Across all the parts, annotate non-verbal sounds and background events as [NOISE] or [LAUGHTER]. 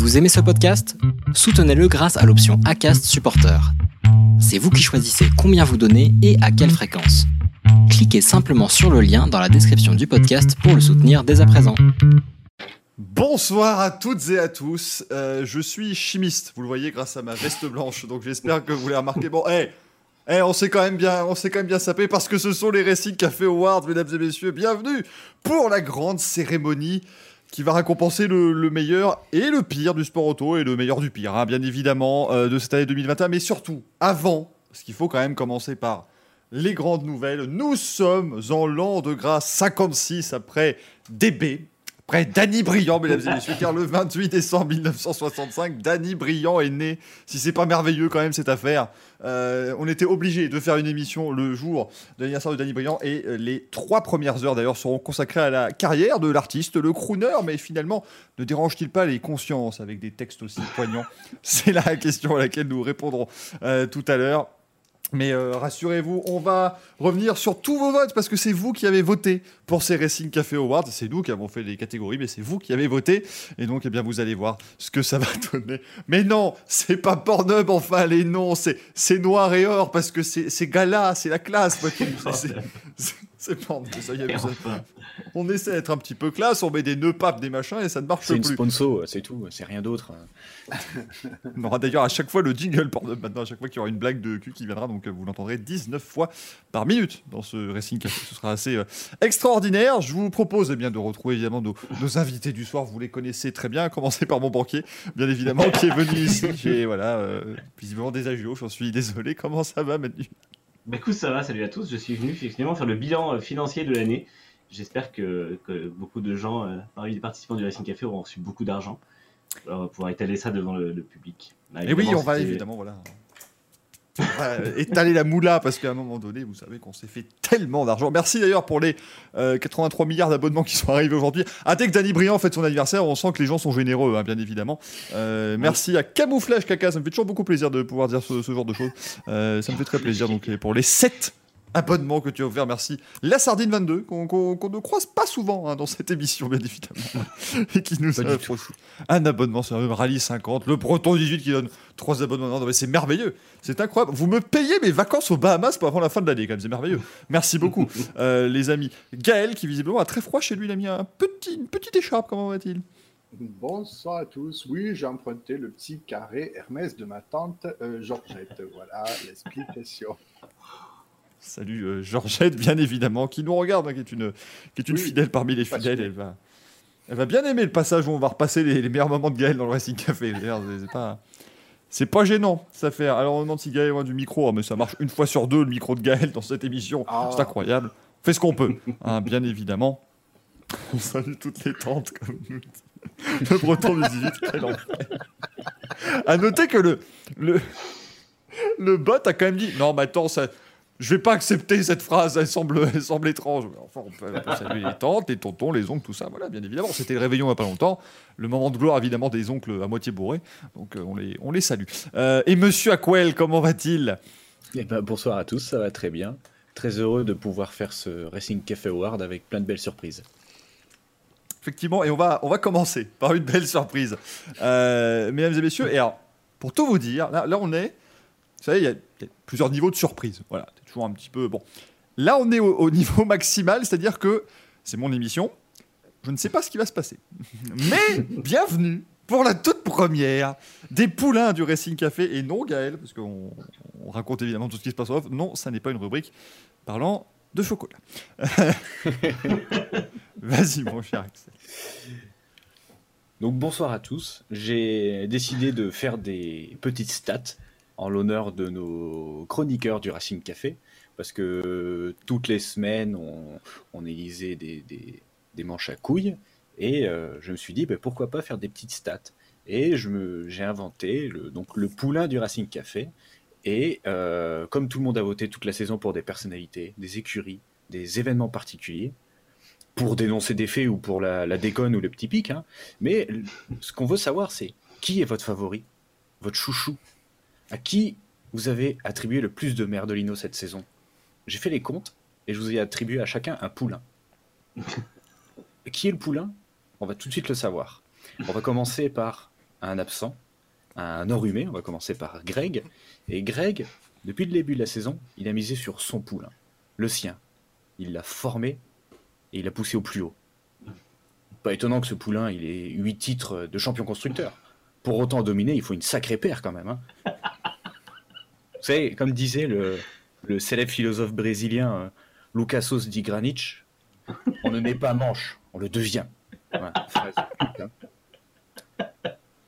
Vous aimez ce podcast? Soutenez-le grâce à l'option ACAST Supporter. C'est vous qui choisissez combien vous donnez et à quelle fréquence. Cliquez simplement sur le lien dans la description du podcast pour le soutenir dès à présent. Bonsoir à toutes et à tous. Euh, je suis chimiste, vous le voyez grâce à ma veste blanche, donc j'espère que vous l'avez remarqué. Bon, hé, on s'est quand même bien, on s'est quand même bien sapé parce que ce sont les récits Café Awards, mesdames et messieurs. Bienvenue pour la grande cérémonie qui va récompenser le, meilleur et le pire du sport auto et le meilleur du pire, hein, bien évidemment, euh, de cette année 2021. Mais surtout, avant, parce qu'il faut quand même commencer par les grandes nouvelles, nous sommes en l'an de grâce 56 après DB, après Danny Briand, mesdames et messieurs, car le 28 décembre 1965, Danny Briand est né. Si c'est pas merveilleux quand même cette affaire, euh, on était obligé de faire une émission le jour de l'anniversaire de Danny Briand et euh, les trois premières heures d'ailleurs seront consacrées à la carrière de l'artiste, le crooner, mais finalement, ne dérange-t-il pas les consciences avec des textes aussi poignants? C'est la question à laquelle nous répondrons euh, tout à l'heure. Mais euh, rassurez-vous, on va revenir sur tous vos votes parce que c'est vous qui avez voté pour ces Racing Café Awards. C'est nous qui avons fait les catégories, mais c'est vous qui avez voté. Et donc, eh bien, vous allez voir ce que ça [LAUGHS] va donner. Mais non, c'est pas Pornhub, enfin, les noms, c'est noir et or parce que c'est gala, c'est la classe. [LAUGHS] C'est pas ça y est, on essaie d'être un petit peu classe, on met des nœuds papes, des machins et ça ne marche plus. C'est une sponsor, c'est tout, c'est rien d'autre. on aura d'ailleurs à chaque fois le jingle maintenant, à chaque fois qu'il y aura une blague de cul qui viendra, donc vous l'entendrez 19 fois par minute dans ce Racing Café. Ce sera assez euh, extraordinaire. Je vous propose eh bien, de retrouver évidemment nos, invités du soir, vous les connaissez très bien, à commencer par mon banquier, bien évidemment, qui est venu ici. [LAUGHS] J'ai voilà, euh, visiblement des agios, j'en suis désolé. Comment ça va Manu? Bah écoute, ça va, salut à tous. Je suis venu effectivement faire le bilan euh, financier de l'année. J'espère que, beaucoup de gens, euh, parmi les participants du Racing Café, auront reçu beaucoup d'argent. On va pouvoir étaler ça devant le, public. Et oui, on va évidemment, voilà étaler la moula parce qu'à un moment donné, vous savez qu'on s'est fait tellement d'argent. Merci d'ailleurs pour les 83 euh, milliards d'abonnements qui sont arrivés aujourd'hui. Ah, dès que Danny Briand fait son anniversaire, on sent que les gens sont généreux, hein, bien évidemment. Euh, merci à Camouflage Caca, ça me fait toujours beaucoup plaisir de pouvoir dire ce, genre de choses. Euh, ça me fait très plaisir. Donc pour les 7 abonnement que tu as offert, merci. La Sardine 22, qu'on ne croise pas souvent hein, dans cette émission, bien évidemment, [LAUGHS] et qui nous offre un abonnement sur un Rallye 50, le Breton 18 qui donne trois abonnements. Non, mais c'est merveilleux, c'est incroyable. Vous me payez mes vacances aux Bahamas pour avant la fin de l'année, quand même, c'est merveilleux. Merci beaucoup, [LAUGHS] euh, les amis. Gaël, qui visiblement a très froid chez lui, il a mis un petit, une petite écharpe, comment va-t-il? Bonsoir à tous. Oui, j'ai emprunté le petit carré Hermès de ma tante euh, Georgette. Voilà l'explication. Salut euh, Georgette, bien évidemment, qui nous regarde, hein, qui est une, qui est une fidèle parmi les fidèles. Elle va, elle va bien aimer le passage où on va repasser les, meilleurs moments de Gaël dans le Racing Café. [LAUGHS] C'est pas, c'est pas gênant, ça fait. Alors on demande si Gaël a du micro, hein, mais ça marche une fois sur deux le micro de Gaël dans cette émission. Ah. C'est incroyable. On fait ce qu'on peut, hein, bien évidemment. [LAUGHS] On salue toutes les tantes comme [LAUGHS] Le breton du 18, quel enfer. À noter que le, le, le bot a quand même dit Non, mais attends, ça je vais pas accepter cette phrase, elle semble, elle semble étrange. Enfin, on peut, saluer les tantes, les tontons, les oncles, tout ça. Voilà, bien évidemment. C'était le réveillon il n'y a pas longtemps. Le moment de gloire, évidemment, des oncles à moitié bourrés. Donc, euh, on, les, on les salue. Euh, et monsieur Aquel, comment va-t-il? Eh ben, Bonsoir à tous, ça va très bien. Très heureux de pouvoir faire ce Racing Café Award avec plein de belles surprises. Effectivement, et on va, on va commencer par une belle surprise. Euh, mesdames et messieurs, et alors, pour tout vous dire, là, là on est. Vous savez, il y a plusieurs niveaux de surprise. Voilà, toujours un petit peu. Bon. Là, on est au, niveau [LAUGHS] maximal, c'est-à-dire que c'est mon émission. Je ne sais pas ce qui va se passer. [LAUGHS] Mais bienvenue pour la toute première des poulains du Racing Café. Et non, Gaël, parce qu'on raconte évidemment tout ce qui se passe off. Non, ça n'est pas une rubrique parlant de chocolat. [LAUGHS] Vas-y, mon cher Axel. Donc bonsoir à tous. J'ai décidé de faire des petites stats en l'honneur de nos chroniqueurs du Racing Café, parce que toutes les semaines, on, élisait des, manches à couilles, et euh, je me suis dit, ben, pourquoi pas faire des petites stats. Et j'ai inventé le, donc, le poulain du Racing Café, et euh, comme tout le monde a voté toute la saison pour des personnalités, des écuries, des événements particuliers, pour dénoncer des faits ou pour la, déconne ou le petit pic, hein, mais ce qu'on veut savoir, c'est qui est votre favori, votre chouchou, à qui vous avez attribué le plus de merdolino cette saison? J'ai fait les comptes et je vous ai attribué à chacun un poulain. [LAUGHS] qui est le poulain? On va tout de suite le savoir. On va commencer par un absent, un enrhumé. On va commencer par Greg. Et Greg, depuis le début de la saison, il a misé sur son poulain, le sien. Il l'a formé et il l'a poussé au plus haut. Pas étonnant que ce poulain, il ait 8 titres de champion constructeur. Pour autant dominer, il faut une sacrée paire quand même. hein. Vous savez, comme disait le, le célèbre philosophe brésilien euh, Lucasos di Granic, on ne naît pas manche, on le devient. Hein.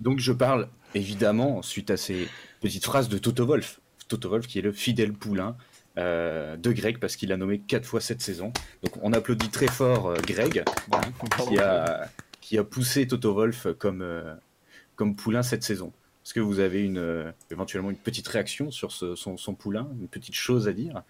Donc je parle évidemment, suite à ces petites phrases de Toto Wolf. Toto Wolf qui est le fidèle poulain euh, de Greg parce qu'il l'a nommé quatre fois cette saison. Donc on applaudit très fort euh, Greg qui a, qui a poussé Toto Wolf comme, euh, comme poulain cette saison. Est-ce que vous avez une, euh, éventuellement une petite réaction sur ce- son, son poulain, une petite chose à dire?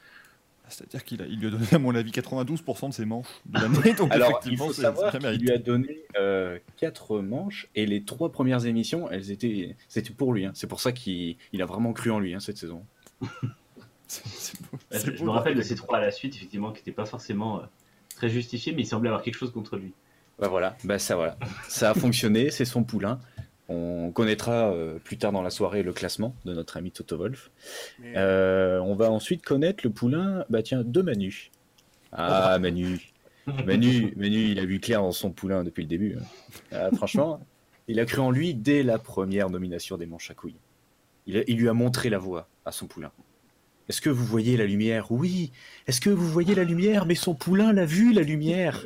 C'est-à-dire qu'il a- il lui a donné, à mon avis, 92% de ses manches de l'année. [LAUGHS] Donc, Alors, il effectivement, faut c'est savoir qu'il lui a donné euh, quatre manches et les trois premières émissions, elles étaient, c'était pour lui. hein. C'est pour ça qu'il il a vraiment cru en lui hein, cette saison. [LAUGHS] C'est- c'est beau. Je, C'est je beau me rappelle de ces trois à la suite, effectivement, qui n'étaient pas forcément euh, très justifiés, mais il semblait avoir quelque chose contre lui. Bah voilà, bah ça voilà, ça a fonctionné, c'est son poulain. On connaîtra euh, plus tard dans la soirée le classement de notre ami Toto Wolf. Mais, Euh, on va ensuite connaître le poulain, bah tiens, de Manu. Ah Manu, [LAUGHS] Manu, Manu, il a vu clair dans son poulain depuis le début. hein. Ah, franchement, il a cru en lui dès la première nomination des manches à couilles. Il, a- il lui a montré la voie à son poulain. Est-ce que vous voyez la lumière? Oui. Est-ce que vous voyez la lumière? Mais son poulain l'a vu, la lumière.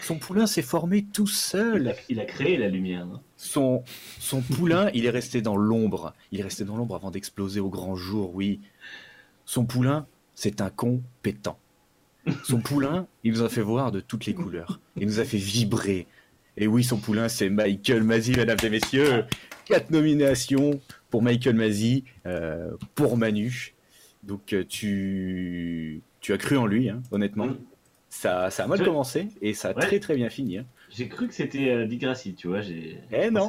Son poulain s'est formé tout Il seul. a, il a créé la lumière. non? Son, son poulain, il est resté dans l'ombre. Il est resté dans l'ombre avant d'exploser au grand jour, oui. Son poulain, c'est un compétent. Son poulain, il nous a fait voir de toutes les couleurs. Il nous a fait vibrer. Et oui, son poulain, c'est Michael Mazzi, mesdames et messieurs. Quatre nominations pour Michael Mazzi, euh, pour Manu. Donc, euh, tu, tu as cru en lui, hein, honnêtement. Mm. Ça, ça a mal Je- commencé et ça a Ouais. très très bien fini. hein. J'ai cru que c'était euh, tu vois. J'ai Eh non.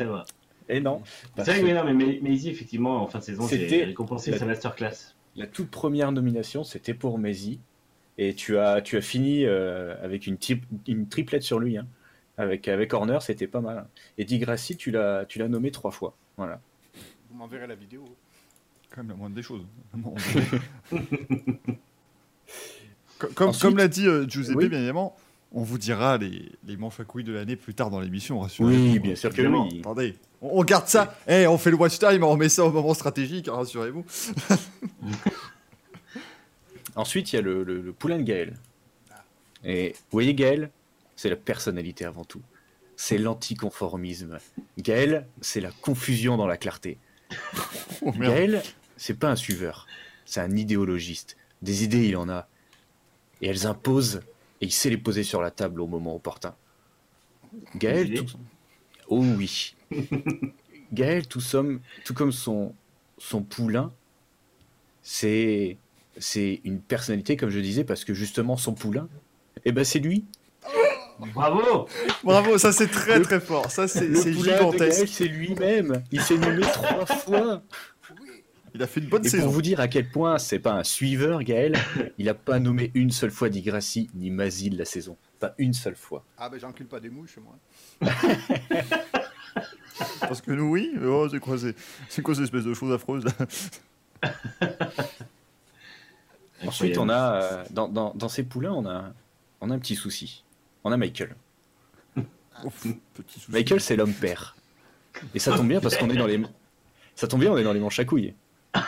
Et non. C'est vrai que oui, non, mais Maisie, effectivement, en fin de saison, C'était j'ai récompensé la- sa masterclass. La toute première nomination, c'était pour Messi. Et tu as, tu as fini euh, avec une, type- une triplette sur lui. hein. Avec, avec Horner, c'était pas mal. Et Di Grassi, tu l'as tu l'as nommé trois fois. Voilà. Vous m'enverrez la vidéo. Quand même la moindre des choses. [LAUGHS] Co- comme l'a dit euh, Giuseppe, Oui. bien évidemment, on vous dira les, les manches à couilles de l'année plus tard dans l'émission, rassurez-vous. Oui, bien sûr que oui. Attendez, on, on garde ça. Eh, on fait le watch time, on met ça au moment stratégique, hein, rassurez-vous. [LAUGHS] Ensuite, il y a le, le- le poulain de Gaël. Et vous voyez, Gaël, c'est la personnalité avant tout. C'est l'anticonformisme. Gaël, c'est la confusion dans la clarté. Oh. Gaël, c'est pas un suiveur, c'est un idéologiste. Des idées, il en a. Et elles imposent, et il sait les poser sur la table au moment opportun. Gaël, tout... oh oui. [LAUGHS] Gaël, tout, somme, tout comme son, son poulain, c'est c'est une personnalité, comme je disais, parce que justement, son poulain, eh ben c'est lui. Bravo Bravo, ça c'est très très fort. Ça c'est Le c'est poulain de Gaël, gigantesque. c'est lui-même. Il s'est nommé trois fois. Il a fait une bonne Et pour saison. vous dire à quel point c'est pas un suiveur, Gaël, [LAUGHS] il a pas nommé une seule fois Di Grassi ni Mazil la saison. Pas une seule fois. Ah ben j'encule pas des mouches moi. [LAUGHS] Parce que nous, oui. Oh, c'est quoi, c'est c'est quoi cette espèce de chose affreuse? Là [LAUGHS] Ensuite, on a euh, dans, dans, dans ces poulains, on a, on a un petit souci. On a Michael. Ouf, Petit souci. Michael, c'est l'homme père. Et ça tombe bien parce qu'on est dans les, ça tombe bien, on est dans les manches à couilles.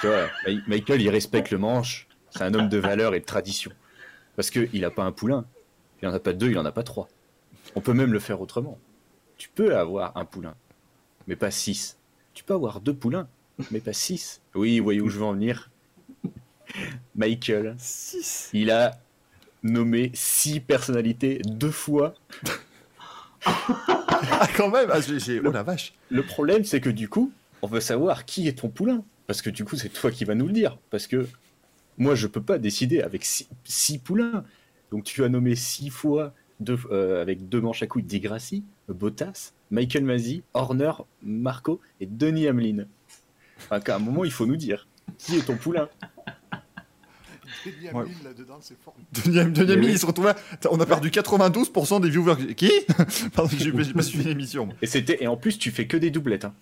Tu vois, Mi- Michael, il respecte le manche. C'est un homme de valeur et de tradition. Parce que il a pas un poulain. Il en a pas deux, il en a pas trois. On peut même le faire autrement. Tu peux avoir un poulain, mais pas six. Tu peux avoir deux poulains, mais pas six. Oui, vous voyez où je veux en venir? Michael, 6. il a nommé six personnalités deux fois. Ah, quand même ah, Oh la vache Le problème, c'est que du coup, on veut savoir qui est ton poulain. Parce que du coup, c'est toi qui vas nous le dire. Parce que moi, je peux pas décider avec six, six poulains. Donc, tu as nommé six fois deux, euh, avec deux manches à couilles Degrassi, Bottas, Michael Mazzi, Horner, Marco et Denis Hamlin. Enfin, qu'à un moment, il faut nous dire qui est ton poulain. Denis Ouais. Hamlin là-dedans c'est fort. Deuxième Mais ligne, oui. il se retrouve là. On a perdu 92% des viewers. Qui? [LAUGHS] Pardon, j'ai pas suivi l'émission. Et c'était et en plus, tu fais que des doublettes. hein.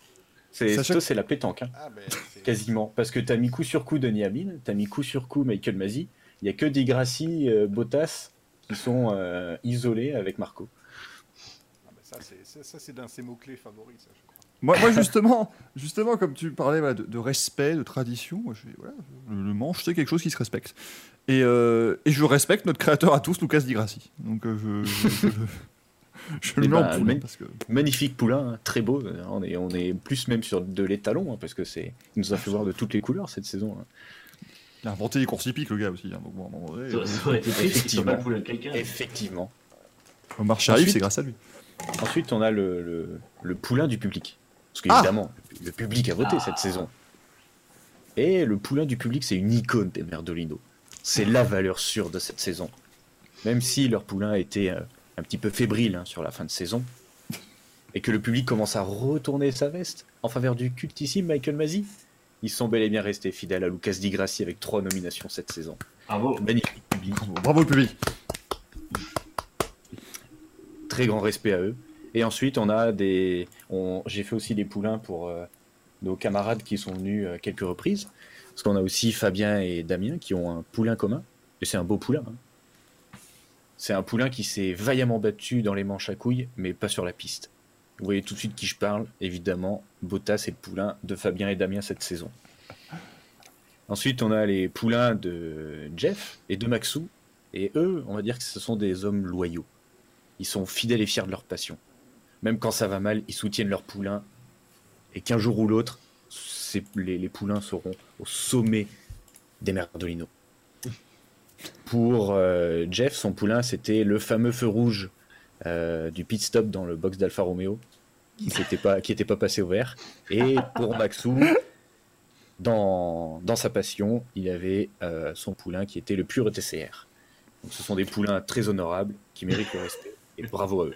C'est Sachant toi, c'est la pétanque, hein, Ah, ben, c'est- quasiment. Parce que t'as mis coup sur coup Denis Hamlin, t'as mis coup sur coup Michael Masi. Il y a que Grassi, euh, Bottas qui sont euh, isolés avec Marco. ah, ben, ça, c'est- ça, c'est dans ses mots-clés favoris, ça, je crois. Moi, moi, [LAUGHS] justement, justement, comme tu parlais voilà, de, de respect, de tradition, moi, je, voilà, le, le manche, c'est quelque chose qui se respecte. Et, euh, et je respecte notre créateur à tous, Lucas Di Grassi. Donc euh, je, je, [LAUGHS] je, le Eh mets en ben, parce que Magnifique poulain, hein, très beau. On est, on est plus même sur de l'étalon, hein, parce que c'est, il nous a fait voir de toutes les couleurs cette saison. hein. il a inventé les courses hippiques, le gars aussi. hein, donc, bon, donné, Ça, été si Effectivement. pas quelqu'un. Effectivement. Omar Sharif, Ensuite- c'est grâce à lui. Ensuite, on a le, le, le poulain du public. Parce Ah qu'évidemment, le public a voté Ah. cette saison. Et le poulain du public, c'est une icône des Merdolino. C'est la valeur sûre de cette saison. Même si leur poulain était euh, un petit peu fébrile hein, sur la fin de saison, et que le public commence à retourner sa veste en faveur du cultissime Michael Masi, ils sont bel et bien restés fidèles à Lucas Di Grassi avec trois nominations cette saison. Bravo. Magnifique public. Bravo, bravo le public. très grand respect à eux. Et ensuite, on a des. on- J'ai fait aussi des poulains pour euh, nos camarades qui sont venus euh, quelques reprises. Parce qu'on a aussi Fabien et Damien qui ont un poulain commun. Et c'est un beau poulain. hein. C'est un poulain qui s'est vaillamment battu dans les manches à couilles, mais pas sur la piste. Vous voyez tout de suite qui je parle. Évidemment, Bottas et le poulain de Fabien et Damien cette saison. Ensuite, on a les poulains de Jeff et de Maxou. Et eux, on va dire que ce sont des hommes loyaux. Ils sont fidèles et fiers de leur passion. Même quand ça va mal, ils soutiennent leur poulain. Et qu'un jour ou l'autre, les, les poulains seront au sommet des Merdolino. Pour euh, Jeff, son poulain, c'était le fameux feu rouge euh, du pit stop dans le box d'Alfa Romeo, qui n'était pas, qui était pas passé au vert. Et pour Maxou, dans, dans sa passion, il avait euh, son poulain qui était le pur ETCR. Donc ce sont des poulains très honorables qui méritent le respect. Et bravo à eux.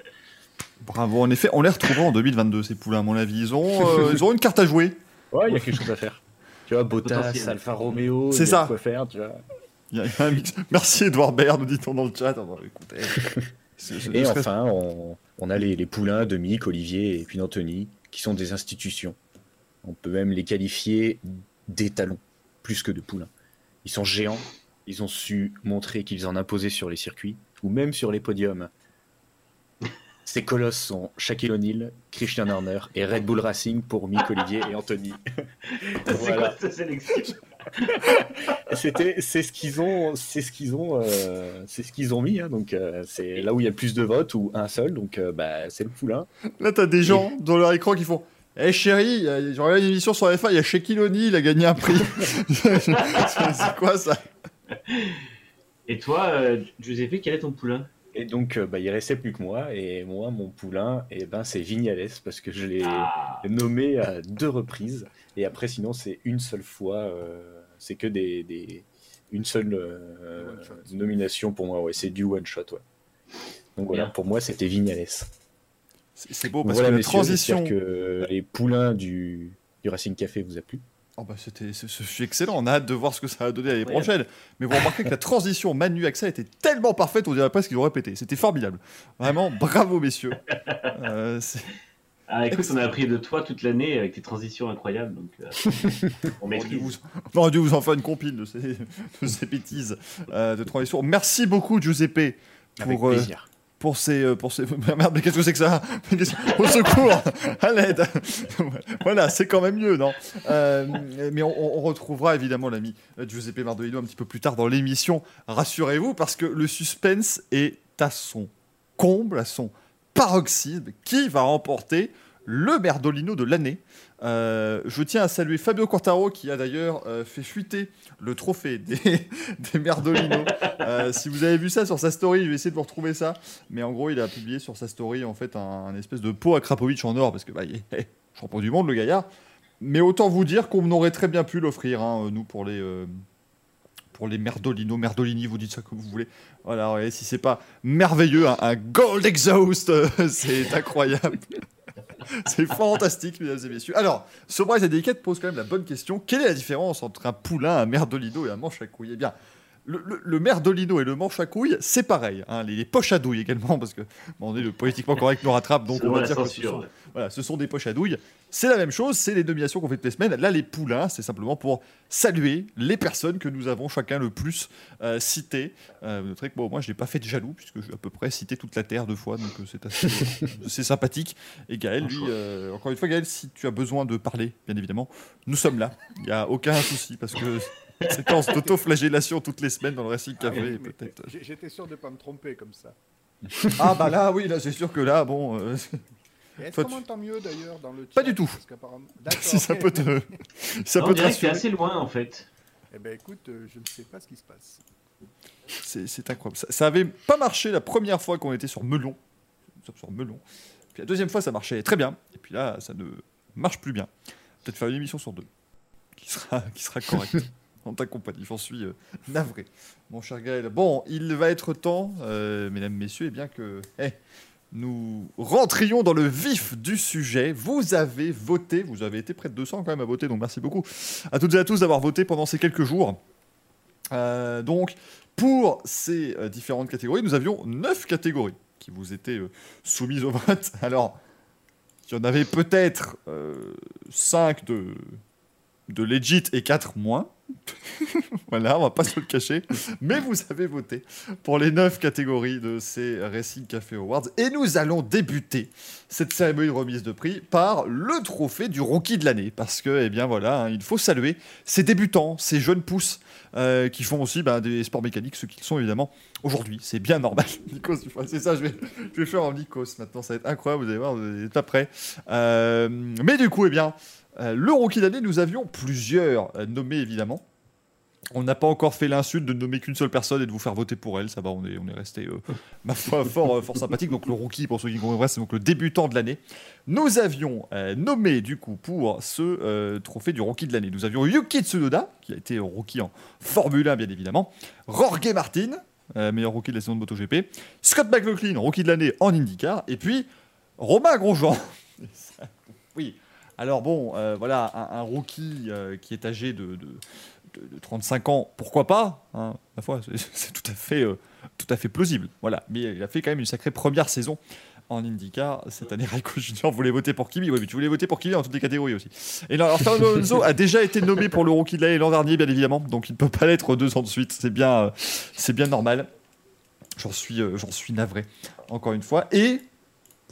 Bravo, en effet, on les retrouvera en 2022, ces poulains, à mon avis. Ils ont, euh, [LAUGHS] ils auront une carte à jouer. Ouais, il y a quelque chose à faire. Tu vois, Bottas. Alfa Romeo, C'est il y a ça. quoi faire, tu vois. Il y a- il y a un mix. Merci Edouard Baird, nous dit-on dans le chat. Écoutez, [LAUGHS] c'est- c'est- Et enfin, on, on a les, les poulains de Mick, Olivier et puis d'Anthony, qui sont des institutions. On peut même les qualifier d'étalons, plus que de poulains. Ils sont géants, ils ont su montrer qu'ils en imposaient sur les circuits, ou même sur les podiums. Ces colosses sont Shaquille O'Neal, Christian Horner et Red Bull Racing pour Mick, Olivier et Anthony. [LAUGHS] C'est Voilà. quoi cette sélection? [LAUGHS] C'était, c'est ce qu'ils ont, c'est ce qu'ils ont, euh, c'est ce qu'ils ont mis. hein, donc euh, c'est là où il y a le plus de votes ou un seul. Donc euh, bah, c'est le poulain. Là, t'as des gens dans leur écran qui font Eh chérie, je regarde une émission sur F1, il y a Shaquille O'Neal, il a gagné un prix. [LAUGHS] c'est quoi ça? Et toi, euh, Giuseppe, quel est ton poulain? Et donc euh, bah, il restait plus que moi. Et moi, mon poulain, et ben c'est Vignales parce que je l'ai Ah, nommé à deux reprises. Et après, sinon, c'est une seule fois. euh, c'est que des, des- une seule euh, nomination pour moi. Ouais, c'est du one shot. Ouais. Donc voilà, Bien. pour moi, c'était Vignales. C'est beau parce voilà, que la transition. que les poulains du, du Racing Café vous a plu. Oh bah c'était, ce, excellent, on a hâte de voir ce que ça va donner l'année prochaine. Mais vous remarquez que la transition Manu Axel était tellement parfaite, on dirait presque qu'ils ont répété. C'était formidable. Vraiment, bravo messieurs. Euh, c'est- Ah, écoute, on a appris de toi toute l'année avec tes transitions incroyables, donc euh, [LAUGHS] on maîtrise. vous, on a dû vous en faire une compile de ces, de ces bêtises euh, de transition. Merci beaucoup Giuseppe Avec pour, euh, pour ces... euh, Pour ces... [LAUGHS] Merde, mais qu'est-ce que c'est que ça? Au secours [LAUGHS] À l'aide. Voilà, c'est quand même mieux, non? Euh, Mais on, on retrouvera évidemment l'ami Giuseppe Mardolino un petit peu plus tard dans l'émission, rassurez-vous, parce que le suspense est à son comble, à son paroxysme. Qui va remporter le Merdolino de l'année Euh, Je tiens à saluer Fabio Quartaro qui a d'ailleurs euh, fait fuiter le trophée des, [LAUGHS] des Merdolino. Euh, si vous avez vu ça sur sa story, je vais essayer de vous retrouver ça. Mais en gros, il a publié sur sa story en fait un, un espèce de pot à Krapovic en or parce que bah, il est [LAUGHS] champion du monde le gaillard. Mais autant vous dire qu'on aurait très bien pu l'offrir, hein, nous pour les euh, pour les Merdolino, Merdolini, vous dites ça comme vous voulez. Voilà, ouais, si c'est pas merveilleux, un, un Gold Exhaust, [LAUGHS] c'est incroyable. [LAUGHS] c'est fantastique, mesdames et messieurs. Alors, Surprise et Délicate pose quand même la bonne question. Quelle est la différence entre un poulain, un Merdolino et un manche à couilles? Eh bien, le, le, le merdolino et le manche à couilles, c'est pareil. hein, les, les poches à douille également, parce que bon, on est le politiquement correct nous rattrape, donc on va dire que ce censure. sont, voilà, ce sont des poches à douille. C'est la même chose, c'est les nominations qu'on fait toutes les semaines. Là, les poulains, c'est simplement pour saluer les personnes que nous avons chacun le plus euh, citées. Euh, vous noterez que bon, moi, je n'ai pas fait de jaloux, puisque j'ai à peu près cité toute la Terre deux fois, donc euh, c'est assez [LAUGHS] c'est sympathique. Et Gaël, lui, euh, encore une fois, Gaël, si tu as besoin de parler, bien évidemment, nous sommes là. Il n'y a aucun souci, parce que [LAUGHS] séquence d'auto-flagellation toutes les semaines dans le Racing Café, Ah peut-être. J'étais sûr de ne pas me tromper comme ça. Ah bah là, oui, là, c'est sûr que là, bon, Est-ce qu'on m'entend mieux d'ailleurs dans le chat Pas du tout. Parce qu'apparemment- [LAUGHS] D'accord. si ça peut te, [LAUGHS] ça Non, peut on te rassurer. assez loin en fait. Eh ben écoute, euh, je ne sais pas ce qui se passe. C'est c'est incroyable. Ça, ça avait pas marché la première fois qu'on était sur Melon. Nous sommes sur Melon. Puis la deuxième fois, ça marchait très bien. Et puis là, ça ne marche plus bien. Peut-être faire une émission sur deux. Qui sera, [LAUGHS] qui sera correcte. en ta compagnie. J'en suis euh, navré. Mon cher Gaël. Bon, il va être temps, euh, mesdames, messieurs, et bien que eh, nous rentrions dans le vif du sujet. Vous avez voté. Vous avez été près de 200 quand même à voter. Donc merci beaucoup à toutes et à tous d'avoir voté pendant ces quelques jours. Euh, donc, pour ces euh, différentes catégories, nous avions neuf catégories qui vous étaient euh, soumises au vote. [LAUGHS] Alors, il y en avait peut-être 5 de, de legit et 4 moins. [LAUGHS] voilà, on va pas se le cacher. Mais vous avez voté pour les 9 catégories de ces Racing Café Awards. Et nous allons débuter cette cérémonie de remise de prix par le trophée du rookie de l'année. Parce que, eh bien voilà, hein, il faut saluer ces débutants, ces jeunes pousses euh, qui font aussi bah, des sports mécaniques, ceux qui le sont évidemment aujourd'hui. C'est bien normal. [LAUGHS] Nikos, c'est ça, je vais, je vais faire en Nikos maintenant. Ça va être incroyable, vous allez voir, vous n'êtes pas prêts. Mais du coup, eh bien, euh, le rookie d'année, nous avions plusieurs euh, nommés évidemment. On n'a pas encore fait l'insulte de nommer qu'une seule personne et de vous faire voter pour elle. Ça va, on est, resté, euh, [LAUGHS] ma foi, fort, fort sympathique. Donc le rookie, pour ceux qui comprennent, c'est donc le débutant de l'année. Nous avions nommé du coup pour ce trophée du rookie de l'année. Nous avions Yuki Tsunoda, qui a été rookie en Formule 1 bien évidemment. Jorge Martin, meilleur rookie de la saison de MotoGP. Scott McLaughlin, rookie de l'année en IndyCar. Et puis Romain Grosjean. [LAUGHS] oui. Alors bon, euh, voilà, un, rookie euh, qui est âgé de, de, de- de 35 ans, pourquoi pas hein, Ma foi, [LAUGHS] c'est- tout à fait, euh, tout à fait plausible. Voilà, mais il a fait quand même une sacrée première saison en IndyCar cette année. Raikko Junior voulait voter pour Kimi, oui, mais tu voulais voter pour Kimi dans toutes les catégories aussi. Et alors, Fernando Alonso a déjà été nommé pour le rookie de l'année l'an dernier, bien évidemment, donc il ne peut pas l'être deux ans de suite. C'est bien, c'est bien normal. J'en suis, j'en suis navré, encore une fois. Et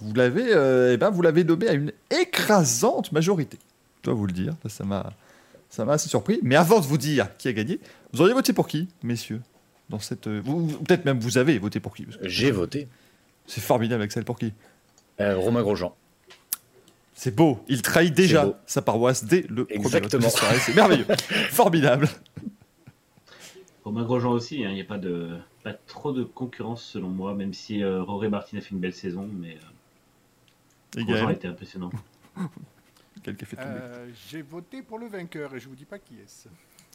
vous l'avez, euh, eh ben, vous l'avez nommé à une écrasante majorité. Je dois vous le dire, ça m'a, ça m'a assez surpris. Mais avant de vous dire qui a gagné, vous auriez voté pour qui, messieurs dans cette, euh, vous- vous- peut-être même vous avez voté pour qui J'ai voté. C'est formidable, Axel, pour qui? Euh, Romain Grosjean. C'est beau. Il trahit déjà sa paroisse dès le premier Exactement. soirée. C'est merveilleux. [LAUGHS] Formidable. Romain Grosjean aussi, hein, il n'y a pas, de, pas trop de concurrence selon moi, même si euh, Roré Martin a fait une belle saison, mais Gaël, été impressionnant. [LAUGHS] quel café tombé. Euh, J'ai voté pour le vainqueur et je vous dis pas qui est-ce.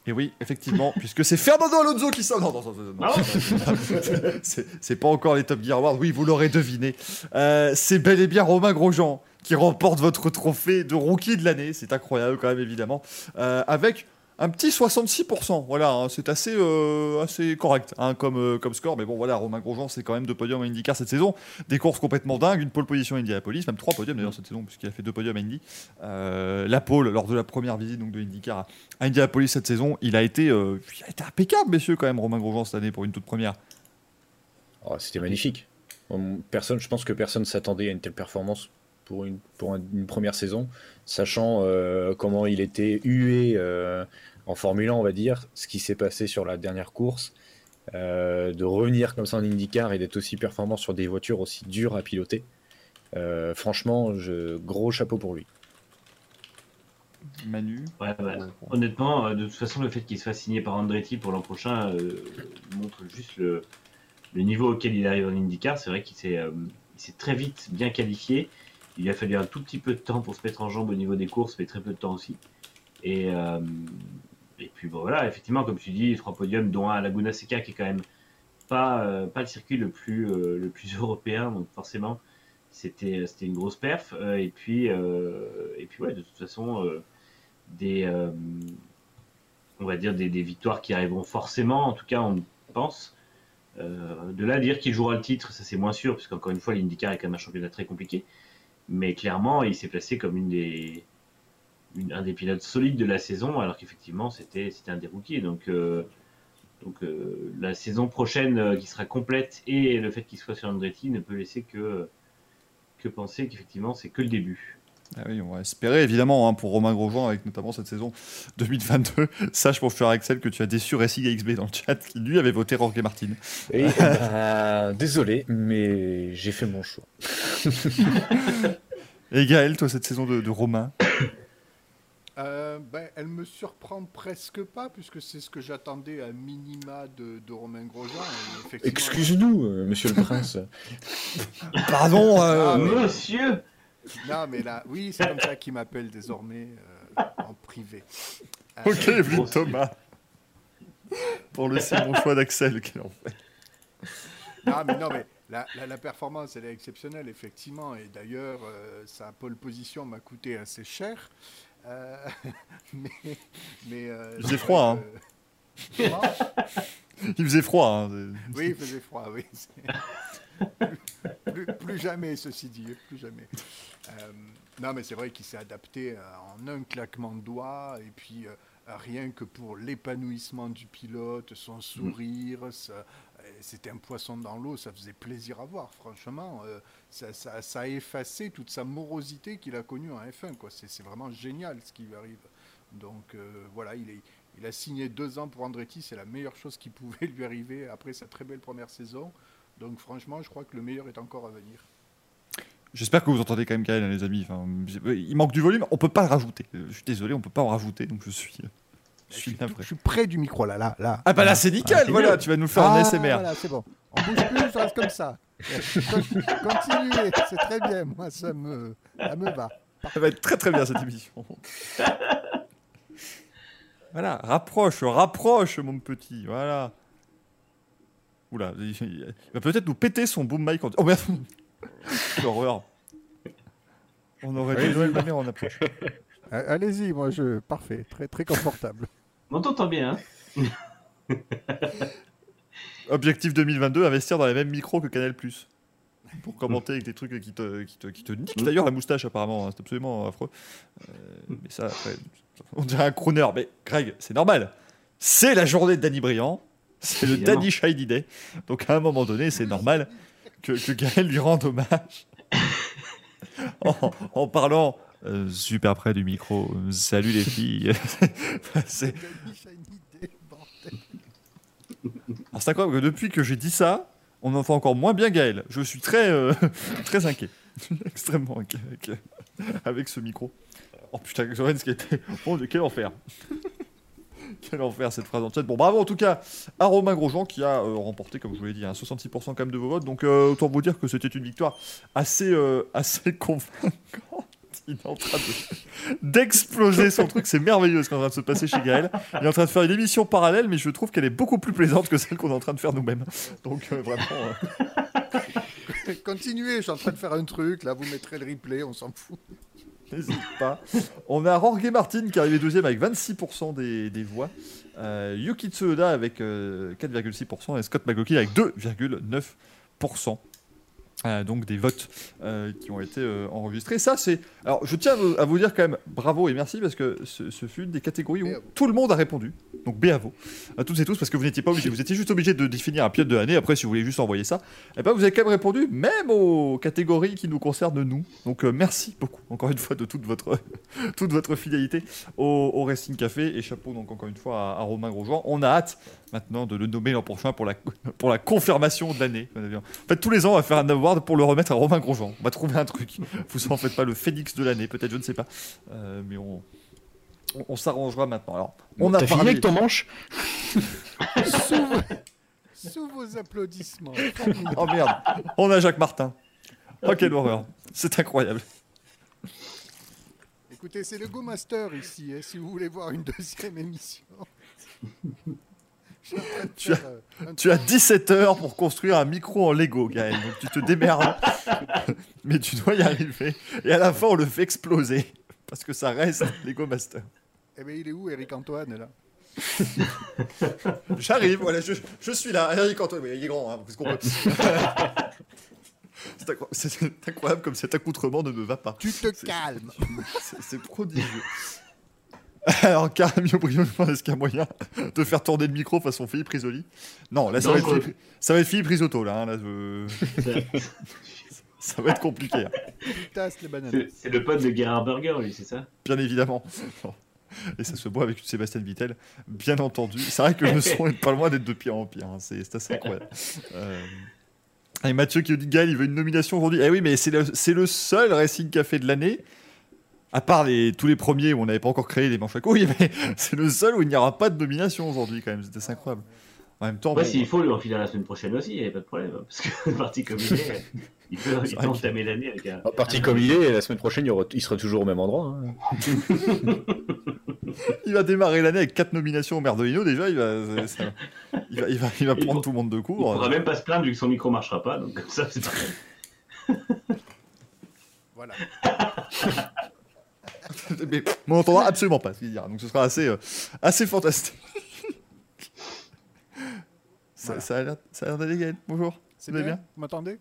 Et oui, effectivement, [LAUGHS] puisque c'est Fernando Alonso qui sort. Non, non, non, non, non, Ah [LAUGHS] c'est- c'est pas encore les Top Gear Awards. Oui, vous l'aurez deviné. Euh, c'est bel et bien Romain Grosjean qui remporte votre trophée de rookie de l'année. C'est incroyable, quand même, évidemment. Euh, avec un petit 66%. Voilà, hein, c'est assez, euh, correct hein, comme, euh, comme score. Mais bon, voilà, Romain Grosjean, c'est quand même deux podiums à IndyCar cette saison. Des courses complètement dingues. Une pole position à Indianapolis, même trois podiums d'ailleurs cette saison, puisqu'il a fait deux podiums à Indy. Euh, la pole, lors de la première visite donc, de IndyCar à Indianapolis cette saison, il a été, impeccable, messieurs, quand même, Romain Grosjean cette année pour une toute première. Oh, C'était magnifique. Hum, Personne, je pense que personne s'attendait à une telle performance pour une, première saison, sachant comment il était hué en Formule 1, on va dire, ce qui s'est passé sur la dernière course, euh, de revenir comme ça en IndyCar et d'être aussi performant sur des voitures aussi dures à piloter. Euh, franchement, je, gros chapeau pour lui. Manu. Ouais, bah, honnêtement, euh, de toute façon, le fait qu'il soit signé par Andretti pour l'an prochain euh, montre juste le, le niveau auquel il arrive en IndyCar. C'est vrai qu'il s'est euh, très vite bien qualifié. Il lui a fallu un tout petit peu de temps pour se mettre en jambe au niveau des courses, mais très peu de temps aussi. Et, euh, et puis bon, voilà, effectivement, comme tu dis, trois podiums, dont un à Laguna Seca qui est quand même pas, euh, pas le circuit le plus, euh, le plus [LAUGHS] européen, donc forcément, c'était c'était une grosse perf. Euh, et, puis, euh, et puis, ouais, de toute façon, euh, des, euh, on va dire des, des victoires qui arriveront forcément. En tout cas, on pense. Euh, de là à dire qu'il jouera le titre, ça c'est moins sûr, parce qu'encore une fois, l'IndyCar est quand même un championnat très compliqué. Mais clairement, il s'est placé comme une des, une- un des pilotes solides de la saison, alors qu'effectivement, c'était c'était un des rookies. Donc, euh, donc euh, la saison prochaine euh, qui sera complète et le fait qu'il soit sur Andretti ne peut laisser que, que penser qu'effectivement, c'est que le début. Ah oui, on va espérer évidemment hein, pour Romain Grosjean avec notamment cette saison 2022. [LAUGHS] Sache mon cher Axel que tu as déçu Racing AXB dans le chat qui lui avait voté Jorge Martin. [LAUGHS] Et, bah, désolé, mais j'ai fait mon choix. [LAUGHS] Et Gaël, toi cette saison de, de Romain [COUGHS] Euh, ben, elle me surprend presque pas, puisque c'est ce que j'attendais à minima de, de Romain Grosjean. Excuse-nous, euh, monsieur le [LAUGHS] prince. Pardon Ah, mais- Monsieur Non, mais là, oui, c'est comme ça qu'il m'appelle désormais euh, en privé. Euh, Ok, Evelyne Thomas. Pour le c'est mon choix d'Axel. quel enfer. Non, mais non, mais la, la- la performance, elle est exceptionnelle, effectivement. Et d'ailleurs, euh, sa pole position m'a coûté assez cher. Euh, [LAUGHS] mais, mais, euh, Il faisait froid, Comment? Il faisait froid. hein. Oui, il faisait froid, oui. plus, jamais, ceci dit, plus jamais. Euh, non, mais c'est vrai qu'il s'est adapté en un claquement de doigts, et puis rien que pour l'épanouissement du pilote, son sourire, ça- euh, c'était un poisson dans l'eau, ça faisait plaisir à voir, franchement. euh, ça, a effacé toute sa morosité qu'il a connue en F1, quoi. C'est vraiment génial ce qui lui arrive. Donc euh, voilà, il, a signé deux ans pour Andretti, c'est la meilleure chose qui pouvait [LAUGHS] lui arriver après sa très belle première saison. Donc franchement, je crois que le meilleur est encore à venir. J'espère que vous entendez quand même hein, les amis. Il manque du volume, on peut pas le rajouter. Euh, Je suis désolé, on peut pas en rajouter, donc je suis. Je suis tout- navré. je suis près du micro là, là, là. Ah bah là c'est nickel, c'est voilà, tu vas nous faire un Ah, SMR. Voilà, c'est bon. On bouge plus, ça reste comme ça. Con- Continuez, c'est très bien. Moi, ça me, ça me va. Ça va être très très bien cette émission. voilà, rapproche, rapproche mon petit, voilà. Oula, il va peut-être nous péter son boom mic. En... Oh merde [LAUGHS] Quelle horreur. On aurait dû Noël ma mère en approche. Allez-y, moi, je parfait, très très confortable. On t'entend bien, hein [LAUGHS] Objectif 2022, investir dans les mêmes micros que Canal+. Pour commenter avec des trucs qui te, qui te, qui te niquent d'ailleurs la moustache apparemment, hein, c'est absolument affreux. Euh, mais ça, après, on dirait un crooner. Mais Greg, c'est normal. C'est la journée de Danny Briand, c'est le. Danny Shiny Day. Donc à un moment donné, c'est normal que, que Gaël lui rende hommage [LAUGHS] en, en parlant euh, super près du micro. euh, Salut les filles. [LAUGHS] [LAUGHS] c'est alors, c'est incroyable que depuis que j'ai dit ça, on entend encore moins bien Gaël. Je suis très, euh, [LAUGHS] très inquiet. Extrêmement inquiet avec, euh, avec ce micro. Oh putain, Lorenz qui était. Oh, quel enfer. quel enfer cette phrase en chat. Bon, bravo en tout cas à Romain Grosjean qui a euh, remporté, comme je vous l'ai dit, un 66% quand même de vos votes. Donc euh, autant vous dire que c'était une victoire assez, euh, assez convaincante. [LAUGHS] Il est en train de- d'exploser son truc, c'est merveilleux ce qui est en train de se passer chez Gaël. Il est en train de faire une émission parallèle, mais je trouve qu'elle est beaucoup plus plaisante que celle qu'on est en train de faire nous-mêmes. Donc euh, vraiment. euh, [LAUGHS] Continuez, je suis en train de faire un truc, là, vous mettrez le replay, on s'en fout. N'hésite pas. On a Jorge Martin qui est arrivé deuxième avec 26% des, des voix. Euh, Yuki Tsunoda avec euh, 4,6% et Scott McLaughlin avec 2,9%. Euh, donc des votes euh, qui ont été euh, enregistrés. Ça, c'est. Alors, je tiens à vous, à vous dire quand même bravo et merci parce que ce, ce fut une des catégories où Bravo. tout le monde a répondu. Donc, B à toutes et tous, parce que vous n'étiez pas obligés. Vous étiez juste obligés de définir un pilote de l'année. Après, si vous voulez juste envoyer ça, eh ben, vous avez quand même répondu, même aux catégories qui nous concernent nous. Donc, merci beaucoup, encore une fois, de toute votre, [LAUGHS] toute votre fidélité au, au Racing Café. Et chapeau, donc, encore une fois, à, à Romain Grosjean. On a hâte maintenant de le nommer l'an prochain pour la, pour la confirmation de l'année. En fait, tous les ans, on va faire un award pour le remettre à Romain Grosjean. On va trouver un truc. Vous en faites pas le phénix de l'année, peut-être, je ne sais pas. Euh, mais on, on, on s'arrangera maintenant. Alors, on a T'as fini parlé. avec ton manche [LAUGHS] Sous, vos- sous vos applaudissements. [LAUGHS] Oh merde, on a Jacques Martin. Oh, quelle horreur. C'est incroyable. Écoutez, c'est le Go Master ici, hein, si vous voulez voir une deuxième émission. [LAUGHS] Tu as- euh, Tu as 17 heures pour construire un micro en Lego, Gaël. Donc tu te démerdes. [LAUGHS] Mais tu dois y arriver. Et à la fin, on le fait exploser. Parce que ça reste Lego Master. Eh bien, il est où, Eric Antoine, là? [LAUGHS] J'arrive, voilà, je, je suis là. Eric Antoine, oui, il est grand, hein, parce qu'on peut- [LAUGHS] C'est incroyable, comme cet accoutrement ne me va pas. Tu te calmes. C'est prodigieux. Alors, Caramio Brio est-ce qu'il y a moyen de faire tourner le micro façon Philippe Risoli Non, là, ça, Non, va être. Philippe, ça va être Philippe Risotto, là. hein, là, je- [LAUGHS] Ça va être compliqué, hein. C'est le pote de Gerhard Burger, lui, c'est ça? Bien évidemment. [LAUGHS] Et ça se boit avec Sébastien Vittel, bien entendu. C'est vrai que le son est pas loin d'être de pire en pire. hein, C'est c'est assez incroyable. [LAUGHS] Euh, Et Mathieu qui dit Gaël, il veut une nomination aujourd'hui. Eh oui, mais c'est le, c'est le seul Racing Café de l'année. À part les, tous les premiers où on n'avait pas encore créé les manches à couilles, mais [LAUGHS] c'est le seul où il n'y aura pas de nomination aujourd'hui quand même. C'était incroyable. En même temps, Moi, bon, s'il faut, lui enfiler la semaine prochaine aussi, il n'y a pas de problème. hein, Parce que [LAUGHS] le parti comme il est, il peut, entamer l'année avec un. En parti comme il est, la semaine prochaine, il, y aura- il sera toujours au même endroit. hein. [LAUGHS] il va démarrer l'année avec quatre nominations au maire de Lino. Déjà, il va, ça- il va, il va, il va Il prendre faut- tout le monde de Il court. pourra même pas se plaindre vu que son micro marchera pas, donc comme ça, c'est pas Voilà. [LAUGHS] Mais on n'entendra absolument pas ce qu'il dira. Donc ce sera assez, euh, assez fantastique. [LAUGHS] ça, Voilà. ça a l'air ça a l'air d'aller, Gaël. Bonjour. C'est bien bien? Vous m'entendez?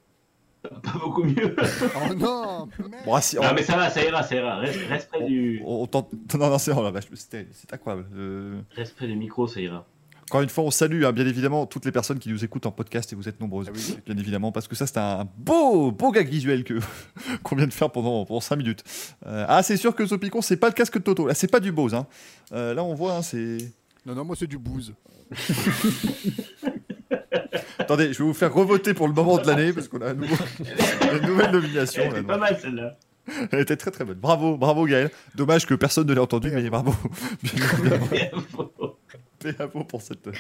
Pas beaucoup mieux. [LAUGHS] Oh non merde. Bon, ah, si, on, Non, mais ça va, ça ira, ça ira. Reste, reste près du, on- on tente- Non, non, c'est oh la vache, c'est incroyable. Euh, reste près du micro, ça ira. Encore une fois, on salue hein, bien évidemment toutes les personnes qui nous écoutent en podcast et vous êtes nombreuses. Ah oui. Bien évidemment, parce que ça, c'est un beau, beau gag visuel que [LAUGHS] qu'on vient de faire pendant, pendant 5 minutes. Euh, ah, c'est sûr que Zopicon, c'est pas le casque de Toto. Là, c'est pas du Bose. Hein. Euh, là, on voit, hein, c'est. Non, non, moi c'est du booze. [LAUGHS] Attendez, je vais vous faire revoter pour le moment de l'année parce qu'on a un nouveau- une nouvelle nomination. C'est donc. pas mal celle-là. Elle était très très bonne. Bravo, bravo Gaël. Dommage que personne ne l'ait entendu, mais bravo. [LAUGHS] Bravo pour cette euh,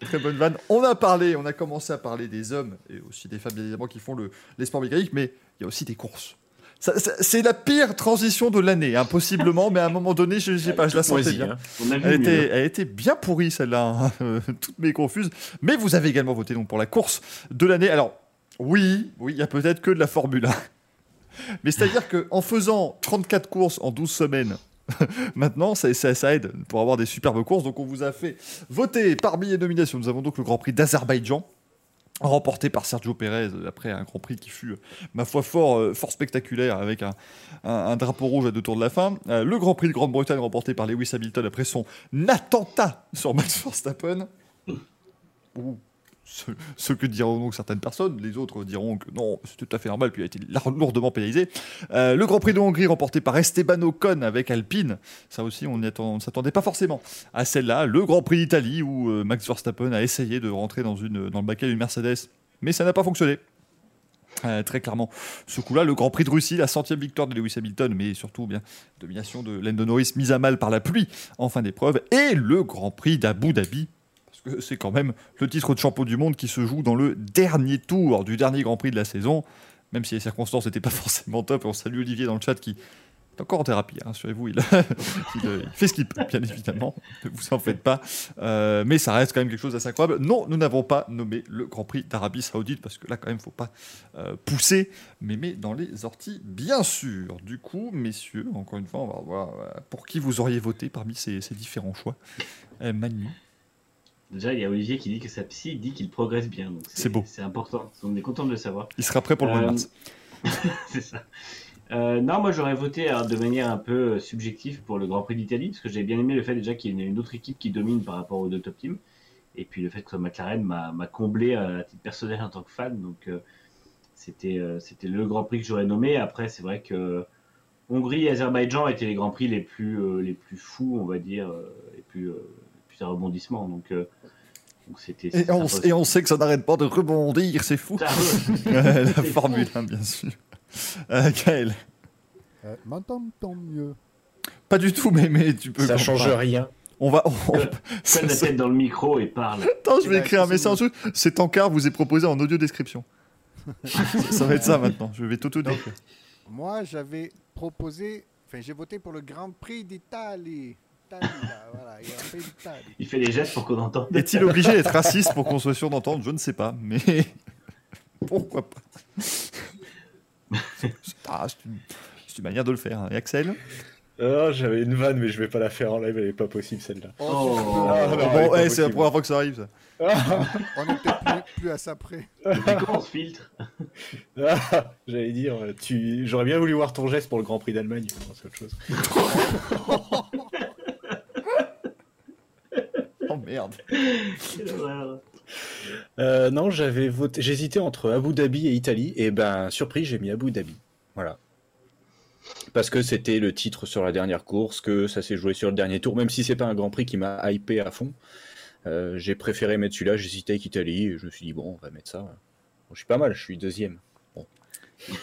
très bonne vanne. On a parlé, on a commencé à parler des hommes et aussi des femmes, bien évidemment, qui font le, les sports mécaniques, mais il y a aussi des courses. C'est la pire transition de l'année, hein, possiblement, mais à un moment donné, je, je sais pas, je la sentais bien. hein. Elle était, elle était bien pourrie celle-là, hein, euh, toutes mes confuses. Mais vous avez également voté donc pour la course de l'année. Alors oui, oui, il y a peut-être que de la Formule 1. Mais c'est-à-dire qu'en faisant 34 courses en 12 semaines, [LAUGHS] maintenant ça, ça- aide pour avoir des superbes courses. Donc on vous a fait voter parmi les nominations. Nous avons donc le Grand Prix d'Azerbaïdjan. Remporté par Sergio Pérez après un Grand Prix qui fut, ma foi, fort, euh, spectaculaire avec un, drapeau rouge à deux tours de la fin. Euh, le Grand Prix de Grande-Bretagne remporté par Lewis Hamilton après son attentat sur Max Verstappen. Ou ce, que diront donc certaines personnes, les autres diront que non, c'est tout à fait normal, puis il a été lourdement pénalisé. Euh, le Grand Prix de Hongrie remporté par Esteban Ocon avec Alpine, ça aussi on ne s'attendait pas forcément à celle-là. Le Grand Prix d'Italie où euh, Max Verstappen a essayé de rentrer dans, le baquet d'une Mercedes, mais ça n'a pas fonctionné. Euh, très clairement, ce coup-là, le Grand Prix de Russie, la centième victoire de Lewis Hamilton, mais surtout bien domination de Lando Norris mise à mal par la pluie en fin d'épreuve, et le Grand Prix d'Abu Dhabi, c'est quand même le titre de champion du monde qui se joue dans le dernier tour du dernier Grand Prix de la saison, même si les circonstances n'étaient pas [LAUGHS] forcément top. On salue Olivier dans le chat qui est encore en thérapie, hein, rassurez-vous, [LAUGHS] euh, il fait ce qu'il peut, bien évidemment, ne vous en faites pas. Euh, mais ça reste quand même quelque chose d'assez incroyable. Non, nous n'avons pas nommé le Grand Prix d'Arabie Saoudite, parce que là, quand même, il ne faut pas euh, pousser, mais dans les orties, bien sûr. Du coup, messieurs, encore une fois, on va voir pour qui vous auriez voté parmi ces, différents choix. Euh. Déjà, il y a Olivier qui dit que sa psy dit qu'il progresse bien. C'est beau. C'est important. On est content de le savoir. Il sera prêt pour le mois de Euh, mars. [LAUGHS] c'est ça. Euh, non, moi j'aurais voté alors, de manière un peu euh, subjective pour le Grand Prix d'Italie, parce que j'ai bien aimé le fait déjà qu'il y ait une autre équipe qui domine par rapport aux deux top teams. Et puis le fait que McLaren m'a comblé à titre personnel en tant que fan. Donc euh, c'était euh, c'était le Grand Prix que j'aurais nommé. Après, c'est vrai que Hongrie et Azerbaïdjan étaient les Grands Prix les plus, euh, les plus fous, on va dire, euh, les plus, euh, les plus à rebondissement. Donc euh, donc c'était. Et on, sympa et on sait que ça n'arrête pas de rebondir, c'est fou. Ouais. [LAUGHS] la C'est Formule 1, bien sûr. Euh, Gaël. Euh, M'entend-on mieux Pas du tout, mais, mais tu peux. Ça change rien. On va. on- Colle ça- la ça- [LAUGHS] tête dans le micro et parle. Attends, je vais Eh ben, écrire un message en dessous. Cet encart vous est proposé en audio description. ça, [LAUGHS] ça va être ça maintenant. Je vais tout décrire. Moi, j'avais proposé, enfin, j'ai voté pour le Grand Prix d'Italie. Voilà, il fait les gestes pour qu'on entende. Est-il obligé d'être raciste pour qu'on soit sûr d'entendre? Je ne sais pas, mais [LAUGHS] pourquoi pas? Ah, C'est une... manière de le faire. hein. Et Axel? Ah, J'avais une vanne, mais je vais pas la faire en live, elle est pas possible celle-là. Oh. Ah, bon, ouais, c'est la première fois que ça arrive, ça. [LAUGHS] On est peut-être plus, plus à ça près. Quand on se filtre? Ah, J'allais dire, tu... j'aurais bien voulu voir ton geste pour le Grand Prix d'Allemagne. C'est autre chose. [LAUGHS] Oh merde. Euh, non, j'avais voté. J'hésitais entre Abu Dhabi et Italie, et ben surprise, j'ai mis Abu Dhabi. Voilà. Parce que c'était le titre sur la dernière course, que ça s'est joué sur le dernier tour, même si c'est pas un Grand Prix qui m'a hypé à fond. euh, j'ai préféré mettre celui-là, j'hésitais avec Italie, et je me suis dit bon, on va mettre ça. Bon, je suis pas mal, je suis deuxième. [LAUGHS]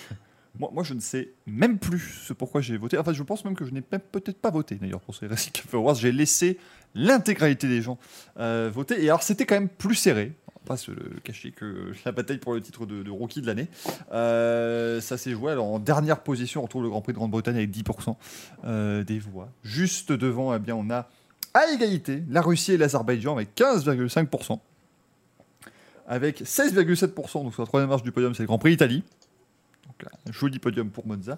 Moi, moi, je ne sais même plus ce pourquoi j'ai voté. Enfin, je pense même que je n'ai peut-être pas voté d'ailleurs pour ces Racing Awards. J'ai laissé l'intégralité des gens euh. Et alors, c'était quand même plus serré. Pas se cacher que la bataille pour le titre de, rookie de l'année. Euh, ça s'est joué. Alors, en dernière position, on retrouve le Grand Prix de Grande-Bretagne avec 10% euh, des voix. Juste devant, eh bien, on a à égalité la Russie et l'Azerbaïdjan avec 15,5%. Avec 16,7%, donc sur la troisième marche du podium, c'est le Grand Prix d'Italie. Donc un joli podium pour Monza.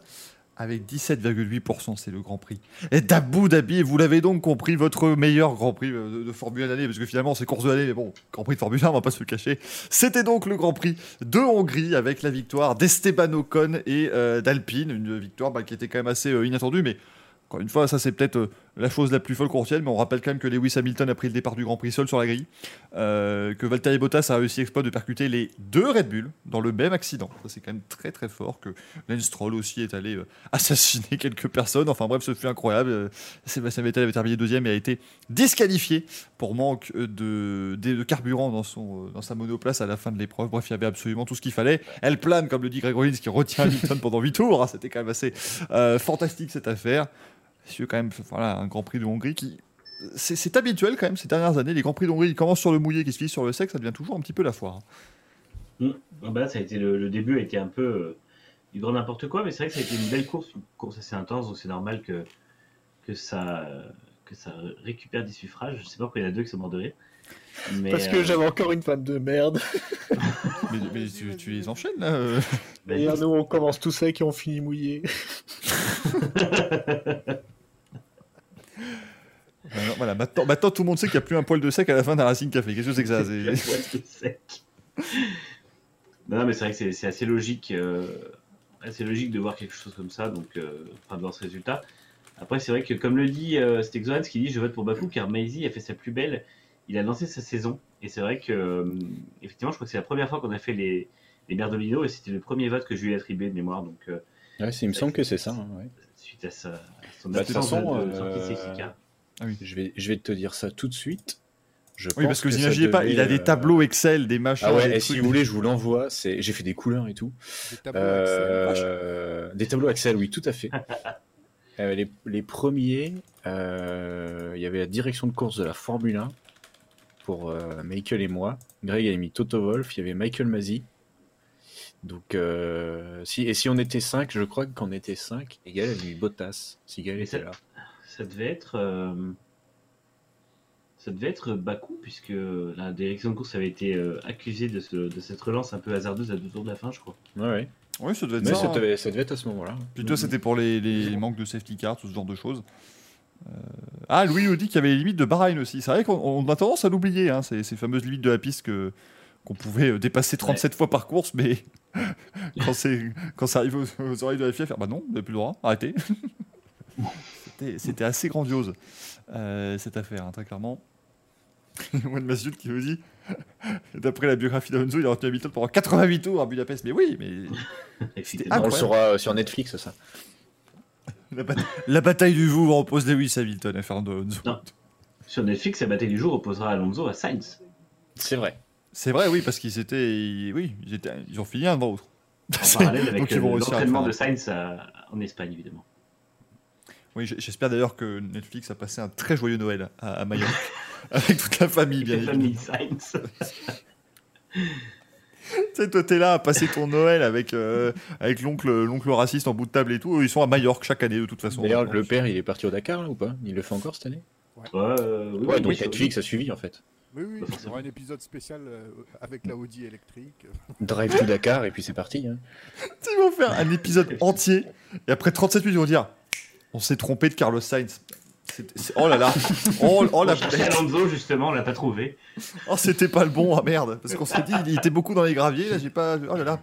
Avec 17,8%, c'est le Grand Prix et d'Abu Dhabi. Vous l'avez donc compris, votre meilleur Grand Prix euh, de, Formule 1 d'année, parce que finalement c'est course de l'année, mais bon, Grand Prix de Formule 1, on va pas se le cacher. C'était donc le Grand Prix de Hongrie avec la victoire d'Esteban Ocon et euh, d'Alpine, une victoire bah, qui était quand même assez euh, inattendue, mais encore une fois, ça c'est peut-être la chose la plus folle qu'on retienne, mais on rappelle quand même que Lewis Hamilton a pris le départ du Grand Prix seul sur la grille, euh, que Valtteri Bottas a réussi exploit de percuter les deux Red Bull dans le même accident. C'est quand même très très fort, que Lance Stroll aussi est allé euh, [LAUGHS] assassiner quelques personnes. Enfin bref, ce fut incroyable. Euh, Sébastien Vettel avait terminé deuxième et a été disqualifié pour manque de, carburant dans, son, dans sa monoplace à la fin de l'épreuve. Bref, il y avait absolument tout ce qu'il fallait. Elle plane, comme le dit Greg Rollins, qui retient Hamilton pendant 8 tours. Ah, C'était quand même assez fantastique cette affaire. C'est quand même voilà, un Grand Prix de Hongrie qui. C'est c'est habituel quand même ces dernières années. Les Grands Prix de Hongrie, ils commencent sur le mouillé, qui se finissent sur le sec, ça devient toujours un petit peu la foire. Mm. Ah bah, ça a été le, le début a été un peu euh, du grand n'importe quoi, mais c'est vrai que ça a été une belle course, une course assez intense, donc c'est normal que, que, ça, que ça récupère des suffrages. Je sais pas pourquoi il y en a deux qui sont morts de rire. Mais, Parce que euh, j'avais encore une fan de merde. [LAUGHS] Mais, mais tu, tu les enchaînes là euh. bah, Et nous, on commence tous secs et on finit mouillé. [LAUGHS] [LAUGHS] Alors, Voilà, maintenant, maintenant, tout le monde sait qu'il n'y a plus un poil de sec à la fin d'un Racing Café. Qu'est-ce que c'est que ça C'est- sec. Non, non, mais c'est vrai que c'est- c'est assez logique, euh, assez logique de voir quelque chose comme ça, donc euh, enfin de voir ce résultat. Après, c'est vrai que comme le dit euh, Xoran, qui dit je vote pour Bakou car Maisie a fait sa plus belle. Il a lancé sa saison et c'est vrai que euh, effectivement, je crois que c'est la première fois qu'on a fait les les Merdolino et c'était le premier vote que je lui ai attribué de mémoire, donc euh, Ouais, c'est- il me semble que c'est ça. hein, ouais. suite à, sa, à son Bah, absence de, façon, de sortie de car. Je vais, je vais te dire ça tout de suite. Je Oui, pense parce que vous ça imaginez pas, devait, il a des tableaux Excel, des machins. Ah ouais, des et si vous voulez, je vous l'envoie. C'est, j'ai fait des couleurs et tout. Des tableaux Excel. Euh, des tableaux Excel, oui, tout à fait. [LAUGHS] Euh, les, les premiers, euh, il y avait la direction de course de la Formule 1 pour euh, Michael et moi. Greg avait mis Toto Wolf, il y avait Michael Masi. Donc, euh, si, et si on était 5, je crois qu'on était 5, et Gaël avait mis Bottas, si Gaël était ça- là. Ça devait être. euh, Ça devait être Bakou, puisque la direction de course avait été euh, accusée de, ce- de cette relance un peu hasardeuse à deux tours de la fin, je crois. Ouais, ouais. Oui, ça devait être Mais ça. ça hein. devait, ça devait être à ce moment-là. Puis toi, c'était pour les, les manques de safety car, tout ce genre de choses. Euh, Ah, Louis nous dit qu'il y avait les limites de Bahreïn aussi. C'est vrai qu'on on a tendance à l'oublier, hein, ces, ces fameuses limites de la piste que qu'on pouvait dépasser 37 fois par course, mais [LAUGHS] quand, c'est- quand ça arrive aux, aux oreilles de la FIA, faire bah non, vous n'avez plus le droit, arrêtez. [LAUGHS] C'était- C'était assez grandiose, euh, cette affaire, hein, très clairement. [LAUGHS] One Masud qui nous dit, [LAUGHS] d'après la biographie d'Alonso, il a retenu Hamilton pendant 88 tours à Budapest. Mais oui, mais. [LAUGHS] On le saura euh, sur Netflix, ça. La, bat- la bataille du Vouvre oppose Lewis Hamilton à Fernando Alonso. Non. Sur Netflix, la bataille du jour opposera Alonso à Sainz. C'est vrai. C'est vrai, oui, parce qu'ils étaient, oui, ils, étaient, ils ont fini un devant l'autre. En parallèle avec Donc ils euh, vont réussir à l'entraînement de Sainz à- en Espagne, évidemment. Oui, j'espère d'ailleurs que Netflix a passé un très joyeux Noël à, à Majorque [LAUGHS] avec toute la famille, bien évidemment. famille Sainz. [LAUGHS] Tu sais, toi, t'es là à passer ton Noël avec, euh, avec l'oncle, l'oncle raciste en bout de table et tout. Ils sont à Majorque chaque année, de toute façon. D'ailleurs, le père, il est parti au Dakar, là, ou pas? Il le fait encore cette année? Ouais, euh, oui, Ouais, oui, donc oui, Netflix a suivi, en fait. Oui, oui, il y aura un épisode spécial euh, avec la Audi électrique. [LAUGHS] Drive to Dakar, et puis c'est parti. hein. Ils vont faire un épisode entier et après 37 minutes, ils vont dire On s'est trompé de Carlos Sainz. Oh là là. Oh, oh la. Alonso, justement, on l'a pas trouvé. Oh, c'était pas le bon. Ah merde. Parce qu'on s'est dit, il était beaucoup dans les graviers. Là, j'ai pas. Oh là là.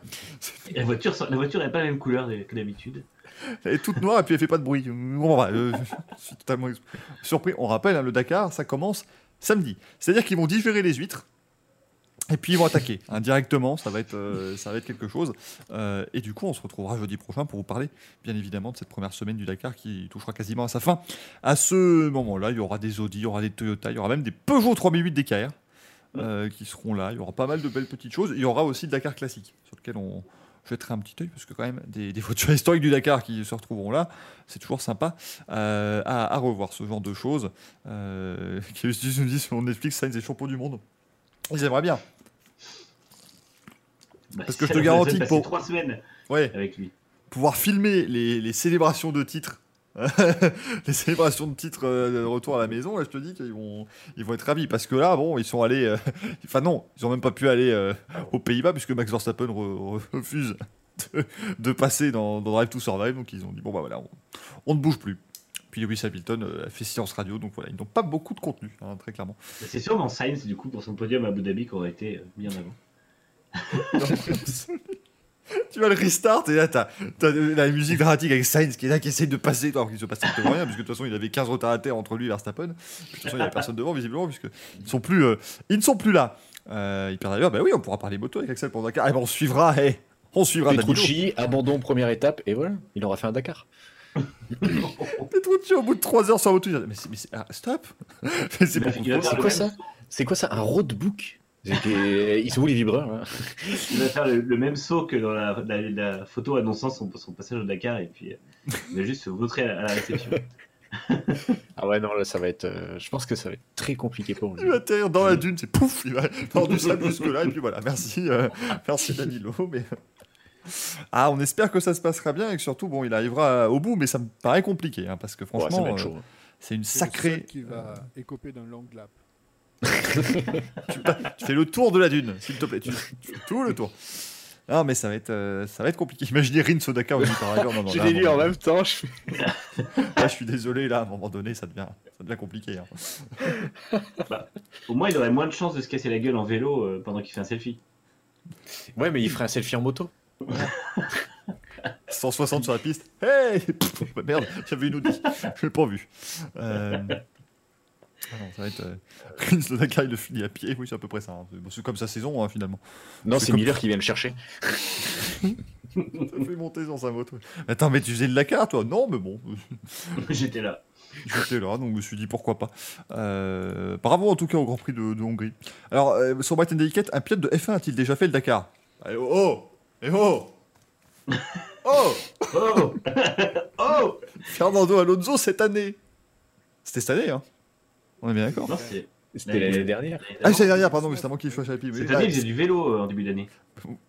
La voiture, la voiture n'a pas la même couleur que d'habitude. Elle est toute noire et puis elle fait pas de bruit. Bon, bah, euh, je suis totalement surpris. On rappelle, hein, le Dakar, ça commence samedi. C'est-à-dire qu'ils vont digérer les huîtres. Et puis ils vont attaquer hein, directement, ça va être, euh, ça va être quelque chose. Euh, et du coup, on se retrouvera jeudi prochain pour vous parler, bien évidemment, de cette première semaine du Dakar qui touchera quasiment à sa fin. À ce moment-là, il y aura des Audi, il y aura des Toyota, il y aura même des Peugeot 3008 DKR euh, qui seront là. Il y aura pas mal de belles petites choses. Il y aura aussi le Dakar classique, sur lequel on jetterai un petit œil, parce que quand même, des, voitures [LAUGHS] historiques du Dakar qui se retrouveront là, c'est toujours sympa euh, à, revoir ce genre de choses. Euh, [LAUGHS] qui nous dit sur Netflix, Sainz est champion du monde? Ils aimeraient bien. Bah, Parce que je te garantis que pour- trois semaines Ouais, avec lui. pouvoir filmer les, les célébrations de titres. [LAUGHS] les célébrations de titres euh, de retour à la maison, là je te dis qu'ils vont, ils vont être ravis parce que là, bon, ils sont allés. euh, [LAUGHS] Enfin, non, ils ont même pas pu aller euh, aux Pays-Bas puisque Max Verstappen re- re- refuse de, de passer dans, dans Drive to Survive. Donc ils ont dit, bon, bah voilà, on, on ne bouge plus. Puis Lewis Hamilton euh, a fait silence radio, donc voilà, ils n'ont pas beaucoup de contenu, hein, très clairement. Bah, C'est sûrement Sainz, du coup, pour son podium à Abu Dhabi, qui aurait été euh, mis en avant. [LAUGHS] tu vas le restart et là t'as as la musique dramatique avec Sainz qui est là qui essaie de passer alors qu'il se passe strictement rien puisque de toute façon il avait 15 retards à terre entre lui et Verstappen de toute façon il n'y avait personne devant visiblement puisque ils sont plus euh, ils ne sont plus là euh, perdent d'ailleurs bah oui on pourra parler moto avec Axel pour Dakar et ben on suivra hey, on suivra Petrucci, abandon première étape, et voilà, il aura fait un Dakar. [LAUGHS] Petrucci au bout de 3 heures sur dit, mais ah, stop. [LAUGHS] C'est quoi même ça? Saut- C'est quoi ça? Un roadbook? C'est- Ils sont où les vibreurs là? Il va faire le, le même saut que dans la, la- la photo annonçant son, son passage au Dakar, et puis euh, il va juste se vautrer à, à la réception. [LAUGHS] Ah ouais, non, là ça va être. euh, je pense que ça va être très compliqué pour lui. il va atterrir dans la dune c'est pouf il va dans du sable jusque là et puis voilà. Merci euh, merci Danilo mais ah on espère que ça se passera bien et que surtout bon il arrivera au bout mais ça me paraît compliqué hein, parce que franchement euh, c'est une le sacrée qui va écoper d'un long lap. [LAUGHS] tu fais le tour de la dune, s'il te plaît. Tu, tu fais tout le tour. Non, mais ça va être, euh, ça va être compliqué. Imaginez Rin Sodaka aussi par ailleurs. Non, non, [LAUGHS] Je l'ai lu en moment- même temps. Je... [LAUGHS] là, je suis désolé, là, à un moment donné, ça devient, ça devient compliqué. hein. Au moins, il aurait moins de chances de se casser la gueule en vélo euh, pendant qu'il fait un selfie. Ouais, mais il ferait un selfie en moto. 160 sur la piste. Hey Pff, [LAUGHS] bah, Merde, j'avais une Audi. Je l'ai pas vu. Euh, ah non, ça va être. Euh... Sodaka, il le finit à pied. Oui, c'est à peu près ça. hein. C'est- comme sa saison, hein, finalement. Non, C'est comme- Miller qui vient le chercher. [LAUGHS] Ça fait monter dans sa moto. Attends, mais tu faisais de la carte, toi? Non, mais bon. [LAUGHS] J'étais là. J'étais là, donc je me suis dit pourquoi pas. Euh, bravo en tout cas au Grand Prix de, de Hongrie. Alors, euh, sur Bright and Delicate, un pilote de F1 a-t-il déjà fait le Dakar? Eh oh Oh Eh [LAUGHS] oh Oh Oh Oh Fernando Alonso cette année C'était cette année, hein On est bien d'accord Non. C'était l'année dernière. Ah, c'est l'année dernière, pardon, mais c'est avant qu'il chez la pipe. Cette année, il faisait du vélo euh, en début d'année.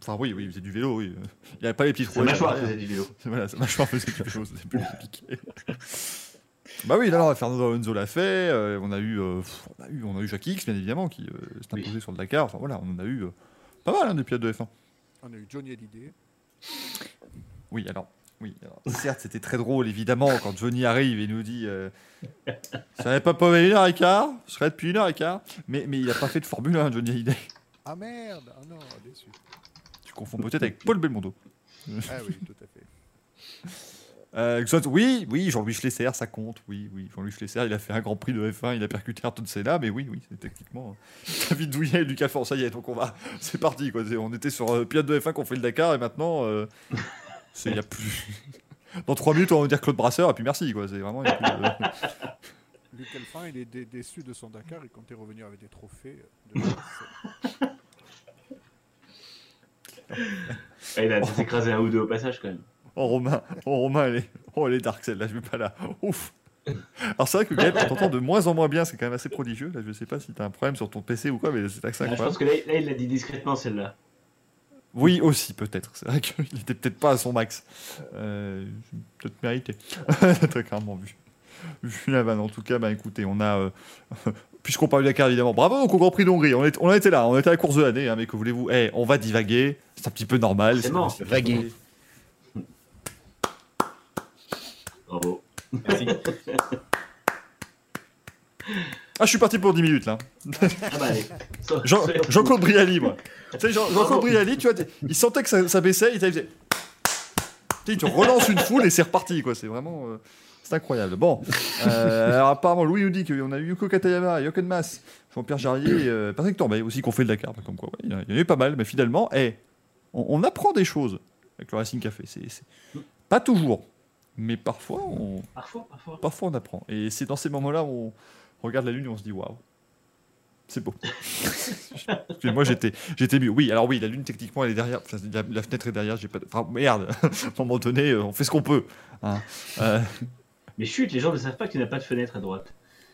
Enfin, oui, oui, il faisait du vélo, oui. Il n'y avait pas les petits Sa trous. mâchoire faisait du vélo. [LAUGHS] Voilà, sa mâchoire faisait quelque chose, c'était plus compliqué. [LAUGHS] bah oui, alors, Fernando Alonso l'a fait. euh, on a eu, euh, pff, on a eu, on a eu Jackie X, bien évidemment, qui euh, s'est imposé Oui. sur le Dakar. Enfin voilà, on en a eu euh, pas mal hein, des pilotes de F1. On a eu Johnny Hallyday. Oui, alors, oui, alors, certes, c'était très drôle, évidemment, quand Johnny arrive et nous dit, euh, ça n'avait pas pas une heure et quart, je serais depuis une heure et quart, mais mais il a pas fait de Formule 1, Johnny Hallyday. Ah merde Ah non, déçu. Tu confonds peut-être avec Paul Belmondo. Ah oui, tout à fait. Euh, oui, oui, Jean-Louis Schlesser, ça compte. Oui, oui, Jean-Louis Schlesser, il a fait un Grand Prix de F1, il a percuté Ayrton Senna, mais oui, oui, c'est techniquement euh, [LAUGHS] David Douillet et Lucas Fort. Ça y est, donc on va, [LAUGHS] c'est parti quoi. C'est- On était sur euh, pilote de F1 qu'on fait le Dakar et maintenant, euh, [LAUGHS] c'est il y a plus. Dans 3 minutes, on va dire Claude Brasseur et puis merci quoi. C'est vraiment. il y a plus de- Luc Alphin, il est dé- déçu de son Dakar. Il comptait revenir avec des trophées. euh, De... Ah, il a écrasé un ou deux au passage quand même. Oh Romain, oh Romain, elle est, oh elle est dark celle-là, je vais pas là. Ouf. Alors c'est vrai que Gaël, on t'entend de moins en moins bien, c'est quand même assez prodigieux. Là, je sais pas si t'as un problème sur ton PC ou quoi, mais c'est assez Ah, je pense que là, là, il l'a dit discrètement celle-là. Oui, aussi, peut-être. C'est vrai qu'il était peut-être pas à son max. Euh, peut-être mérité. [LAUGHS] Très clairement vu. Vu la vanne. En tout cas, bah, écoutez, on a. euh, [LAUGHS] Puisqu'on parle du Dakar, évidemment. Bravo donc au Grand Prix d'Hongrie. On, est, on été là, on était à la course de l'année, hein, mais que voulez-vous? Eh, On va divaguer. C'est un petit peu normal. C'est- Vaguer. Bravo. Merci. Ah, je suis parti pour 10 minutes là. Ah bah allez. [LAUGHS] Jean- Jean-Claude Brialy, moi. Tu sais, Jean- Jean-Claude Bravo. Brialy, tu vois, t'es- il sentait que ça, ça baissait, il. Tu sais, tu relances une foule et c'est reparti, quoi. C'est vraiment. euh, c'est incroyable. Bon. Euh, alors, apparemment, Louis nous dit qu'on a eu Yuko Katayama, Jochen Mas, Jean-Pierre Jarrier, euh, Patrick Torbay aussi qu'on fait de la carte. Comme quoi, ouais, il y en a- il y en a eu pas mal, mais finalement, eh, on, on apprend des choses avec le Racing Café. C'est, c'est- Pas toujours, mais parfois on, Parfois, parfois. parfois on apprend. Et c'est dans ces moments-là où on regarde la lune et on se dit waouh, c'est beau. [LAUGHS] Que moi j'étais, j'étais mieux. Oui, alors oui, la lune techniquement elle est derrière, enfin, la, la fenêtre est derrière. J'ai pas, de- enfin merde. [LAUGHS] à un moment donné, euh, on fait ce qu'on peut. hein. Euh, Mais chut, les gens ne savent pas qu'il n'y a pas de fenêtre à droite.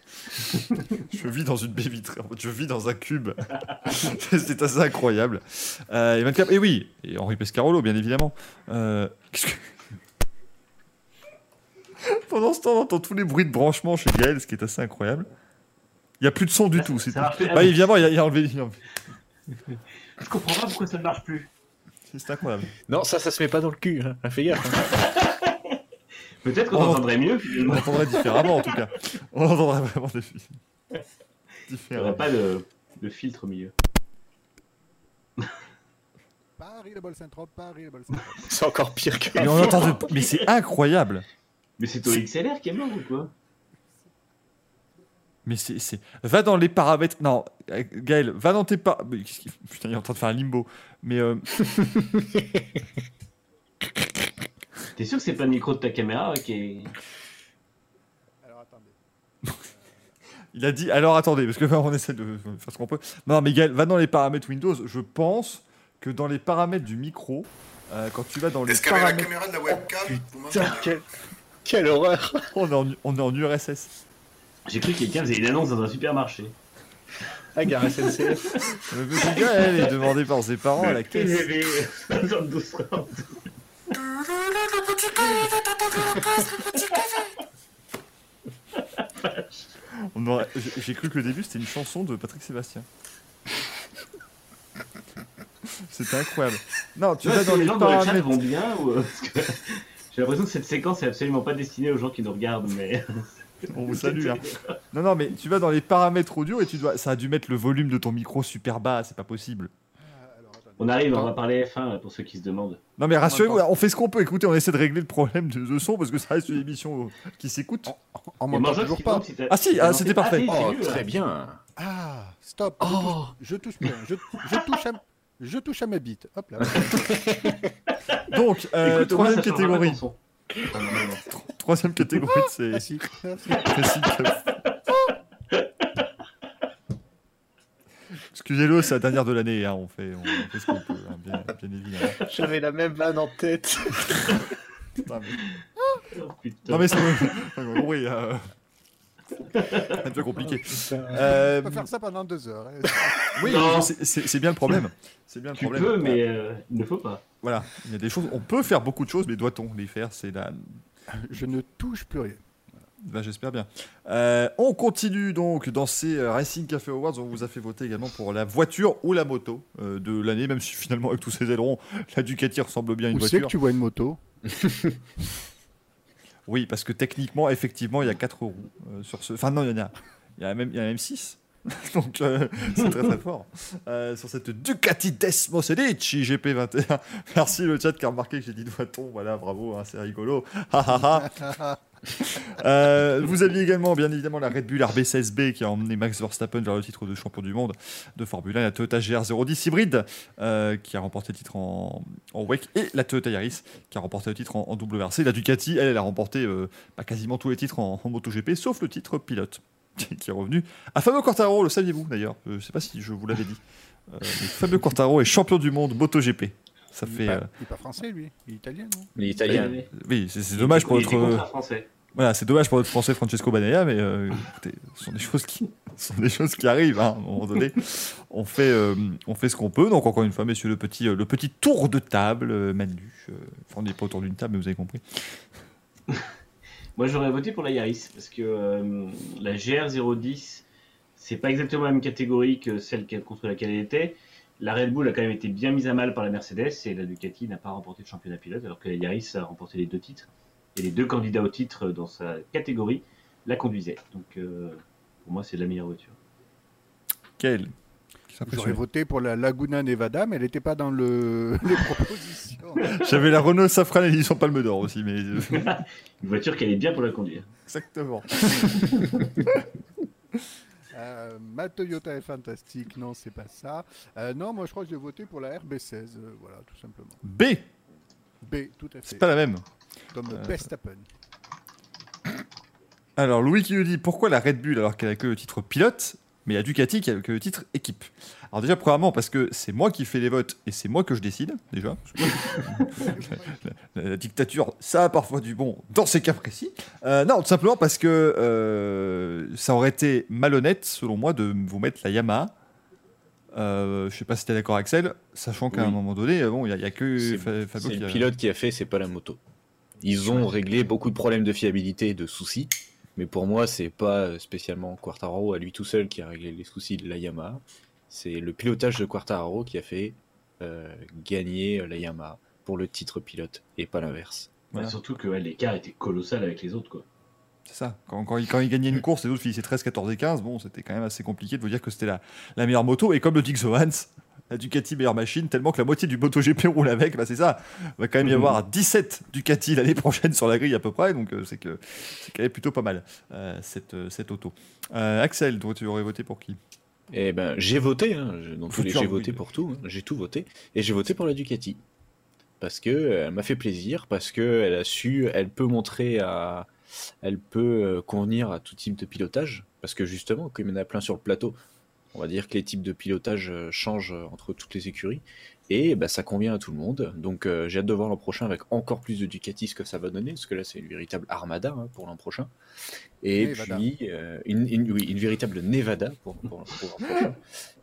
[LAUGHS] je vis dans une baie vitrée. Je vis dans un cube. c'est assez incroyable. Euh, et 24. Et oui, et Henri Pescarolo, bien évidemment. Euh, qu'est-ce que- [LAUGHS] Pendant ce temps, on entend tous les bruits de branchement chez Gaël, ce qui est assez incroyble. Il n'y a plus de son du Ça- tout. c'est. Ah Bah, évidemment, il a, il a enlevé. il a enlevé- Je comprends pas pourquoi ça ne marche plus. C'est incroyable. Non, ça, ça se met pas dans le cul. Hein. Fais gaffe. hein. [LAUGHS] Peut-être qu'on On- entendrait mieux On finalement. entendrait différemment, en tout cas. On entendrait vraiment des filles. Il n'y aurait pas de, de filtre au milieu. Paris le bol Saint-Trope, Paris le bol Saint-Trope. C'est encore pire que. Mais on entend. Mais c'est incroyable. Mais c'est ton XLR qui est mort ou quoi? Mais c'est, c'est- Va dans les paramètres. Non, euh, Gaël, va dans tes paramètres. Putain, il est en train de faire un limbo. Mais euh, [LAUGHS] T'es sûr que c'est pas le micro de ta caméra qui est. Alors attendez. [LAUGHS] il a dit. Alors attendez, parce que [LAUGHS] on essaie de faire ce qu'on peut. Non, mais Gaël, va dans les paramètres Windows. Je pense que dans les paramètres du micro, euh, quand tu vas dans les Est-ce qu'avec la paramètres. caméra de la webcam, Putain, quelle... quelle horreur. On est, en, on est en URSS. J'ai cru que quelqu'un faisait une annonce dans un supermarché. Ah, gare SNCF. [LAUGHS] Le petit Gaël est demandé par ses parents à la caisse. 72 francs. [LAUGHS] On aurait- j'ai- J'ai cru que le début c'était une chanson de Patrick Sébastien. C'était incroyable. Non, tu vois, dans les les gens dans le chat vont bien ou. J'ai l'impression que cette séquence est absolument pas destinée aux gens qui nous regardent, mais. [LAUGHS] On vous salue. hein. [LAUGHS] Non, non, mais tu vas dans les paramètres audio et tu dois. Ça a dû mettre le volume de ton micro super bas, c'est pas possible. Ah. On arrive, on va parler F1 pour ceux qui se demandent. Non, mais rassurez-vous, on fait ce qu'on peut. Écoutez, on essaie de régler le problème de, de son parce que ça reste une émission qui s'écoute. On Et m'entend Mangeoc, toujours pas. compte si t'as- Ah si, ah, lancé- c'était parfait. si, Oh, très bien. Ah, stop. Oh. Je touche. Je, je touche à, je touche à ma bite. Hop là. [LAUGHS] Donc, euh, Écoute, troisième pas catégorie. son. Enfin, normalement. Troisième catégorie, c'est. Merci. Merci. Précis. Excusez-le, c'est la dernière de l'année. hein, On, fait, on fait ce qu'on peut, hein, bien, bien évidemment. J'avais la même vanne en tête. Non, mais, Oh, putain. non, mais c'est oui, euh... c'est [LAUGHS] un peu compliqué. Euh, On peut faire ça pendant deux heures. hein. [LAUGHS] oui, c'est- c'est c'est bien le problème. C'est bien le Tu problème. peux, mais euh, il ne faut pas. Voilà, il y a des choses. On peut faire beaucoup de choses, mais doit-on les faire? C'est la. Je ne touche plus rien. Ben, J'espère bien. Euh, on continue donc dans ces euh, Racing Café Awards. On vous a fait voter également pour la voiture ou la moto euh, de l'année, même si finalement avec tous ces ailerons, la Ducati ressemble bien à une Où c'est voiture. que tu vois une moto? [LAUGHS] Oui, parce que techniquement, effectivement, il y a 4 roues euh, sur ce. Enfin, non, il y en a. Il y en a même, il y en a même 6. [LAUGHS] Donc, euh, c'est très très fort. Euh, sur cette Ducati Desmo Sedici GP21. Merci le chat qui a remarqué que j'ai dit doit-on. Voilà, bravo, hein, c'est rigolo. [LAUGHS] Euh, vous aviez également, bien évidemment, la Red Bull RB16B qui a emmené Max Verstappen vers le titre de champion du monde de Formule 1, la Toyota GR010 hybride euh, qui a remporté le titre en, en WEC et la Toyota Yaris qui a remporté le titre en, en WRC. La Ducati, elle, elle a remporté euh, bah, quasiment tous les titres en, en MotoGP sauf le titre pilote qui est revenu à Fabio Quartaro. Le saviez-vous d'ailleurs? Je ne sais pas si je vous l'avais dit. Euh, Fabio Quartaro est champion du monde MotoGP. Ça il, fait. est euh, pas, il est pas français, lui. Il est italien, non? Les Italiens. oui, c'est c'est dommage pour Il notre. un français. Voilà, c'est dommage pour notre français Francesco Banaya, mais euh, écoutez, ce sont des choses qui, ce sont des choses qui arrivent. hein, à un moment donné, on fait, euh, on fait ce qu'on peut. Donc encore une fois, messieurs, le petit, euh, le petit tour de table, euh, Manu. euh, enfin, on n'est pas autour d'une table, mais vous avez compris. Moi, j'aurais voté pour la Yaris parce que euh, la GR010, c'est pas exactement la même catégorie que celle qu'elle- contre laquelle elle était. La Red Bull a quand même été bien mise à mal par la Mercedes et la Ducati n'a pas remporté de championnat pilote alors que la Yaris a remporté les deux titres. et les deux candidats au titre dans sa catégorie la conduisaient. Donc euh, pour moi, c'est la meilleure voiture. Quel J'aurais voté pour la Laguna Nevada, mais elle n'était pas dans le... [LAUGHS] les propositions. J'avais la Renault Safran édition Palme d'Or aussi, mais. euh, [LAUGHS] Une voiture qui allait bien pour la conduire. Exactement. [LAUGHS] Euh, ma Toyota est fantastique, non, c'est pas ça. Euh, non, moi je crois que j'ai voté pour la RB16, euh, voilà, tout simplement. B, B, tout à fait. c'est pas la même. Comme Euh, Verstappen. Alors, Louis qui nous dit pourquoi la Red Bull alors qu'elle a que le titre pilote, mais la Ducati qui a le titre équipe Alors, déjà, premièrement, parce que c'est moi qui fais les votes et c'est moi que je décide, déjà. la, la dictature, ça a parfois du bon dans ces cas précis. Euh, non, tout simplement parce que euh, ça aurait été malhonnête, selon moi, de vous mettre la Yamaha. Euh, je sais pas si tu es d'accord, Axel, sachant qu'à Oui. un moment donné, euh, bon, il n'y a, il y a que Fabio c'est qui le a- pilote qui a fait, c'est pas la moto. Ils ont réglé beaucoup de problèmes de fiabilité et de soucis, mais pour moi, c'est pas spécialement Quartararo à lui tout seul qui a réglé les soucis de la Yamaha. C'est le pilotage de Quartararo qui a fait euh, gagner la Yamaha pour le titre pilote et pas l'inverse. Voilà. Bah, surtout que ouais, l'écart était colossal avec les autres. Quoi. C'est ça. Quand, quand, il, quand il gagnait une course, les autres finissaient 13, 14 et 15, bon, c'était quand même assez compliqué de vous dire que c'était la, la meilleure moto. Et comme le dit Hans, la Ducati meilleure machine, tellement que la moitié du MotoGP roule avec, bah c'est ça. Il va quand même y Mhm. avoir 17 Ducati l'année prochaine sur la grille à peu près, donc euh, c'est que c'est quand même plutôt pas mal euh, cette, euh, cette auto. Euh, Axel, toi, tu aurais voté pour qui? Et ben, j'ai voté, hein, j'ai voté pour tout, hein, j'ai tout voté, et j'ai voté pour la Ducati. Parce que euh, elle m'a fait plaisir, parce que elle a su, elle peut montrer à, elle peut convenir à tout type de pilotage, parce que justement, comme il y en a plein sur le plateau, on va dire que les types de pilotage euh, changent euh, entre toutes les écuries, et bah, ça convient à tout le monde. Donc euh, j'ai hâte de voir l'an prochain avec encore plus de Ducati ce que ça va donner, parce que là c'est une véritable armada hein, pour l'an prochain. Et Nevada. puis euh, une, une- oui, une véritable Nevada pour, pour, pour l'an prochain.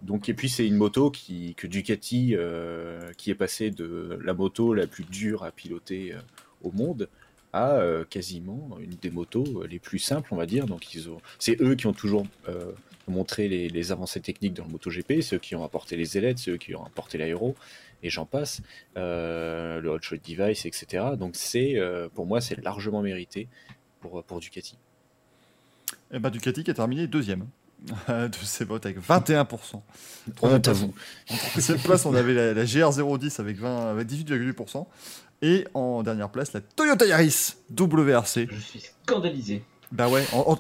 Donc et puis c'est une moto qui que Ducati euh, qui est passée de la moto la plus dure à piloter au monde à quasiment une des motos les plus simples on va dire. Donc ils ont c'est eux qui ont toujours montré les, les avancées techniques dans le MotoGP, ceux qui ont apporté les ailettes, ceux qui ont apporté l'aéro et j'en passe, euh, le hot shot device, etc. Donc c'est euh, pour moi c'est largement mérité pour pour Ducati. Eh ben, Ducati qui a terminé deuxième euh, de ses votes avec 21%. Honte à vous. En troisième place, on avait la, la GR010 avec, 20 avec 18,8%. Et en dernière place, la Toyota Yaris WRC. Je suis scandalisé. Bah ouais, en-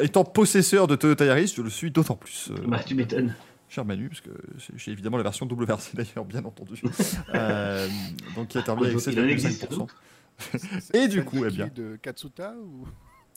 étant possesseur de Toyota Yaris, je le suis d'autant plus. euh, Bah, tu m'étonnes. cher Manu, parce que j'ai évidemment la version WRC [LAUGHS] d'ailleurs, bien entendu. Euh, donc qui a terminé avec Il en existe 7,5%. d'autres. Et C'est du coup, eh bien. De Katsuta ou...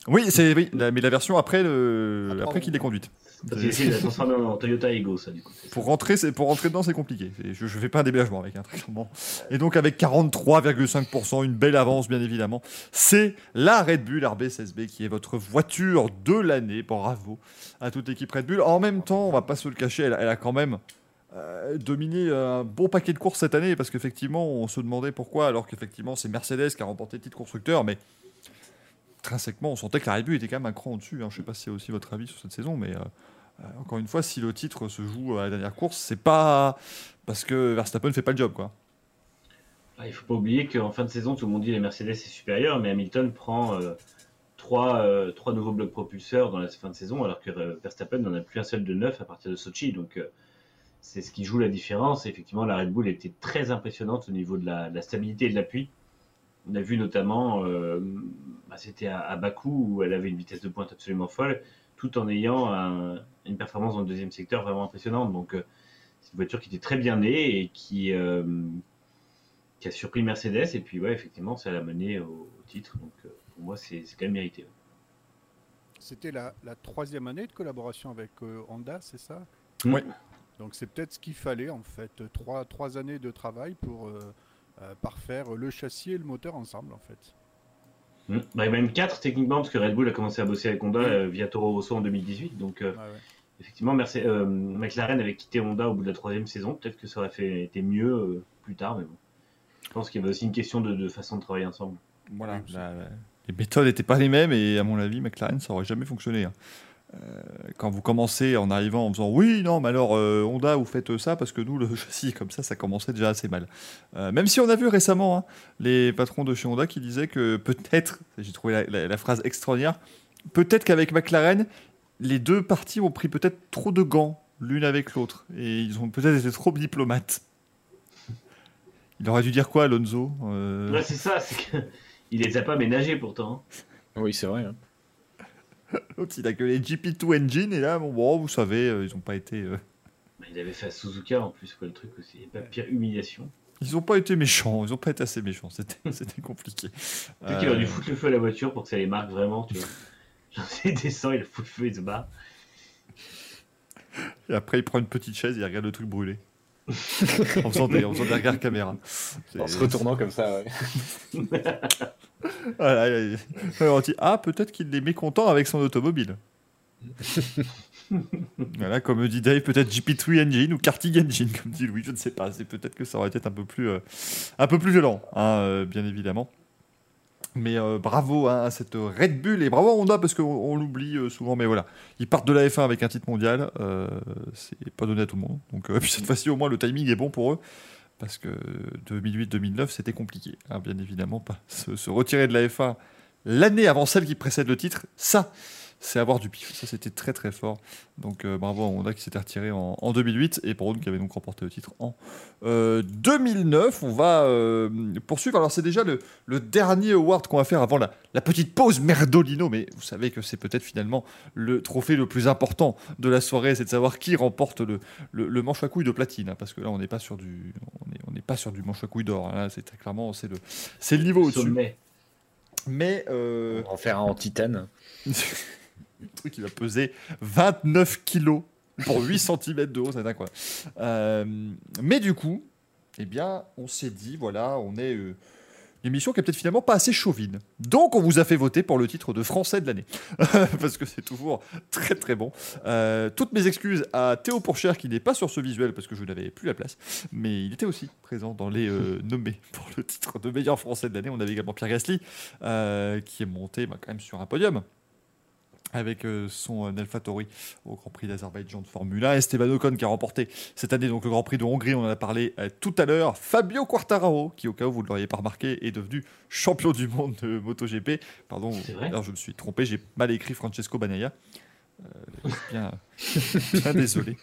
Oui, c'est oui, la- mais la version après, le, Après, après qu'il l'ait conduite. J'ai essayé de la transformer en Toyota Ego, ça, du coup. Pour rentrer, pour rentrer dedans, c'est compliqué. Je, je fais pas un déménagement avec un très clairement. Et donc avec 43,5%, une belle avance bien évidemment. C'est la Red Bull RB16B qui est votre voiture de l'année. Bravo à toute l'équipe Red Bull. En même temps, on va pas se le cacher, elle, elle a quand même euh, dominé un bon paquet de courses cette année parce qu'effectivement, on se demandait pourquoi, alors qu'effectivement, c'est Mercedes qui a remporté le titre constructeur, mais intrinsèquement, on sentait que la Red Bull était quand même un cran au-dessus. hein. Je sais pas si c'est aussi votre avis sur cette saison, mais euh, euh, encore une fois, si le titre se joue à la dernière course, c'est pas parce que Verstappen ne fait pas le job, quoi. Il faut pas oublier qu'en fin de saison, tout le monde dit les Mercedes est supérieur, mais Hamilton prend euh, trois, euh, trois nouveaux blocs propulseurs dans la fin de saison, alors que euh, Verstappen n'en a plus un seul de neuf à partir de Sochi. Donc euh, c'est ce qui joue la différence. Effectivement, la Red Bull était très impressionnante au niveau de la, stabilité et de l'appui. On a vu notamment, euh, bah, c'était à, à Bakou où elle avait une vitesse de pointe absolument folle, tout en ayant un- une performance dans le deuxième secteur vraiment impressionnante. Donc euh, c'est une voiture qui était très bien née et qui, euh, qui a surpris Mercedes. Et puis ouais, effectivement, ça l'a mené au, au titre. Donc euh, pour moi, c'est c'est quand même mérité. C'était la, la troisième année de collaboration avec euh, Honda, c'est ça? Ouais. Donc c'est peut-être ce qu'il fallait en fait, trois, trois années de travail pour euh, euh, parfaire le châssis et le moteur ensemble en fait. Mm. Bah, même 4 techniquement, parce que Red Bull a commencé à bosser avec Honda euh, via Toro Rosso en 2018. Donc euh, Ouais, ouais. effectivement, Merce- euh, McLaren avait quitté Honda au bout de la troisième saison. Peut-être que ça aurait fait, été mieux euh, plus tard, mais bon. Je pense qu'il y avait aussi une question de, de façon de travailler ensemble. Voilà. La- la- les méthodes n'étaient pas les mêmes et à mon avis, McLaren, ça aurait jamais fonctionné. hein. Euh, quand vous commencez en arrivant en faisant oui, non, mais alors euh, Honda, vous faites ça parce que nous, le [LAUGHS] châssis comme ça, ça commençait déjà assez mal. Euh, même si on a vu récemment hein, les patrons de chez Honda qui disaient que peut-être, j'ai trouvé la, la- la phrase extraordinaire, peut-être qu'avec McLaren, les deux parties ont pris peut-être trop de gants l'une avec l'autre et ils ont peut-être été trop diplomates. Il aurait dû dire quoi, Alonso Euh, Ouais, c'est ça, c'est que. [LAUGHS] Il les a pas ménagés pourtant. Oui, c'est vrai. hein. [LAUGHS] L'autre, il a que les GP2 engine et là, bon, bon, vous savez, euh, ils n'ont pas été. euh, Bah, Il avait fait à Suzuka en plus, quoi, le truc aussi. A pas pire humiliation. Ils n'ont pas été méchants, ils n'ont pas été assez méchants, c'était [LAUGHS] c'était compliqué. Peut-être qu'il aurait dû Euh, foutre le feu à la voiture pour que ça les marque vraiment, tu vois. [LAUGHS] Genre, il descend, il fout le feu, il se bat. Et après, il prend une petite chaise et il regarde le truc brûler. en, faisant des, en faisant des regards caméra. En se retournant comme ça, ouais. [LAUGHS] Voilà, et- et on dit Ah, peut-être qu'il est mécontent avec son automobile. [LAUGHS] voilà, comme dit Dave, peut-être GP3 Engine ou Karting Engine, comme dit Louis, je ne sais pas. C'est peut-être que ça aurait été un peu plus, euh, un peu plus violent, hein, euh, bien évidemment. Mais euh, bravo hein, à cette Red Bull et bravo à Honda parce qu'on on l'oublie souvent. Mais voilà, ils partent de la F1 avec un titre mondial, c'est pas donné à tout le monde. Donc euh, [LAUGHS] puis cette fois-ci au moins le timing est bon pour eux parce que 2008-2009 c'était compliqué, hein, bien évidemment pas se, retirer de la F1 l'année avant celle qui précède le titre, ça c'est avoir du pif. Ça, c'était très très fort. Donc euh, bravo à Honda qui s'était retiré en, en 2008 et Brown qui avait donc remporté le titre en euh, 2009. On va euh, poursuivre. Alors c'est déjà le, le dernier award qu'on va faire avant la, la petite pause Merdolino. Mais vous savez que c'est peut-être finalement le trophée le plus important de la soirée, c'est de savoir qui remporte le, le, le manche à couilles de platine. hein, parce que là, on n'est pas sur du, on est, on n'est pas sur du manche à couilles d'or. hein. C'est très clairement, c'est le, c'est le niveau au-dessus. Mais euh, On va en faire un en titane. [LAUGHS] le truc qui va peser 29 kilos pour 8 cm de haut, c'est incroyable. Euh, mais du coup, eh bien, on s'est dit, voilà, on est euh, une émission qui est peut-être finalement pas assez chauvine. Donc, on vous a fait voter pour le titre de Français de l'année. [LAUGHS] Parce que c'est toujours très très bon. Euh, toutes mes excuses à Théo Pourchère qui n'est pas sur ce visuel parce que je n'avais plus la place. Mais il était aussi présent dans les euh, [LAUGHS] nommés pour le titre de meilleur Français de l'année. On avait également Pierre Gasly qui est monté bah, quand même sur un podium avec euh, son euh, AlphaTauri au Grand Prix d'Azerbaïdjan de Formule 1. Esteban Ocon qui a remporté cette année donc le Grand Prix de Hongrie, on en a parlé euh, tout à l'heure. Fabio Quartararo, qui au cas où vous ne l'auriez pas remarqué, est devenu champion du monde de MotoGP. Pardon, alors je me suis trompé, j'ai mal écrit Francesco Banaya. Euh, bien, [LAUGHS] [LAUGHS] bien désolé.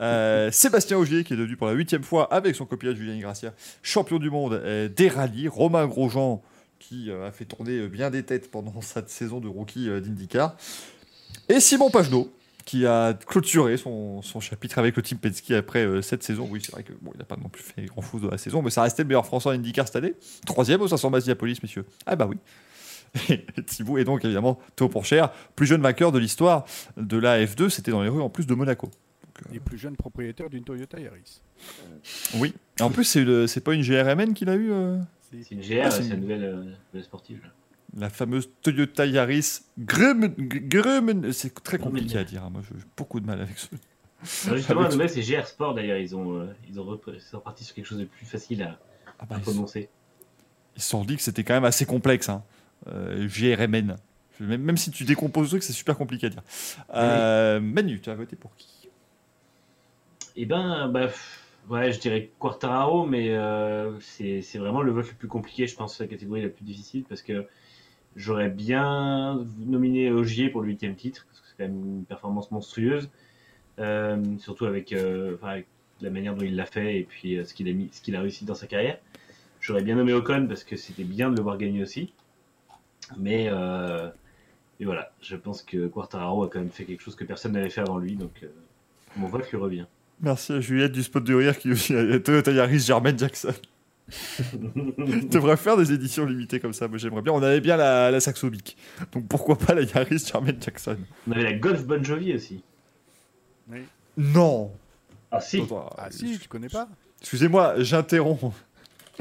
Euh, Sébastien Ogier qui est devenu pour la huitième fois avec son copilote Julien Gracia champion du monde des rallyes. Romain Grosjean qui euh, a fait tourner euh, bien des têtes pendant [LAUGHS] cette saison de rookie euh, d'IndyCar. Et Simon Pagenaud, qui a clôturé son, son chapitre avec le Team Penske après euh, cette saison. Oui, c'est vrai que bon, il n'a pas non plus fait grand chose de la saison, mais ça restait le meilleur Français en IndyCar cette année. Troisième au 500 Police, messieurs. Ah bah oui. Et [LAUGHS] Thibaut est donc évidemment Théo Pourchère, plus jeune vainqueur de l'histoire de la F2. C'était dans les rues en plus de Monaco. Les plus jeunes propriétaires d'une Toyota Yaris. Oui. Et en plus, c'est pas une GRMN qu'il a eu euh, C'est une GR, Ah, c'est une- une nouvelle, euh, nouvelle sportive. là. La fameuse Toyota Yaris. Grumman- C'est très compliqué à dire. hein. Moi, j'ai beaucoup de mal avec ce. Alors justement, la nouvelle, c'est GR Sport d'ailleurs. Ils ont, euh, ils ont repartis sur quelque chose de plus facile à, Ah bah, à prononcer. ils se sont dit que c'était quand même assez complexe. Hein. Euh, GRMN. Même, si tu décomposes le truc, c'est super compliqué à dire. Euh, Manu, tu as voté pour qui? Eh ben, bah, ouais, je dirais Quartararo, mais euh, c'est vraiment le vote le plus compliqué, je pense, la catégorie la plus difficile, parce que j'aurais bien nominé Ogier pour le huitième titre, parce que c'est quand même une performance monstrueuse, euh, surtout avec, euh, avec la manière dont il l'a fait et puis euh, ce qu'il a a réussi dans sa carrière. J'aurais bien nommé Ocon parce que c'était bien de le voir gagner aussi, mais et voilà, je pense que Quartararo a quand même fait quelque chose que personne n'avait fait avant lui, donc mon vote lui revient. Merci à Juliette du spot de rire qui aussi a Toyota Yaris Jermaine Jackson. [LAUGHS] Tu devrais faire des éditions limitées comme ça. Moi, j'aimerais bien. On avait bien la, la Saxo Bic. Donc pourquoi pas la Yaris Jermaine Jackson? On avait la Golf Bon Jovi aussi. Non Ah si Attends, Ah si, tu connais pas Excusez-moi, j'interromps.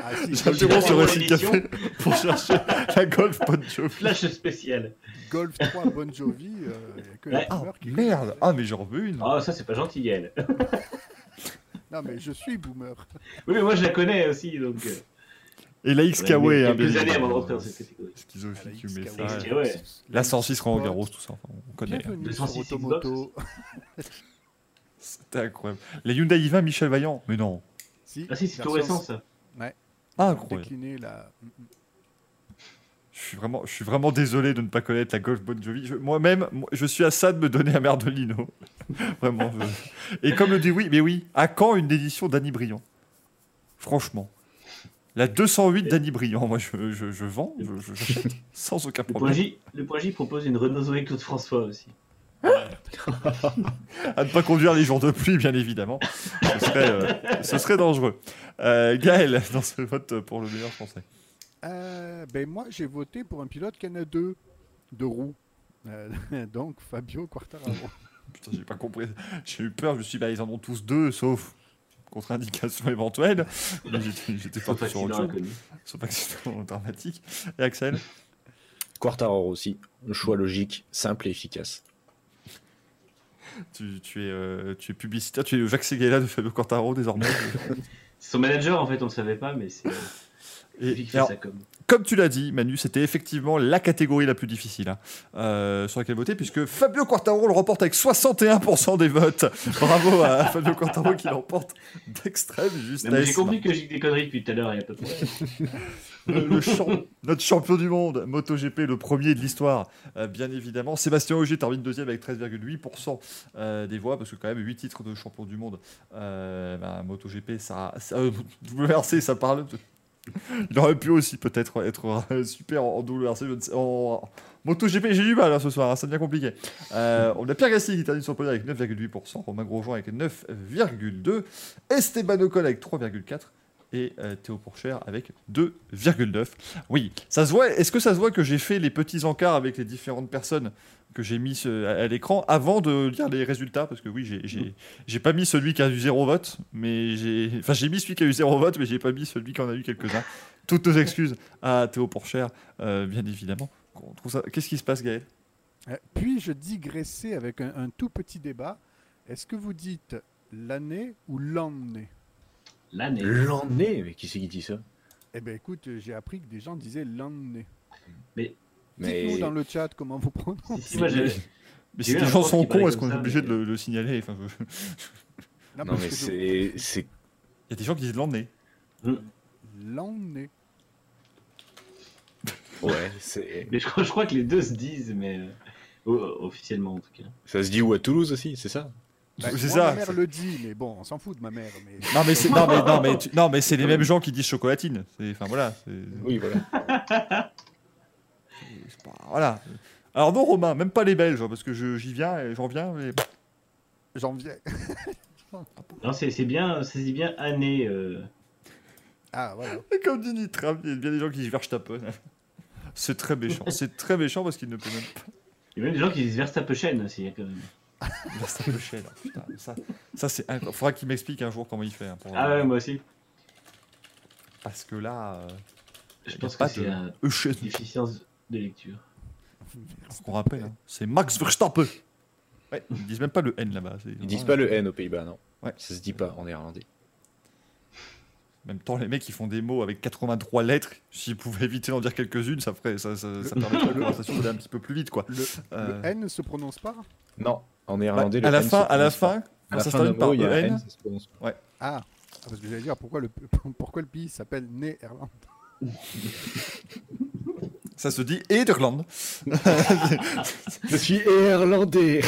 Ah si, J'interromps récit l'émission. café pour chercher la Golf Bon Jovi. Flash spécial. Golf 3 Bon Jovi, euh, il y a que Ouais. les Ah qui merde Ah mais j'en veux une. Ah ça c'est pas gentil Gaël. [LAUGHS] Non mais je suis boomer. Oui mais moi je la connais aussi donc. euh, Et la XKW, hein, Ouais, quelques années avant de rentrer dans cette catégorie. Schizophile, tu mets ça. Ouais. La 106 Roland Garros, tout ça, enfin, on connaît. hein. Bienvenue 206 sur Automoto. C'était incroyable. Les Hyundai i20, Michel Vaillant, mais non. Si, Ah si, c'est tout récent ça. Ah, la. Mm, mm. Je suis vraiment, je suis vraiment désolé de ne pas connaître la Golf Bon Jovi. Moi-même, moi, je suis à ça de me donner un Merdolino. [LAUGHS] vraiment. je- Et comme le dit oui, mais oui, à quand une édition d'Annie Briand? Franchement. La 208 d'Annie Briand, moi je, je, je vends, je, je- j'achète sans aucun Le point, problème. J, le point J propose une Renault Zoé Claude François aussi. À ne pas conduire les jours de pluie, bien évidemment. Ce serait, euh, ce serait dangereux. Euh, Gaël, dans ce vote pour le meilleur français. Euh, ben moi, j'ai voté pour un pilote qui en a deux, deux roues. Euh, [LAUGHS] donc Fabio Quartararo. Putain, j'ai pas compris. J'ai eu peur, je me suis dit, bah, ils en ont tous deux, sauf contre-indication éventuelle. Mais j'étais- parti sur autre chose. Sauf accident [LAUGHS] dramatique. Et Axel? Quartararo aussi. Un choix logique, simple et efficace. Tu, tu es, euh, tu es publicitaire, tu es le Jacques Seguela de Fabio Quartaro désormais. [LAUGHS] C'est son manager en fait, on le savait pas, mais c'est Et, alors, ça comme. comme tu l'as dit, Manu, c'était effectivement la catégorie la plus difficile hein, euh, sur laquelle voter, puisque Fabio Quartaro le remporte avec 61% des votes. [LAUGHS] Bravo à Fabio Quartaro qui l'emporte d'extrême moi, J'ai justesse. compris que j'ai des conneries depuis tout à l'heure, il y a pas de problème. [LAUGHS] notre champion du monde, MotoGP, le premier de l'histoire, euh, bien évidemment. Sébastien Ogier termine deuxième avec 13,8% euh, des voix, parce que quand même 8 titres de champion du monde. Euh, ben, MotoGP, ça, WRC, ça parle. Il aurait pu aussi peut-être être [LAUGHS] super en WRC. MotoGP, j'ai du mal hein, ce soir, hein, ça devient compliqué. On a Pierre Gasly qui termine podium avec 9,8%, Romain Grosjean avec 9,2%, Esteban Ocon avec 3,4% et euh, Théo Pourchère avec 2,9. Oui, ça se voit. Est-ce que ça se voit que j'ai fait les petits encarts avec les différentes personnes que j'ai mis euh, à, l'écran avant de lire les résultats? Parce que oui, j'ai- pas mis celui qui a eu zéro vote, mais j'ai enfin j'ai mis celui qui a eu zéro vote, mais j'ai pas mis celui qui en a eu quelques-uns. Toutes nos excuses à Théo Pourchère, euh, bien évidemment. Qu'est-ce qui se passe, Gaël? Euh, Puis-je digresser avec un tout petit débat Est-ce que vous dites l'année ou l'année? L'année. L'année Mais qui c'est qui dit ça? Eh bien, écoute, j'ai appris que des gens disaient l'année. Mais. Dites-nous dans le chat comment vous prononcez. Mais si les gens sont cons, est-ce qu'on est obligé mais- de le, le signaler? Enfin, je- Non, mais je- c'est. c'est- Il y a des gens qui disent l'année. L'année. Ouais, c'est. Mais je crois, je crois que les deux se disent, mais euh, officiellement en tout cas. Ça se dit où à Toulouse aussi, c'est ça? Bah, c'est ça. Ma mère le dit, mais bon, on s'en fout de ma mère. Mais... Non mais c'est non mais non mais tu- [LAUGHS] non mais c'est les mêmes gens qui disent chocolatine. C'est enfin voilà. c'est- Oui, voilà. c'est pas- voilà. Alors non Romain, même pas les Belges hein, parce que je- j'y viens et j'en viens. Mais... J'en viens. [LAUGHS] Non, c'est c'est bien, ça se dit bien année. euh, Ah, voilà. Et comme dit Nitra, il y a bien des gens qui disent Verstappen. C'est très méchant. C'est très méchant parce qu'il ne peut même pas. Il y a même des gens qui disent Verstappen aussi, quand même. Verstappen, hein, putain, ça, ça c'est. incroyable. Faudra qu'il m'explique un jour comment il fait. hein, pour- Ah ouais, moi aussi. Parce que là, euh, Je pense pas que c'est de- une déficience de lecture. ce qu'on rappelle, hein, c'est Max Verstappen. Ouais, ils disent même pas le N là-bas. Ils disent pas le N aux Pays-Bas, non. Ouais. Ça se dit pas en néerlandais. En même temps, les mecs, ils font des mots avec 83 lettres. S'ils pouvaient éviter d'en dire quelques-unes, ça, ferait, ça, ça, ça permettrait la conversation d'aller un petit peu plus vite. Quoi. Le, Euh, le N ne se prononce pas Non, en bah, néerlandais. le à la N se fin, à la fin, À quand la ça se fin termine par mot, il y a un EN, N, ça se prononce pas. Ah, Ah, parce que j'allais dire pourquoi le, [LAUGHS] pourquoi le pays s'appelle Néerlande? [LAUGHS] ça se dit Nederland. [LAUGHS] Je suis néerlandais.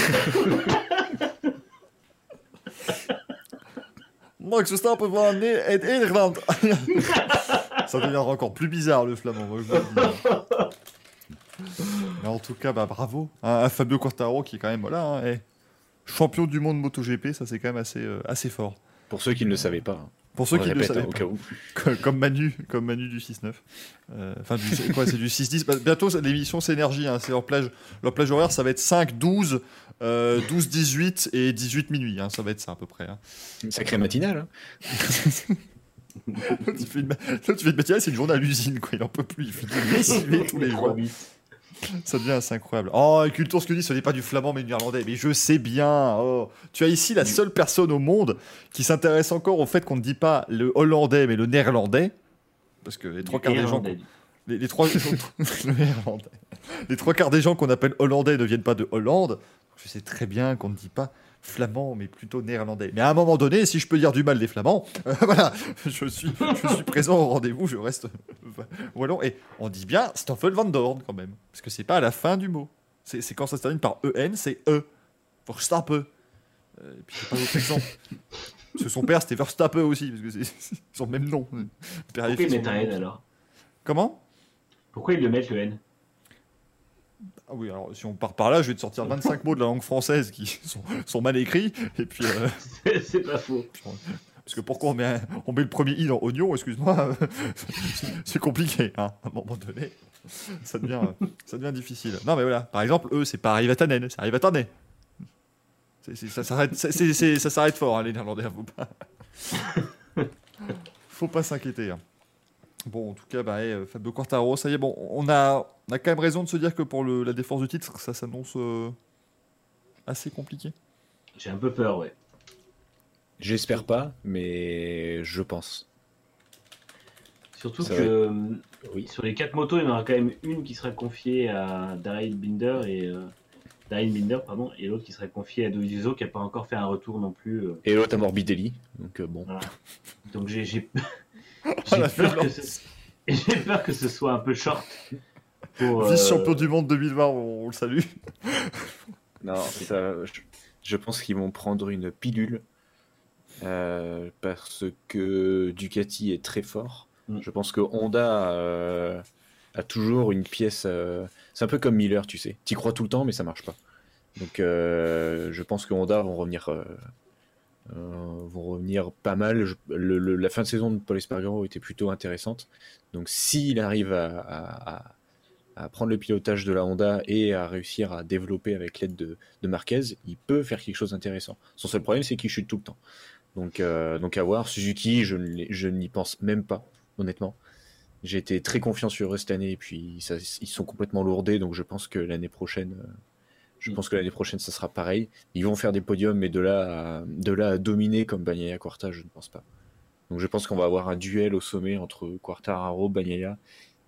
Max Verstappen van Ne- et Nederland. ça devient encore plus bizarre le flamand. moi, je. Mais en tout cas, bah, bravo hein, à Fabio Quartaro qui est quand même voilà, hein, champion du monde MotoGP. Ça, c'est quand même assez, euh, assez fort. Pour ceux qui ne le savaient pas. hein. Pour ceux On qui ne le savaient hein, au pas. cas où. Co- comme Manu, comme Manu du 6-9. Euh, Enfin, c'est quoi, c'est du 6-10. Bah, bientôt, l'émission, c'est énergie. c'est leur plage, leur plage horaire, ça va être 5, 12, euh, 12, 18 et 18 minuit. hein, ça va être ça à peu près. hein. Une sacrée matinale. hein. L'autre, il fait une, matinale, c'est une journée à l'usine. Quoi. Il en peut plus. Il fait lessiver tous les jours. Ça devient assez incroyable. Oh, Culture, ce que dit, ce n'est pas du flamand mais du néerlandais. Mais je sais bien. Oh. Tu as ici la seule personne au monde qui s'intéresse encore au fait qu'on ne dit pas le hollandais mais le néerlandais. Parce que les trois quarts des gens, les, les trois, [LAUGHS] les trois quarts des gens qu'on appelle hollandais ne viennent pas de Hollande. Je sais très bien qu'on ne dit pas flamand, mais plutôt néerlandais. Mais à un moment donné, si je peux dire du mal des flamands, [LAUGHS] euh, voilà, je suis, je suis présent au rendez-vous, je reste [LAUGHS] wallon. Et on dit bien Stoffel van Dorn quand même, parce que c'est pas à la fin du mot. C'est quand ça se termine par EN, c'est E. Verstappen. Euh, et puis c'est pas. Parce que son père c'était Verstappen aussi, parce que c'est le même nom. Pourquoi ils mettent un N alors? Comment? Pourquoi ils le mettent le N? Ah oui, alors si on part par là, je vais te sortir 25 mots de la langue française qui [LAUGHS] sont, sont mal écrits. Et puis, euh, C'est- pas faux. parce que pourquoi on met, un- on met le premier i dans oignon, excuse-moi, [LAUGHS] c'est compliqué, hein, à un moment donné. Ça devient, ça devient difficile. Non, mais voilà, par exemple, eux, c'est pas Arrivatanen, c'est Arrivatanen. C'est- c'est- c'est- c'est- ça s'arrête fort, hein, les Néerlandais, faut pas. [LAUGHS] Faut pas s'inquiéter. hein. Bon, en tout cas, bah, eh, Fabio Quartaro, ça y est, bon, on a, on a quand même raison de se dire que pour le- la défense du titre, ça s'annonce euh, assez compliqué. J'ai un peu peur, ouais. J'espère pas, mais je pense. Surtout Ça que euh, Oui. sur les quatre motos, il y en aura quand même une qui sera confiée à Daryl Binder et euh, Daryl Binder pardon, et l'autre qui sera confiée à Dovizioso qui n'a pas encore fait un retour non plus. euh. Et l'autre à Morbidelli, donc euh, bon. Donc j'ai [LAUGHS] [LAUGHS] j'ai Oh, j'ai peur, que ce... [LAUGHS] j'ai peur que ce soit un peu short. Pour, euh, Vice-champion du monde 2020, on, on le salue. [LAUGHS] Non, ça, je, je pense qu'ils vont prendre une pilule euh, parce que Ducati est très fort. Mm. Je pense que Honda euh, a toujours une pièce. euh, c'est un peu comme Miller, tu sais. T'y crois tout le temps, mais ça marche pas. Donc, euh, je pense que Honda vont revenir, vont revenir pas mal. La fin de saison de Paul Espargaro était plutôt intéressante. Donc, s'il arrive à, prendre le pilotage de la Honda et à réussir à développer avec l'aide de, Marquez, il peut faire quelque chose d'intéressant. Son seul problème, c'est qu'il chute tout le temps. Donc, euh, donc à voir. Suzuki, je, n'y pense même pas, honnêtement. J'ai été très confiant sur eux cette année, et puis ils sont complètement lourdés, donc je pense que l'année prochaine, euh, je Mm. pense que l'année prochaine, ça sera pareil. Ils vont faire des podiums, mais de là à, de là à dominer comme Bagnaia Quarta, je ne pense pas. Donc je pense qu'on va avoir un duel au sommet entre Quartararo, Bagnaia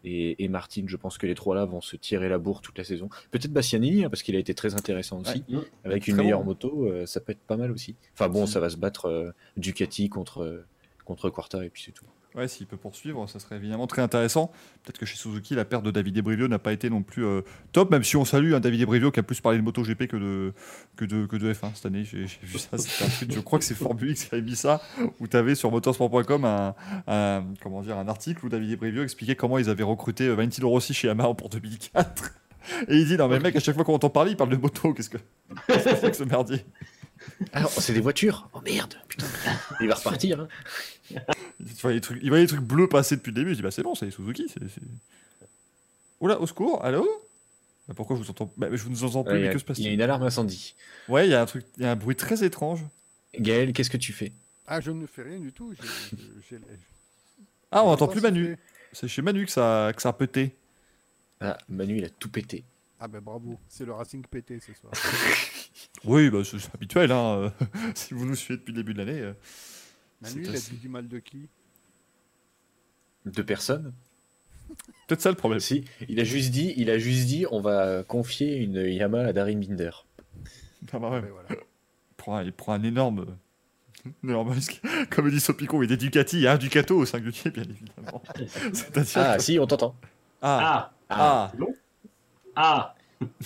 et, et Martin. Je pense que les trois là vont se tirer la bourre toute la saison. Peut-être Bastianini, hein, parce qu'il a été très intéressant aussi. Ouais. Avec une meilleure bon. moto, euh, ça peut être pas mal aussi. Enfin bon, Si. ça va se battre euh, Ducati contre, euh, contre Quarta et puis c'est tout. Ouais, s'il peut poursuivre, ça serait évidemment très intéressant. Peut-être que chez Suzuki, la perte de David Ebrivio n'a pas été non plus euh, top, même si on salue un David Ebrivio qui a plus parlé de MotoGP que de, que de, que de F1 cette année. J'ai vu ça, un tweet, je crois que c'est Formule X qui avait mis ça, où tu avais sur motorsport.com un, un- comment dire, un article où David Ebrivio expliquait comment ils avaient recruté euh, Valentino Rossi chez Yamaha pour 2004. Et il dit, non mais mec, à chaque fois qu'on entend parler, il parle de moto, qu'est-ce que qu'est-ce que c'est que ce merdier? Alors, c'est des voitures Oh merde Putain Il va repartir hein. Il voyait, les trucs, il voyait les trucs bleus passer depuis le début. Il dit bah c'est bon, c'est les Suzuki. c'est c'est- Oula, au secours, allô? Bah, Pourquoi je vous entends bah, Je vous entends plus, Ouais, il y mais a- que se Il y a une alarme incendie. Ouais, il y a un truc, il y a un bruit très étrange. Gaël, qu'est-ce que tu fais? Ah, je ne fais rien du tout. j'ai- j'ai- j'ai- Ah, on je n'entend plus Manu. c'est- C'est chez Manu que ça, que ça a pété. Ah, Manu, il a tout pété. Ah ben bravo, c'est le Racing PT ce soir. [LAUGHS] Oui, bah, c'est habituel. Hein. [LAUGHS] si vous nous suivez depuis le début de l'année. euh, Manu, il a dit du mal de qui? Deux personnes Peut-être ça le problème. Si, il a juste dit, il a juste dit, on va confier une Yamaha à Darin Binder. Ah, bah, ouais, Ben voilà. il, prend un, il prend un énorme. un [LAUGHS] énorme risque. Comme dit Sopico, il des Ducati, il y a un Ducato au singulier, bien évidemment. [LAUGHS] Ah, que- si, on t'entend. Ah, Ah ah, bon Ah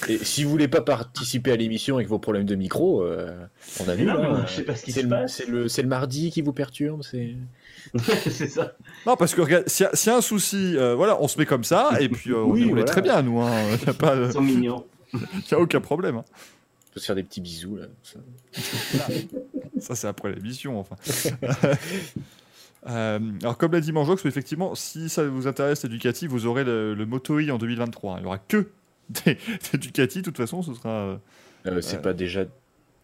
Et si vous voulez pas participer à l'émission avec vos problèmes de micro, euh, on a vu. Non, mais hein. je sais pas ce qui C'est se le, passe. c'est le, c'est le mardi qui vous perturbe. C'est. c'est ça. Non, parce que regarde, s'il y, a- y un souci, euh, voilà, on se met comme ça, et puis euh, on, Oui, est, on est voilà. très bien, nous. [LAUGHS] Il n'y a, pas, Ils sont mignons. [LAUGHS] y a aucun problème. hein. On peut se faire des petits bisous là. ça. [LAUGHS] Ça, c'est après l'émission, enfin. Euh, alors, comme l'a dit Manjox, effectivement, si ça vous intéresse, les Ducati, vous aurez le, le Moto en 2023. Il n'y aura que [LAUGHS] des, des Ducati, de toute façon, ce sera. euh, Euh, c'est Ouais. pas déjà.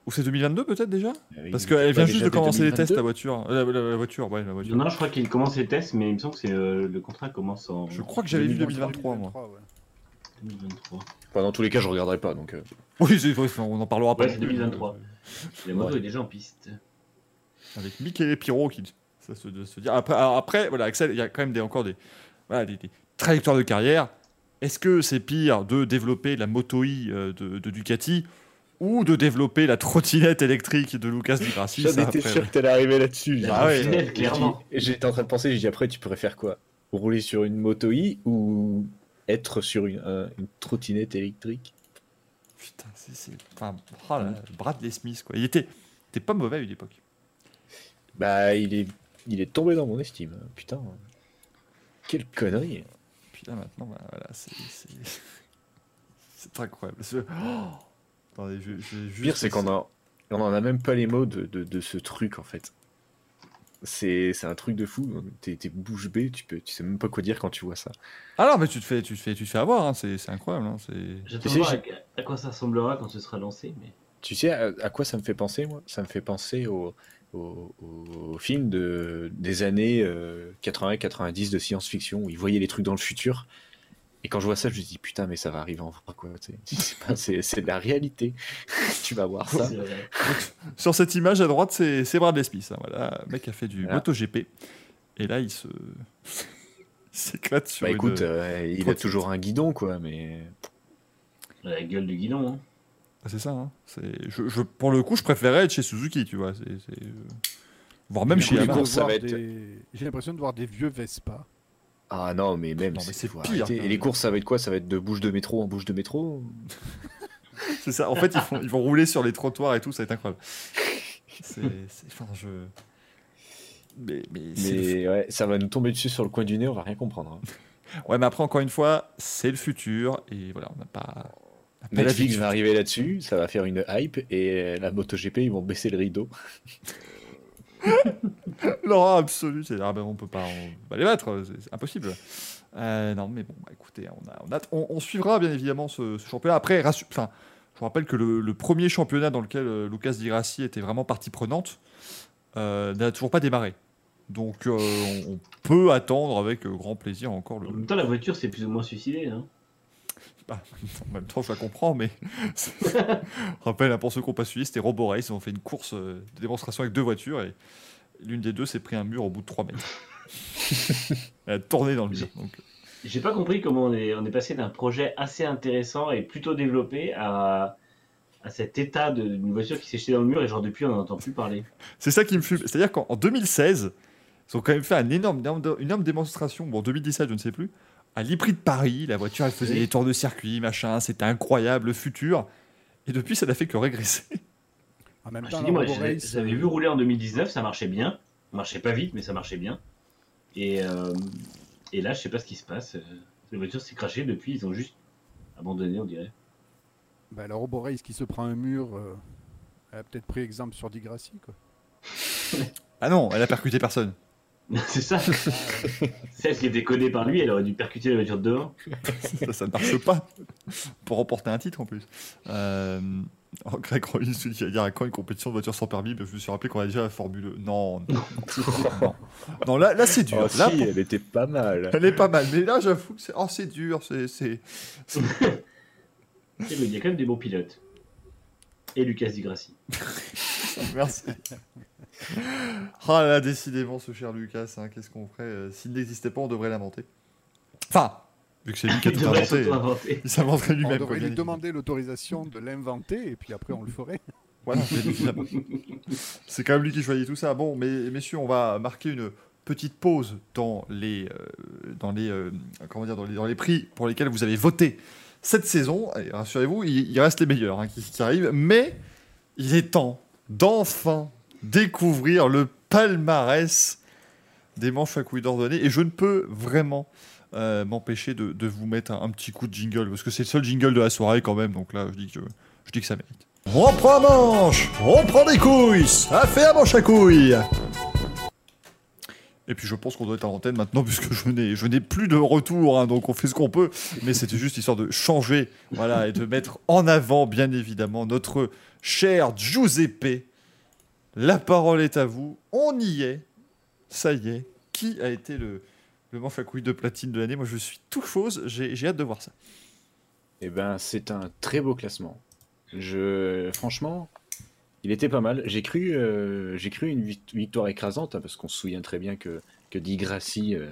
Ou c'est 2022 peut-être déjà? Euh, Parce qu'elle vient juste de commencer les 2022? tests, la voiture. Euh, La, la- la voiture, ouais, la voiture. Non, je crois qu'il commence les tests, mais il me semble que c'est euh, le contrat commence en Je crois que j'avais vu 2023, moi. 2023, ouais. 2023. Enfin, dans tous les cas, je regarderai pas. Donc, euh, Oui, c'est- ouais, on en parlera pas. Ouais, c'est 2023. La moto Ouais. est déjà en piste. Avec Michele Piro qui Ça se, doit se dire. Après, après, voilà, Axel, il y a quand même des, encore des, voilà, des, des trajectoires de carrière. Est-ce que c'est pire de développer la moto I euh, de, de Ducati ou de développer la trottinette électrique de Lucas Di Grassi J'en étais sûr que t'allais arriver là-dessus. J'ai Ah ouais. J'étais en train de penser, j'ai dit après, tu pourrais faire quoi? Rouler sur une moto i ou être sur une, un- une trottinette électrique? Putain, c'est. c'est- Enfin, oh là, Bradley Smith, quoi. Il était, était pas mauvais à une époque. Bah, il est, il est tombé dans mon estime. Putain. Quelle connerie. Puis là, maintenant, bah, voilà, c'est. C'est [LAUGHS] c'est incroyable. Ce- oh Attendez, je, je vais Le juste. pire, c'est qu'on a, on en a même pas les mots de, de, de ce truc, en fait. C'est c'est un truc de fou. T'es bouche bée, tu, peux, tu sais même pas quoi dire quand tu vois ça. Ah non, mais tu te fais, tu te fais, tu te fais avoir, hein, c'est c'est incroyable. Hein, c'est... J'attends Tu de sais, voir j'ai- à, à quoi ça ressemblera quand ce sera lancé. Mais... Tu sais à, à quoi ça me fait penser, moi? Ça me fait penser au, au, au film de, des années 80-90 de science-fiction où ils voyaient les trucs dans le futur. Et quand je vois ça, je me dis putain, mais ça va arriver en vrai, quoi. [LAUGHS] C'est de la réalité. [LAUGHS] tu vas voir ça. [LAUGHS] Sur cette image à droite, c'est c'est Bradley Smith. hein, voilà, le mec a fait du Voilà. MotoGP. Et là, il se. il s'éclate sur Bah une- écoute, euh, il a toujours un guidon, quoi, mais. La gueule du guidon. Hein. Ah, C'est ça. Hein. c'est- Je, je- pour le coup, je préférais être chez Suzuki, tu vois. c'est c'est, Voire même chez Yamaha. être- des- J'ai l'impression de voir des vieux Vespa. Ah non, mais même. Non, mais c'est pire, Et les courses, ça va être quoi? Ça va être de bouche de métro en bouche de métro? [LAUGHS] C'est ça. En fait, ils, font- ils vont rouler sur les trottoirs et tout, ça va être incroyable. C'est. c'est- Enfin, je. Mais, mais, Mais ouais, ça va nous tomber dessus sur le coin du nez, on va rien comprendre. hein. Ouais, mais après, encore une fois, c'est le futur. Et voilà, on n'a pas. Netflix va arriver là-dessus, ça va faire une hype et la MotoGP ils vont baisser le rideau. [LAUGHS] L'horreur absolue, c'est ah ben on peut pas, on peut pas les battre, c'est impossible. Euh, non, mais bon, bah, écoutez, on, a, on, a- on- on suivra bien évidemment ce, ce championnat. Après, rassu- enfin, je vous rappelle que le, le premier championnat dans lequel euh, Lucas Di Grassi était vraiment partie prenante euh, n'a toujours pas démarré. Donc, euh, on, peut attendre avec euh, grand plaisir encore le. En même temps, la voiture s'est plus ou moins suicidée. Hein. En même temps, je la comprends, mais. [LAUGHS] rappelle, hein, pour ceux qui n'ont pas suivi, c'était Robo Race. Ils ont fait une course euh, de démonstration avec deux voitures et l'une des deux s'est pris un mur au bout de 3 mètres. [LAUGHS] Elle a tourné dans le mur. Donc, J'ai pas compris comment on est, on est passé d'un projet assez intéressant et plutôt développé à, à cet état d'une voiture qui s'est jetée dans le mur et genre depuis on n'en entend plus parler. C'est ça qui me fume. C'est-à-dire qu'en en 2016, ils ont quand même fait un énorme, une énorme démonstration, bon, en 2017, je ne sais plus, à l'Ipri de Paris. La voiture, elle faisait Oui. des tours de circuit, machin, c'était incroyable, le futur. Et depuis, ça n'a fait que régresser. En même Je temps, j'avais euh, vu rouler en 2019, ça marchait bien. Ça marchait pas vite, mais ça marchait bien. Et, euh, et là, je sais pas ce qui se passe. euh, La voiture s'est crachée depuis, ils ont juste abandonné, on dirait. bah, la Robo Race qui se prend un mur, euh, elle a peut-être pris exemple sur Di Grassi, quoi. [LAUGHS] Ah non, elle a percuté personne. [LAUGHS] C'est ça. Celle qui était codée par lui, elle aurait dû percuter la voiture de devant. ça, ça ne marche pas. Pour remporter un titre en plus. Euh... oh, Greg Rollins se dit qu'il y a quand une compétition de voiture sans permis, mais je me suis rappelé qu'on a déjà la Formule 1. Non, non. non. Non, là, là c'est dur. Oh, là, si, pour- elle était pas mal. Elle est pas mal, mais là j'avoue que c'est oh, c'est dur. C'est, [LAUGHS] Il y a quand même des bons pilotes. Et Lucas Di Grassi. Merci. [LAUGHS] Ah là, décidément, ce cher Lucas, hein, qu'est-ce qu'on ferait euh, S'il n'existait pas, on devrait l'inventer. Enfin, vu que c'est lui [LAUGHS] qui a tout inventé, il s'inventerait On lui-même. quoi, devrait lui demander l'autorisation de l'inventer et puis après on le ferait. [LAUGHS] Voilà. C'est quand même lui qui choisit tout ça. Bon, mais messieurs, on va marquer une petite pause dans les, euh, dans les, euh, comment dire, dans les, dans les prix pour lesquels vous avez voté cette saison. Et rassurez-vous, il, il reste les meilleurs hein, qui, qui arrivent. Mais il est temps d'enfin découvrir le palmarès des manches à couilles d'ordonnée. Et je ne peux vraiment euh, m'empêcher de, de vous mettre un, un petit coup de jingle parce que c'est le seul jingle de la soirée quand même. Donc là, je dis que, je dis que ça mérite. On prend manche, on prend des couilles, ça fait un manche à couilles. Et puis je pense qu'on doit être à l'antenne maintenant [LAUGHS] puisque je n'ai, je n'ai plus de retour, hein, donc on fait ce qu'on peut. Mais c'était juste histoire de changer, voilà, et de mettre en avant, bien évidemment, notre cher Giuseppe. La parole est à vous. On y est. Ça y est. Qui a été le, le manche de platine de l'année? Moi, je suis tout chose. J'ai, hâte de voir ça. Eh ben, c'est un très beau classement. Je, franchement, Il était pas mal. J'ai cru, euh, j'ai cru une vic- victoire écrasante, hein, parce qu'on se souvient très bien que, que Di Grassi euh,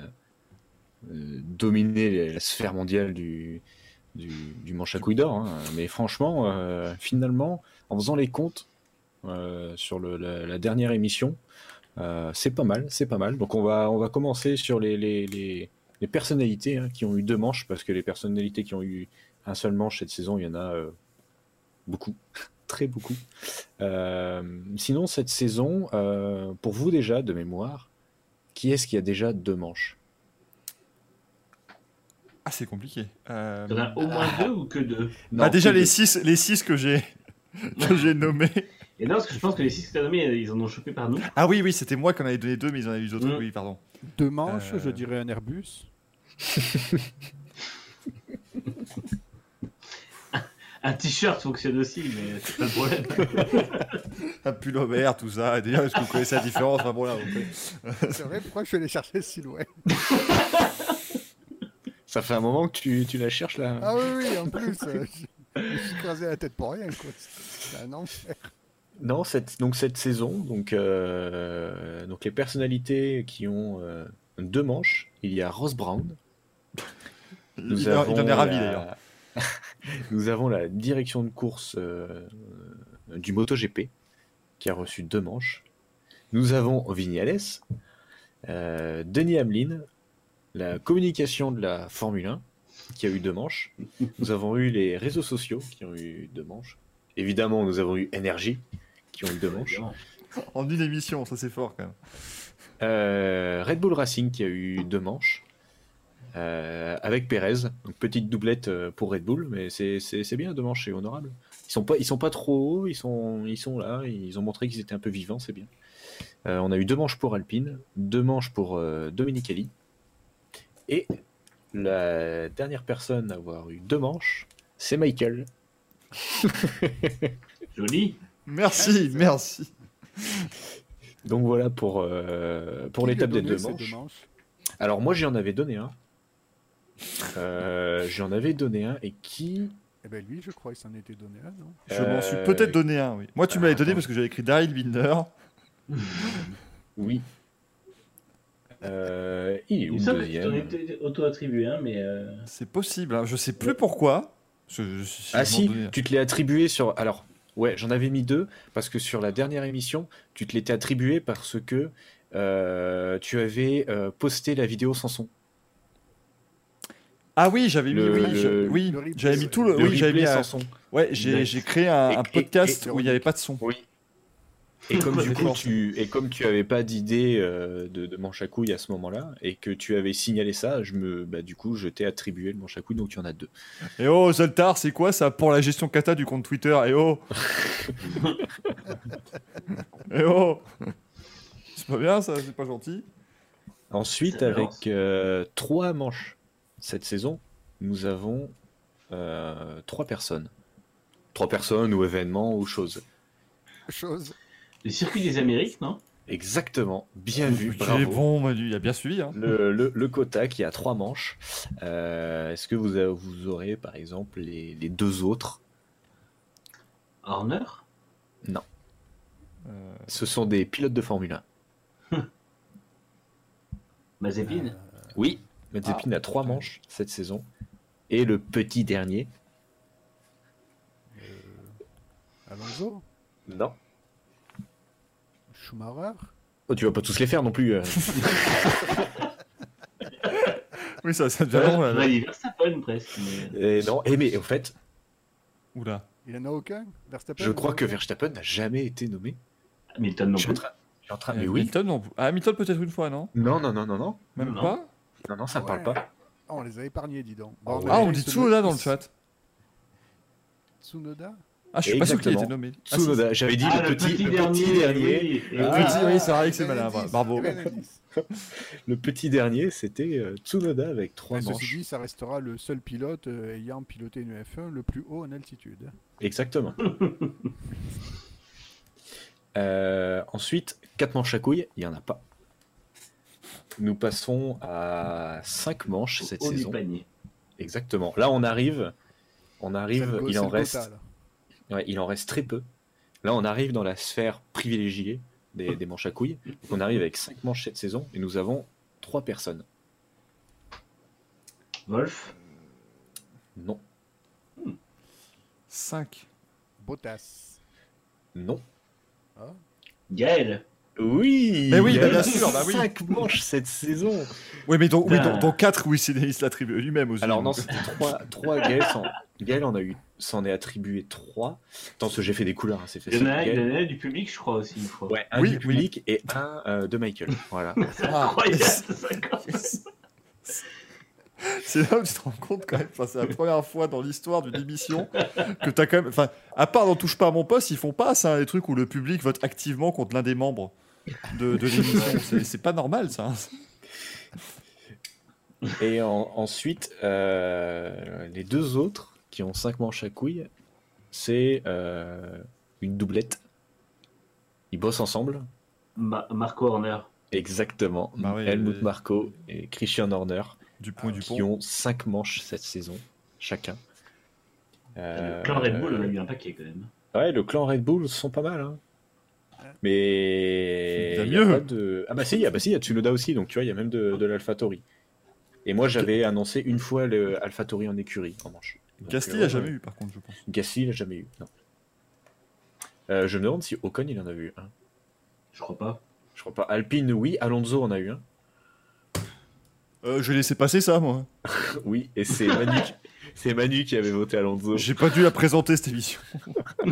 euh, dominait la sphère mondiale du, du, manche à couilles d'or. hein. Mais franchement, finalement, en faisant les comptes sur le- la, la dernière émission, euh, c'est pas mal, c'est pas mal. Donc on va, on va commencer sur les, les, les, les personnalités hein, qui ont eu deux manches, parce que les personnalités qui ont eu un seul manche cette saison, il y en a euh, beaucoup, [LAUGHS] très beaucoup. Euh, sinon, cette saison, euh, pour vous déjà, de mémoire, qui est-ce qui a déjà deux manches? Ah, c'est compliqué. Euh, Il y en a au moins deux ou que deux? Bah, déjà, que les deux. 6 les six que j'ai [LAUGHS] que j'ai nommés. Et non, parce que je pense que les six que tu as nommés, ils en ont chopé par nous. Ah oui, oui, c'était moi qui en avais donné deux, mais ils en avaient eu d'autres. Mm. Oui, pardon. Deux manches, Euh. je dirais un Airbus. [LAUGHS] Un t-shirt fonctionne aussi, mais c'est pas le problème. [LAUGHS] Un pull vert, tout ça. Et D'ailleurs, est-ce que vous connaissez la différence? Enfin, bon, là. [LAUGHS] C'est vrai, pourquoi je suis allé chercher si loin Ça fait un moment que tu, tu la cherches là. Ah oui, oui, en plus, euh, je me suis crasé la tête pour rien, quoi. C'est un enfer. Non, cette, donc cette saison, donc, euh, donc les personnalités qui ont euh, deux manches, il y a Ross Brown. Il, en- il en est ravi, la- d'ailleurs. [LAUGHS] Nous avons la direction de course euh, du MotoGP qui a reçu deux manches. Nous avons Vignales, Denis Hamlin, la communication de la Formule 1 qui a eu deux manches. Nous avons eu les réseaux sociaux qui ont eu deux manches. Évidemment, nous avons eu Energy qui ont eu deux manches. [LAUGHS] En une émission, ça c'est fort quand même. Euh, Red Bull Racing qui a eu deux manches. euh, avec Perez, donc petite doublette euh, pour Red Bull, mais c'est bien, deux manches, c'est honorable. Ils sont pas, ils sont pas trop hauts, ils sont, ils sont là, ils ont montré qu'ils étaient un peu vivants, c'est bien. Euh, on a eu deux manches pour Alpine, deux manches pour euh, Domenicali, et la dernière personne à avoir eu deux manches, c'est Michael. Joli. [LAUGHS] Merci, merci. Donc voilà pour, euh, pour l'étape des deux manches. Alors moi j'en avais donné un. Euh, j'en avais donné un et qui Eh ben lui, je crois qu'il s'en était donné un, non? Je m'en suis Euh, peut-être donné un, oui. Moi, tu me ah, l'avais donné attends. parce que j'avais écrit Daryl Binder. [LAUGHS] Oui. Euh, il est où Il le auto-attribué un, mais. euh, C'est possible, hein. je sais plus pourquoi. Je- je- si Ah si, tu te l'es attribué sur... Alors, ouais, j'en avais mis deux, parce que sur la dernière émission, tu te l'étais attribué parce que euh, tu avais euh, posté la vidéo sans son. Ah oui, j'avais mis, Le- oui, le- je- oui, le replay, j'avais mis tout le, Le oui, j'avais mis, replay sans son. ouais, j'ai j'ai créé un, Et- un et- podcast et- où il n'y avait pas de son. Oui. Et comme du coup tu et comme tu avais pas d'idée euh, de, de manche à couilles à ce moment-là et que tu avais signalé ça, je me bah du coup je t'ai attribué le manche à couilles donc tu en as deux. Et oh, Zoltar, c'est quoi ça pour la gestion kata du compte Twitter? Et oh [LAUGHS] Et oh C'est pas bien ça, c'est pas gentil. Ensuite avec euh, trois manches cette saison, nous avons euh, trois personnes, trois personnes ou événements ou choses. Chose. Le circuit des Amériques, non? Exactement, bien vu, bravo. bon, Manu, il a bien suivi. Hein. Le, le, le quota qui a trois manches. Euh, Est-ce que vous, a- vous aurez par exemple les, les deux autres? Horner? Euh, Ce sont des pilotes de Formule 1. [LAUGHS] Mazepin? Euh, Oui, Mazepin a trois manches cette saison. Et le petit dernier? Alonso? Non. Schumacher Oh, tu vas pas tous les faire non plus. euh. [LAUGHS] Oui, ça, ça devient long là. Ouais, il Verstappen presque. Mais... Et non, et mais en fait, Oula. Il en a aucun? Verstappen je crois que Verstappen n'a jamais été nommé. Hamilton non Je suis en plus. train. je suis en train- mais oui. Hamilton, non. Ah, Hamilton peut-être une fois, non? Non, non, non, non, non. Même Non. pas? Non, non, ça Ouais. parle pas. Ah, on les a épargnés, dis donc. Ah Ah, on dit Tsunoda note- dans le chat. Tsunoda? Ah, je suis pas sûr qu'il ait été nommé. Ah, Tsunoda, j'avais dit Ah, le, petit, le petit dernier. oui, Le oui. petit, oui, c'est vrai que c'est malin. Bravo. Le petit dernier, c'était euh, Tsunoda avec trois Mais Ceci manches. dit, ça restera le seul pilote euh, ayant piloté une F1 le plus haut en altitude. Exactement. [LAUGHS] Euh, ensuite, 4 manches à couilles, il n'y en a pas. Nous passons à 5 manches cette saison. panier. Exactement. Là, on arrive. On arrive, il en reste. Ouais, il en reste très peu. Là, on arrive dans la sphère privilégiée des, des manches à couilles. Donc, on arrive avec 5 manches cette saison et nous avons 3 personnes. Wolf Non, 5. Bottas. non. Gaël Oui Mais oui, bah, bien sûr, bah oui. 5 manches cette saison Oui, mais donc, oui, Putain. donc, donc 4, oui, se l'attribue lui-même aussi. Alors non, c'était 3, 3 Gaël, s'en- Gaël en a eu, s'en est attribué 3. Attends, parce que j'ai fait des couleurs, hein, c'est Il y facile. en a un- il y en a du public, je crois aussi, une fois. Ouais, un Oui, du oui. public et un euh, de Michael. Voilà. [LAUGHS] C'est Ah. incroyable, même. [LAUGHS] C'est là où tu te rends compte quand même, enfin, c'est la première fois dans l'histoire d'une émission que t'as quand même, enfin, à part dans Touche pas à mon poste, ils font pas ça, les trucs où le public vote activement contre l'un des membres de, de l'émission. C'est- pas normal ça. Et en- ensuite, euh, les deux autres qui ont 5 manches à couilles, c'est euh, une doublette. Ils bossent ensemble. Ma- Marco Horner. Exactement. Bah Helmut euh, Marko et Christian Horner Du point du qui pont. ont 5 manches cette saison, chacun. Le clan Red Bull, on a eu un paquet quand même. Ouais, le clan Red Bull sont pas mal. hein. Mais. Il y a mieux. pas de... Ah bah si, il y a- bah si, il y a Tsunoda aussi, donc tu vois, il y a même de, de l'AlphaTauri. Et moi, j'avais annoncé une fois le AlphaTauri en écurie, en manche. Gasly euh, a jamais eu par contre, je pense. Gasly, il a jamais eu, non. Euh, je me demande si Ocon, il en a eu un. Je crois pas. Je crois pas. Alpine, oui. Alonso en a eu un. Euh, je laissé passer ça moi. [LAUGHS] Oui, et c'est Manu, qui- c'est Manu qui avait voté Alonso. J'ai pas dû la présenter cette émission. [LAUGHS]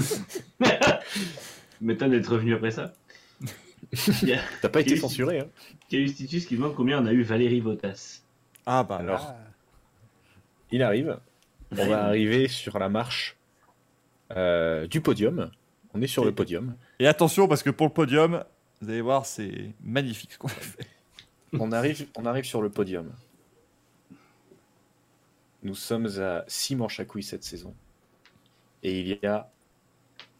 M'étonne d'être revenu après ça. [LAUGHS] T'as pas été censuré, hein Caius Titus qui demande combien on a eu Valérie Bottas. Ah bah Alors, Ah, il arrive. On va arriver sur la marche euh, du podium. On est sur le podium. Et attention parce que pour le podium, vous allez voir, c'est magnifique ce qu'on a fait. [LAUGHS] On arrive, on arrive sur le podium. Nous sommes à 6 manches à couilles cette saison. Et il y a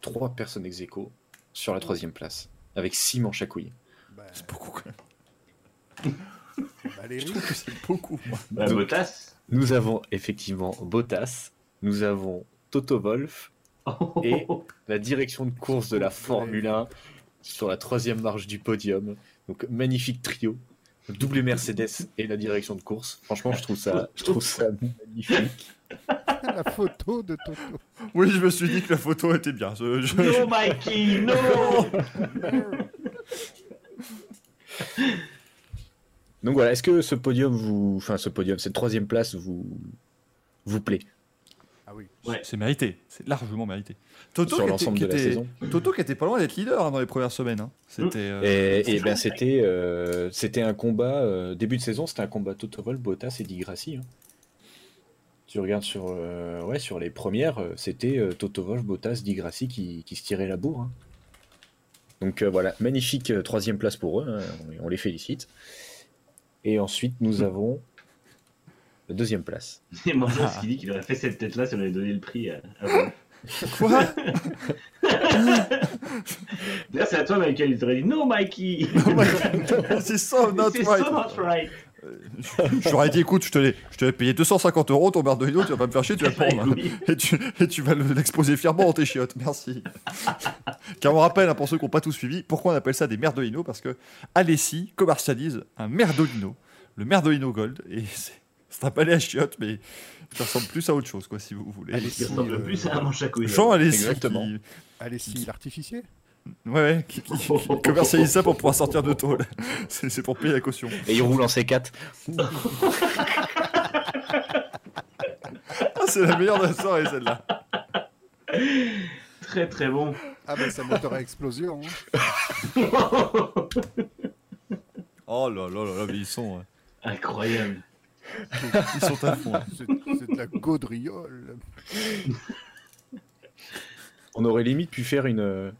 3 personnes ex aequo sur la troisième place. Avec 6 manches à couilles. bah, C'est beaucoup quand même. [LAUGHS] Je Valérie, trouve que c'est beaucoup. [LAUGHS] Bah, Donc- Bottas. Nous avons effectivement Bottas. Nous avons Toto Wolf. Et- La direction de course de la Formule 1 sur la troisième marche du podium. Donc magnifique trio. Double Mercedes et la direction de course. Franchement, je trouve ça, je trouve ça magnifique. [LAUGHS] la photo de Toto. Oui, je me suis dit que la photo était bien. Je- je- No, Mikey, no Donc voilà, est-ce que ce podium vous, enfin ce podium, cette troisième place vous vous plaît? Oui. Ouais. C'est mérité, c'est largement mérité. Toto sur qui l'ensemble était- de la qui était- saison Toto qui était pas loin d'être leader hein, dans les premières semaines. hein. C'était. euh, Et, et ben c'était euh, c'était un combat euh, début de saison, c'était un combat Toto Wolff, Bottas et Di Grassi. hein. Tu regardes sur euh, ouais sur les premières, c'était euh, Toto Wolff, Bottas, Di Grassi qui, qui se tiraient la bourre. hein. Donc euh, voilà, magnifique euh, troisième place pour eux, hein, on, on les félicite. Et ensuite nous avons la deuxième place. [LAUGHS] Et Morjas qui dit qu'il aurait fait cette tête-là si on avait donné le prix à, à Wolf. [LAUGHS] Quoi [LAUGHS] D'ailleurs, c'est à toi, Michael. Il t'aurait dit No, Mikey C'est ça, not C'est right. so not right. Ai dit, écoute, je te l'ai, je te l'ai payé 250 euros ton Berdolino, tu vas pas me faire chier, tu vas le prendre. hein. Et tu, et tu vas le- l'exposer fièrement dans tes chiottes. Merci. Car on rappelle, hein, pour ceux qui n'ont pas tout suivi, pourquoi on appelle ça des merdolinos Parce que Alessi commercialise un merdolino, le merdolino gold. Et c'est, c'est un palais à chiottes, mais qui ressemble plus à autre chose, quoi, si vous voulez. Allez, Il ressemble euh, plus à un manche à couilles. Jean Alessi. Exactement. qui- Allez, si l'artificier Ouais, ouais, qui, qui- qui [LAUGHS] commercialise ça pour pouvoir sortir de tôle. [LAUGHS] C'est, c'est pour payer la caution. Et il roule en C4. [LAUGHS] Ah, c'est la meilleure de la soirée, celle-là. Très très bon. Ah ben ça moteur à explosion. hein. Oh là là là là, mais ils sont, euh, Incroyable. Ils sont à fond. hein. C'est c'est de la gaudriole. On aurait limite pu faire une, euh,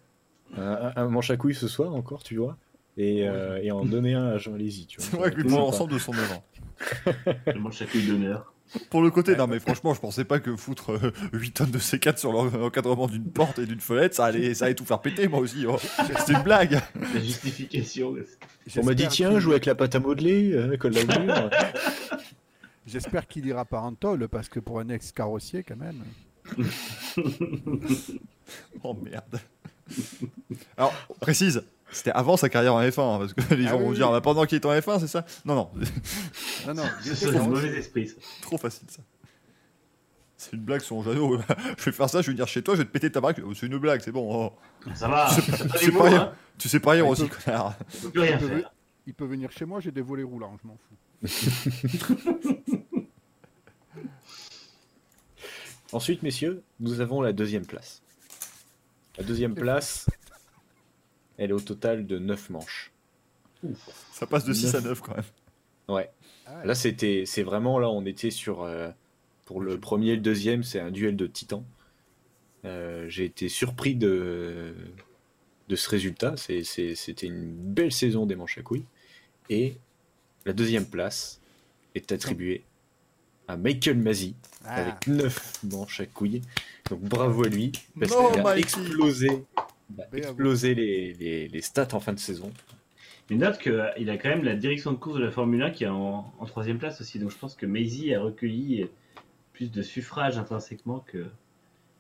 un, un manche à couilles ce soir encore, tu vois, et, euh, et en donner un à Jean Lézy. Tu vois. C'est vrai que Ça le aurait été prend sympa. l'ensemble de son œuvre. Le manche à couilles d'honneur. Pour le côté, non mais franchement, je pensais pas que foutre euh, 8 tonnes de C4 sur l'encadrement d'une porte et d'une fenêtre, ça allait, ça allait tout faire péter moi aussi. oh. C'était une blague. La justification. On m'a dit, tiens, joue avec la pâte à modeler, euh, colle la mur. [LAUGHS] J'espère qu'il ira pas en tôle parce que pour un ex-carrossier quand même. [LAUGHS] Oh merde. Alors, précise, c'était avant sa carrière en F1, hein, parce que les Ah gens oui, vont oui. dire, bah, pendant qu'il est en F1, c'est ça? Non, non, Non, non, il C'est un dans- mauvais esprit. ça. trop facile ça. C'est une blague sur mon jano. [LAUGHS] je vais faire ça, je vais venir chez toi, je vais te péter ta baraque. Oh, C'est une blague, c'est bon. oh. Ça va. Tu sais pas tu sais mots, pas rien. hein. Tu sais pas rien Ouais, aussi, il peut- connard. On peut rien il, peut, faire. il peut venir chez moi, j'ai des volets roulants, je m'en fous. [LAUGHS] Ensuite, messieurs, nous avons la deuxième place. La deuxième place, elle est au total de 9 manches. Ça passe de 6 à 9 quand même. Ouais. Ah, Là, c'était, c'est vraiment là, on était sur euh, pour le premier et le deuxième, c'est un duel de titans. Euh, j'ai été surpris de de ce résultat. C'est, c'est- c'était une belle saison des manches à couilles. Et la deuxième place est attribuée à Michael Masi ah, avec 9 manches à couilles. Donc bravo à lui parce qu'il a Mikey. explosé, il a Bravo. explosé les, les- les stats en fin de saison. Mais note qu'il a quand même la direction de course de la Formule 1 qui est en, en troisième place aussi. Donc je pense que Maisie a recueilli plus de suffrages intrinsèquement que,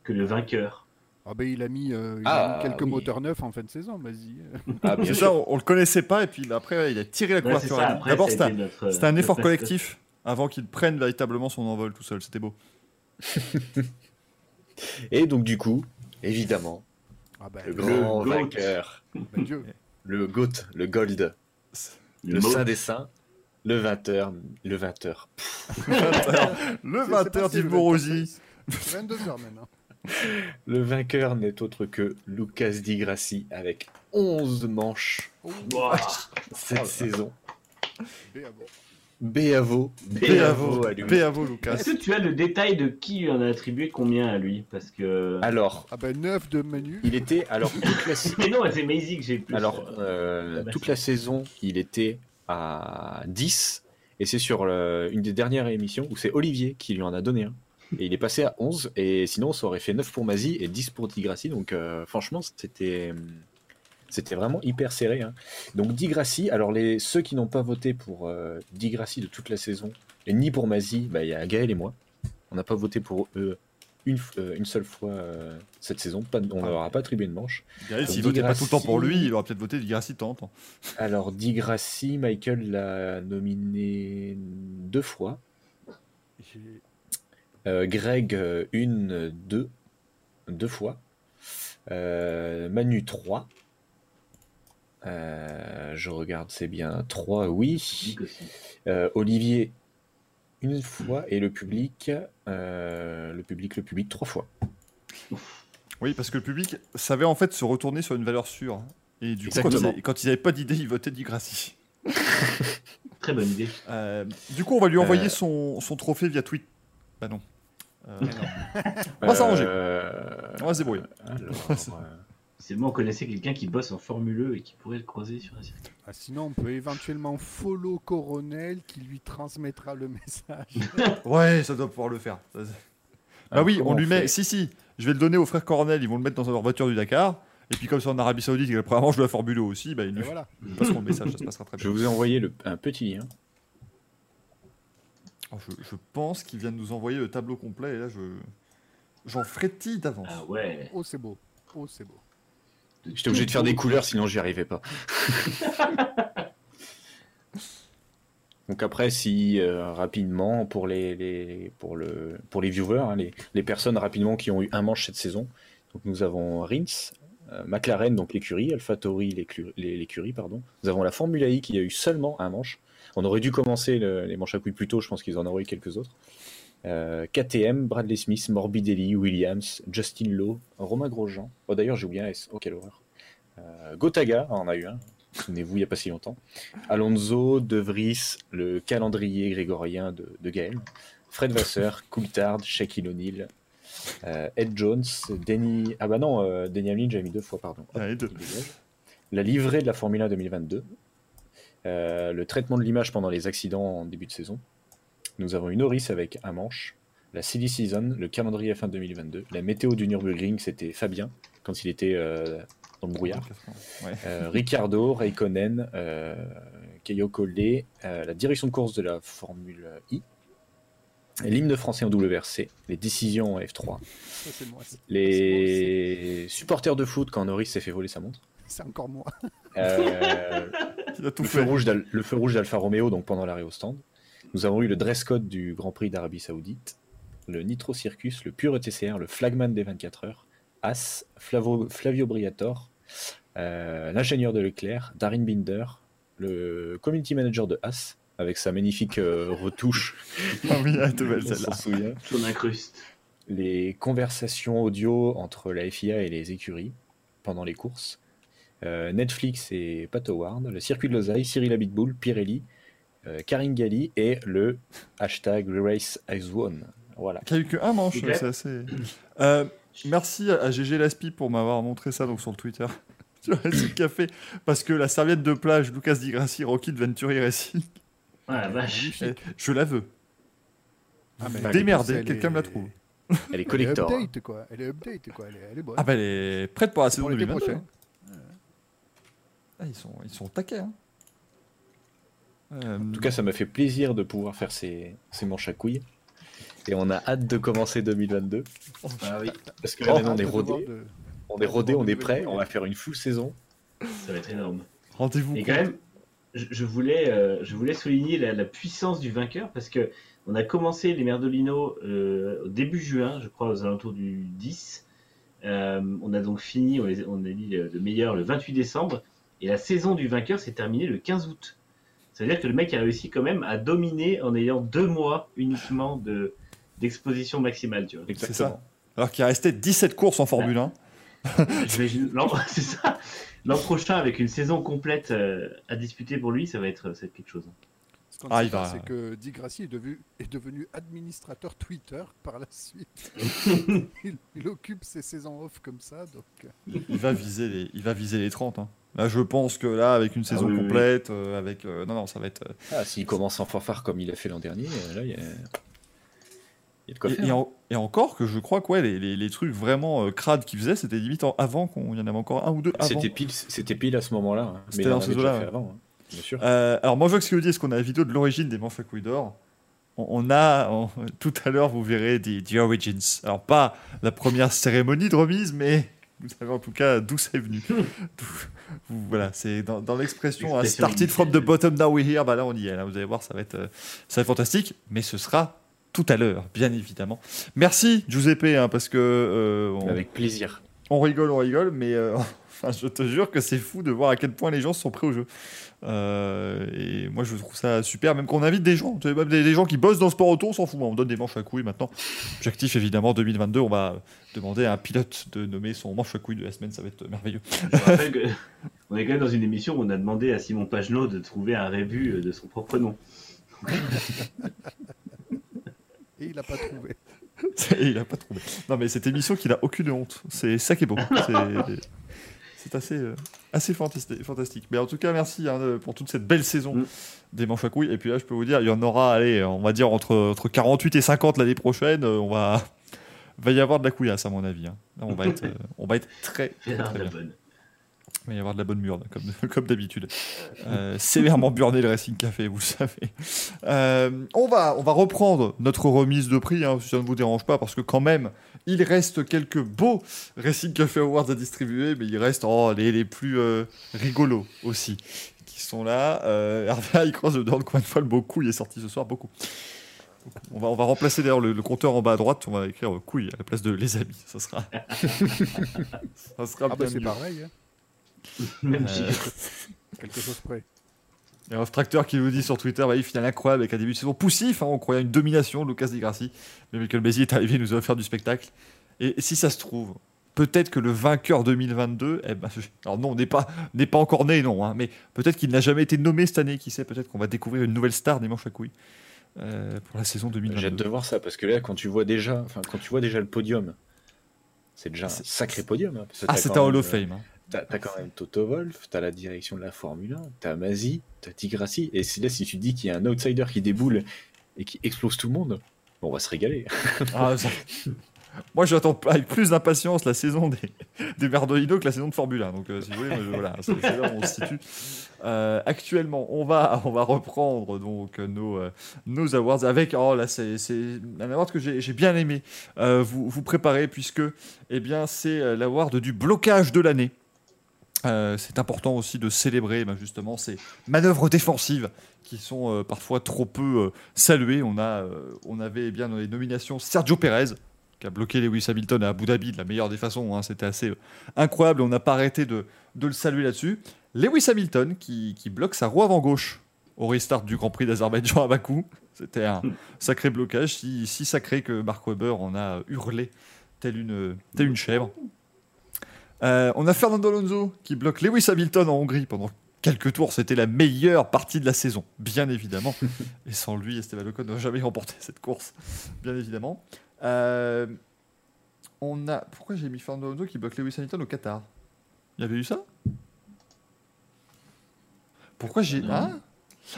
que le vainqueur. ah ben, il a mis, euh, il Ah, a mis quelques oui. moteurs neufs en fin de saison, vas-y. Ah, bien C'est sûr. ça, on, on le connaissait pas, et puis bah, après, il a tiré la couverture. D'abord, c'était un, effort notre- collectif avant qu'il prenne véritablement son envol tout seul. C'était beau. [LAUGHS] Et donc du coup, évidemment, Ah ben, le le, grand GOAT. vainqueur, ben, Dieu. le GOAT, le Gold, Le le saint des saints, le 20h, le 20h. le C'est- 20h c'est parti, d'Yves le Morosi. 22h maintenant. Le vainqueur n'est autre que Lucas Di Grassi avec 11 manches Oh, cette saison. bravo. Béavo, Béavo. Béavo, Lucas. Est-ce que tu as le détail de qui lui en a attribué combien à lui Parce que. Alors, Ah ben 9 de Manu. il était alors toute la, [LAUGHS] Mais non, c'est Maisie que j'ai plus. alors euh, euh, bah, toute la saison, il était à 10 et c'est sur le- une des dernières émissions où c'est Olivier qui lui en a donné un. Et il est passé à 11 et sinon ça aurait fait 9 pour Mazi et 10 pour Di Grassi donc euh, franchement c'était c'était vraiment hyper serré. hein. Donc Di Grassi, alors les, ceux qui n'ont pas voté pour euh, Di Grassi de toute la saison et ni pour Mazi, bah, il y a Gaël et moi. On n'a pas voté pour eux une, euh, une seule fois euh, cette saison, pas, on leur a pas attribué de manche. Gaël, s'il votait pas tout le temps pour lui, il aurait peut-être voté Di Grassi de temps en temps. Alors, Di Grassi, Michael l'a nominé deux fois. Euh, Greg, une, deux, deux fois. Manu, trois. Euh, je regarde, c'est bien. Trois, oui. Nick aussi. Euh, Olivier, une fois. Et le public, euh, le public, le public, trois fois. Oui, parce que le public savait en fait se retourner sur une valeur sûre. Et du coup, quand Exactement. ils, avaient- quand ils n'avaient pas d'idée, ils votaient Di Grassi. [LAUGHS] Très bonne idée. Euh, du coup, on va lui envoyer Euh. son, son trophée via tweet. Bah non. Euh, [LAUGHS] On va s'arranger. Euh, on va se débrouiller. alors, [LAUGHS] Si moi on connaissait quelqu'un qui bosse en Formule E et qui pourrait le croiser sur un circuit. Ah, sinon, on peut éventuellement follow Coronel qui lui transmettra le [LAUGHS] message. Ouais, ça doit pouvoir le faire. Ça, c'est- Bah alors, oui, on lui met. Si, si, je vais le donner aux frères Coronel, ils vont le mettre dans leur voiture du Dakar. Et puis, comme c'est en Arabie Saoudite, il y a le premier manche de la Formule 1 aussi, bah, ils Et lui voilà. passeront le message, ça se passera très Je bien. vous ai envoyé le- un petit lien. Oh, je, je pense qu'il vient de nous envoyer le tableau complet, et là, je. J'en frétille d'avance? Ah ouais. Oh, c'est beau. Oh, c'est beau. J'étais obligé de faire des couleurs, sinon j'y arrivais pas. [LAUGHS] Donc après, si euh, rapidement, pour les, les- pour le, pour les viewers, hein, les, les personnes rapidement qui ont eu un manche cette saison, donc nous avons Rins, euh, McLaren, donc l'écurie, AlphaTauri, l'écurie, pardon. Nous avons la Formule I qui a eu seulement un manche. On aurait dû commencer le- les manches à couilles plus tôt, je pense qu'ils en auraient eu quelques autres. Euh, KTM, Bradley Smith, Morbidelli, Williams, Justin Lowe, Romain Grosjean. Oh, D'ailleurs, j'ai oublié un S. Oh, quelle horreur. Euh, Gotaga, on en a eu un. Souvenez-vous, il n'y a pas si longtemps. Alonso, De Vries, le calendrier grégorien de, de Gaël. Fred Vasseur, [LAUGHS] Coulthard, Shaquille O'Neal, euh, Ed Jones, Denny. Ah bah non, euh, Denny Hamlin, j'ai mis deux fois, pardon. Hop, Ah, deux. La livrée de la Formule 1 2022. Euh, le traitement de l'image pendant les accidents en début de saison. Nous avons une Norris avec un manche. La Silly Season, le calendrier F1 2022. La météo du Nürburgring, c'était Fabien, quand il était euh, dans le brouillard. Ouais. Euh, Ricardo, Raikkonen, euh, Keio Collet, euh, la direction de course de la Formule I. l'hymne français en WRC, les décisions en F3, Ça, c'est moi. ça. les supporters de foot quand Norris s'est fait voler sa montre, C'est encore moi. euh, [LAUGHS] le, feu rouge le feu rouge d'Alfa Romeo donc pendant l'arrêt au stand. Nous avons eu le dress code du Grand Prix d'Arabie Saoudite, le Nitro Circus, le Pure TCR, le Flagman des 24 heures, As, Flavo- Flavio Briatore, euh, l'ingénieur de Leclerc, Darin Binder, le community manager de As, avec sa magnifique euh, retouche, [LAUGHS] Ah oui, celle-là. incruste. les conversations audio entre la FIA et les écuries pendant les courses, euh, Netflix et Pat Howard, le circuit de Losail, Cyril Abitboul, Pirelli, euh, Karine Galli et le hashtag Race Has Won. Voilà. Qui a eu que un manche, c'est assez. Euh, merci à GG Laspi pour m'avoir montré ça donc sur le Twitter. Sur Racing Café, parce que la serviette de plage Lucas Di Grassi, Rocky de Venturi Racing, Ah la vache. Magnifique. je la veux. Ah, mais Bah, démerdez, quelqu'un est- me la trouve. Elle est Elle est collector. hein. update, quoi. Elle est update, quoi. Elle est, elle est bonne. Ah bah elle est prête pour la saison Pour l'été 2022. prochain. Ah, ils sont, ils sont taquets. Hein. Euh, En tout cas, ça m'a fait plaisir de pouvoir faire ces, ces manches à couilles. Et on a hâte de commencer 2022. Ah oui, Parce que là, maintenant, on est rodé, de- on est rodé, on est prêt, on va faire une full saison. ça va être énorme. Rendez-vous. Et quand même, je, voulais, euh, je voulais souligner la, la puissance du vainqueur parce que on a commencé les Merdolino euh, au début juin, je crois, aux alentours du 10. Euh, on a donc fini, on, les- on a dit le, le meilleur le 28 décembre. Et la saison du vainqueur s'est terminée le 15 août. Ça veut dire que le mec a réussi quand même à dominer en ayant deux mois uniquement de d'exposition maximale, tu vois. Exactement. Alors qu'il restait 17 courses en Formule 1. [LAUGHS] J'imagine, l'an- [LAUGHS] c'est ça. L'an prochain, avec une saison complète euh, à disputer pour lui, ça va être, ça va être quelque chose. Ce qu'on Ah, va- C'est que Di Grassi est devenu, est devenu administrateur Twitter par la suite. [LAUGHS] il, il occupe ses saisons off comme ça, donc. euh, Il va viser les, il va viser les 30. hein. Là, je pense que là, avec une saison oui, oui, oui. complète, euh, avec. euh, non, non, ça va être. euh, Ah, s'il commence en fanfare comme il a fait l'an dernier, là, il y a, y a de quoi Et, faire. et en- et encore que je crois que ouais, les, les- les trucs vraiment euh, crades qu'il faisait, c'était limite en- avant qu'on y en avait encore un ou deux. C'était pile, c'était pile à ce moment-là. hein. C'était dans ces eaux-là, avant, hein. Bien sûr. Alors moi je vois que ce que vous dites, est-ce qu'on a la vidéo de l'origine des manches à couilles d'or on, a, on- [LAUGHS] tout à l'heure vous verrez des The Origins. Alors pas la première cérémonie de remise, mais vous savez en tout cas d'où c'est venu. [LAUGHS] Voilà, c'est dans, dans l'expression hein, started from the bottom now we're here, bah là on y est, là, vous allez voir ça va être, euh, ça va être fantastique, mais ce sera tout à l'heure, bien évidemment. Merci Giuseppe, hein, parce que euh, on- Avec plaisir. on rigole, on rigole, mais euh, [LAUGHS] enfin, je te jure que c'est fou de voir à quel point les gens sont prêts au jeu. Euh, et moi, je trouve ça super, même qu'on invite des gens, même des, des gens qui bossent dans le sport auto, on s'en fout, on donne des manches à couilles maintenant. Objectif, évidemment, 2022, on va demander à un pilote de nommer son manche à couilles de la semaine, ça va être merveilleux. Je rappelle que on est quand même dans une émission où on a demandé à Simon Pagenaud de trouver un rébut de son propre nom. Et il n'a pas trouvé. [LAUGHS] Et il a pas trouvé. Non, mais cette émission qu'il a aucune honte, c'est ça qui est beau. [LAUGHS] C'est- C'est assez, euh, assez fantastique. Mais en tout cas, merci hein, de- pour toute cette belle saison Mm. des manches à couilles. Et puis là, je peux vous dire, il y en aura, allez, on va dire entre, entre 48 et 50 l'année prochaine. euh, On va, [LAUGHS] va y avoir de la couillasse, à mon avis. hein. Là, on, va être, [LAUGHS] euh, on va être très, très, bien. Il va y avoir de la bonne murde, comme, [LAUGHS] comme d'habitude. Euh, sévèrement burné le Racing Café, vous le savez. Euh, on, va, on va reprendre notre remise de prix, hein, si ça ne vous dérange pas, parce que quand même, il reste quelques beaux Racing Café Awards à distribuer, mais il reste oh, les, les plus euh, rigolos aussi, qui sont là. Hervé Icross me demande combien de fois le mot couille est sorti ce soir, beaucoup. On va, on va remplacer d'ailleurs le, le compteur en bas à droite, on va écrire couille à la place de les amis, ça sera. [LAUGHS] ça sera Ah bah bien c'est pareil, hein. Même Euh, [LAUGHS] chiffre. quelque chose près. Et un tracteur qui nous dit sur Twitter, bah, il finale incroyable avec un début de saison poussif, hein, on croyait à une domination de Lucas Di Grassi. Mais Michael Bézier est arrivé, il nous a offert du spectacle. Et, si ça se trouve, peut-être que le vainqueur 2022, eh ben, alors non, n'est pas, n'est pas encore né, non, hein, mais peut-être qu'il n'a jamais été nommé cette année, qui sait, peut-être qu'on va découvrir une nouvelle star des manches à couilles euh, pour la saison J'ai hâte 2022. de voir ça parce que là, quand tu vois déjà, quand tu vois déjà le podium, c'est déjà un sacré podium. hein, Ah, c'est un Hall même, of euh, Fame. hein. T'as quand même Toto Wolff, t'as la direction de la Formule 1, t'as Masi, t'as Tigrassi, et si là, si tu dis qu'il y a un outsider qui déboule et qui explose tout le monde, on va se régaler. [LAUGHS] Ah, ça- Moi, j'attends avec plus d'impatience la saison des, des Merdolino que la saison de Formule 1. Donc, euh, si vous voulez, voilà, c'est c'est là où on se situe. Euh, actuellement, on va, on va reprendre donc nos, euh, nos awards avec. Oh là, c'est c'est un award que j'ai bien aimé. Vous vous préparez puisque, eh bien, c'est l'award du blocage de l'année. Euh, c'est important aussi de célébrer ben, justement ces manœuvres défensives qui sont euh, parfois trop peu euh, saluées. On, a, on avait eh bien dans les nominations Sergio Perez qui a bloqué Lewis Hamilton à Abu Dhabi de la meilleure des façons. hein. C'était assez incroyable. On n'a pas arrêté de, le saluer là-dessus. Lewis Hamilton qui, bloque sa roue avant gauche au restart du Grand Prix d'Azerbaïdjan à Bakou. C'était un sacré blocage, si, sacré que Mark Webber en a hurlé tel une, telle une chèvre. Euh, on a Fernando Alonso qui bloque Lewis Hamilton en Hongrie pendant quelques tours. C'était la meilleure partie de la saison, bien évidemment. [LAUGHS] Et sans lui, Esteban Ocon n'aurait jamais remporté cette course, bien évidemment. Euh, on a. Pourquoi j'ai mis Fernando Alonso qui bloque Lewis Hamilton au Qatar? Il y avait eu ça? Pourquoi j'ai. Ah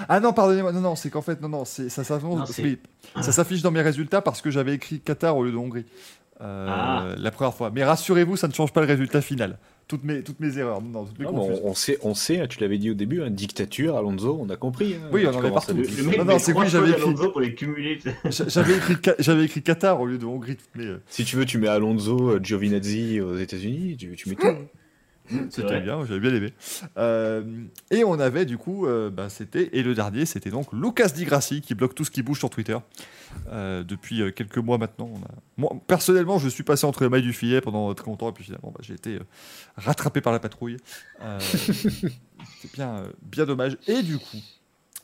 ah non, pardonnez-moi, non, non, c'est qu'en fait, non, non, c'est, ça, oui, ça s'affiche dans mes résultats parce que j'avais écrit Qatar au lieu de Hongrie euh, Ah. la première fois. Mais rassurez-vous, ça ne change pas le résultat final. Toutes mes, toutes mes erreurs, non, toutes mes on, on sait, on sait, hein, tu l'avais dit au début, hein, dictature, Alonso, on a compris. hein. Oui, on en est partout. Le, le- Non, non, c'est oui, j'avais écrit. Alonso pour les cumuler. tu sais. [LAUGHS] J'a- J'avais écrit, Ca- j'avais écrit Qatar au lieu de Hongrie. Mais euh, Si tu veux, tu mets Alonso, euh, Giovinazzi aux États-Unis, tu, tu mets tout. C'est c'était bien, j'avais bien aimé. Euh, et on avait du coup, euh, bah, c'était et le dernier, c'était donc Lucas Di Grassi qui bloque tout ce qui bouge sur Twitter Euh, depuis euh, quelques mois maintenant. on a- Moi, personnellement, je suis passé entre les mailles du filet pendant très longtemps et puis finalement, bah, j'ai été euh, rattrapé par la patrouille. Euh, [LAUGHS] c'est bien, bien dommage. Et du coup,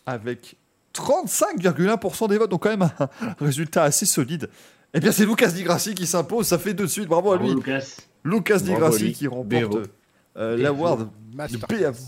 avec 35,1% des votes, donc quand même un résultat assez solide. Eh bien, c'est Lucas Di Grassi qui s'impose. Ça fait de suite. Bravo à Bravo, lui. Lucas. Lucas Di Grassi qui remporte euh, l'award. Béavo.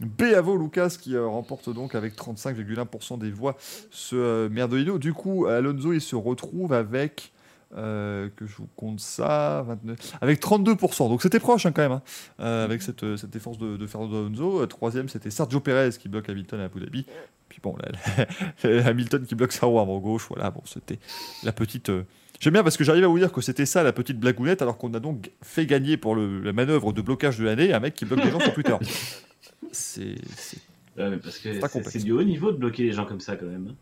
Béavo Lucas qui euh, remporte donc avec 35,1% des voix ce euh, Merdolino. Du coup, Alonso il se retrouve avec euh, que je vous compte ça 29, avec 32%. Donc c'était proche hein, quand même hein, avec cette, cette défense de, Fernando Alonso. Troisième c'était Sergio Perez qui bloque Hamilton à Abu Dhabi. Puis bon, [LAUGHS] Hamilton qui bloque sa roue avant gauche. Voilà, bon c'était la petite. J'aime bien parce que j'arrive à vous dire que c'était ça la petite blagounette alors qu'on a donc fait gagner pour la manœuvre de blocage de l'année un mec qui bloque des gens sur Twitter. [LAUGHS] C'est, Ouais, parce que c'est- du haut niveau de bloquer les gens comme ça quand même. hein.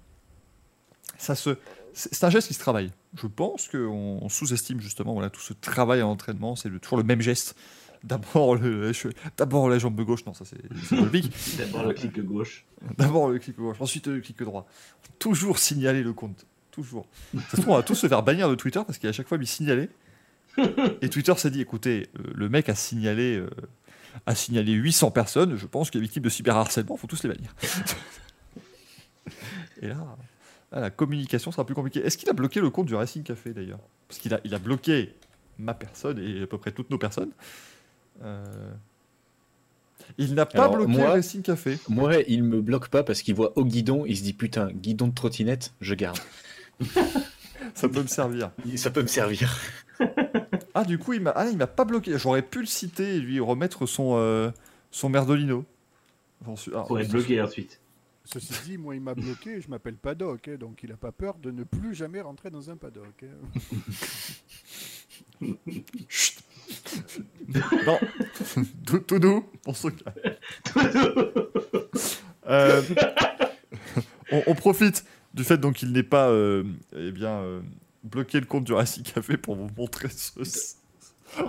ça se, c'est un geste qui se travaille. Je pense qu'on sous-estime justement voilà, tout ce travail en entraînement. C'est toujours le même geste. D'abord le, [LAUGHS] d'abord la jambe gauche, non ça c'est. [LAUGHS] D'abord le clic gauche. [LAUGHS] D'abord le clic gauche, ensuite le clic droit. Toujours signaler le compte. Toujours. Ça se trouve, on va tous se faire bannir de Twitter parce qu'à chaque fois il signalait. Et Twitter s'est dit écoutez, euh, le mec a signalé, euh, a signalé 800 personnes. Je pense qu'il est victime de cyberharcèlement. faut tous les bannir. [LAUGHS] Et là, là, la communication sera plus compliquée. Est-ce qu'il a bloqué le compte du Racing Café d'ailleurs? Parce qu'il a, il a bloqué ma personne et à peu près toutes nos personnes. Euh, Il n'a pas Alors, bloqué moi- le Racing Café. Moi, il me bloque pas parce qu'il voit au guidon, il se dit putain, guidon de trottinette, je garde. [LAUGHS] Ça peut me servir. Ça peut me servir. [LAUGHS] Ah, du coup, il m'a ah, il m'a pas bloqué. J'aurais pu le citer et lui remettre son, euh, son merdolino. Suis- ah, Pour être bloqué ensuite. Ceci dit, moi, il m'a bloqué et je m'appelle Paddock, hein, donc il n'a pas peur de ne plus jamais rentrer dans un paddock. hein. [LAUGHS] Chut. non. Tout- [LAUGHS] Tout doux, on se calme. Euh, on, on profite du fait donc qu'il n'ait pas euh, eh bien, euh, bloqué le compte du Racing Café pour vous montrer ce...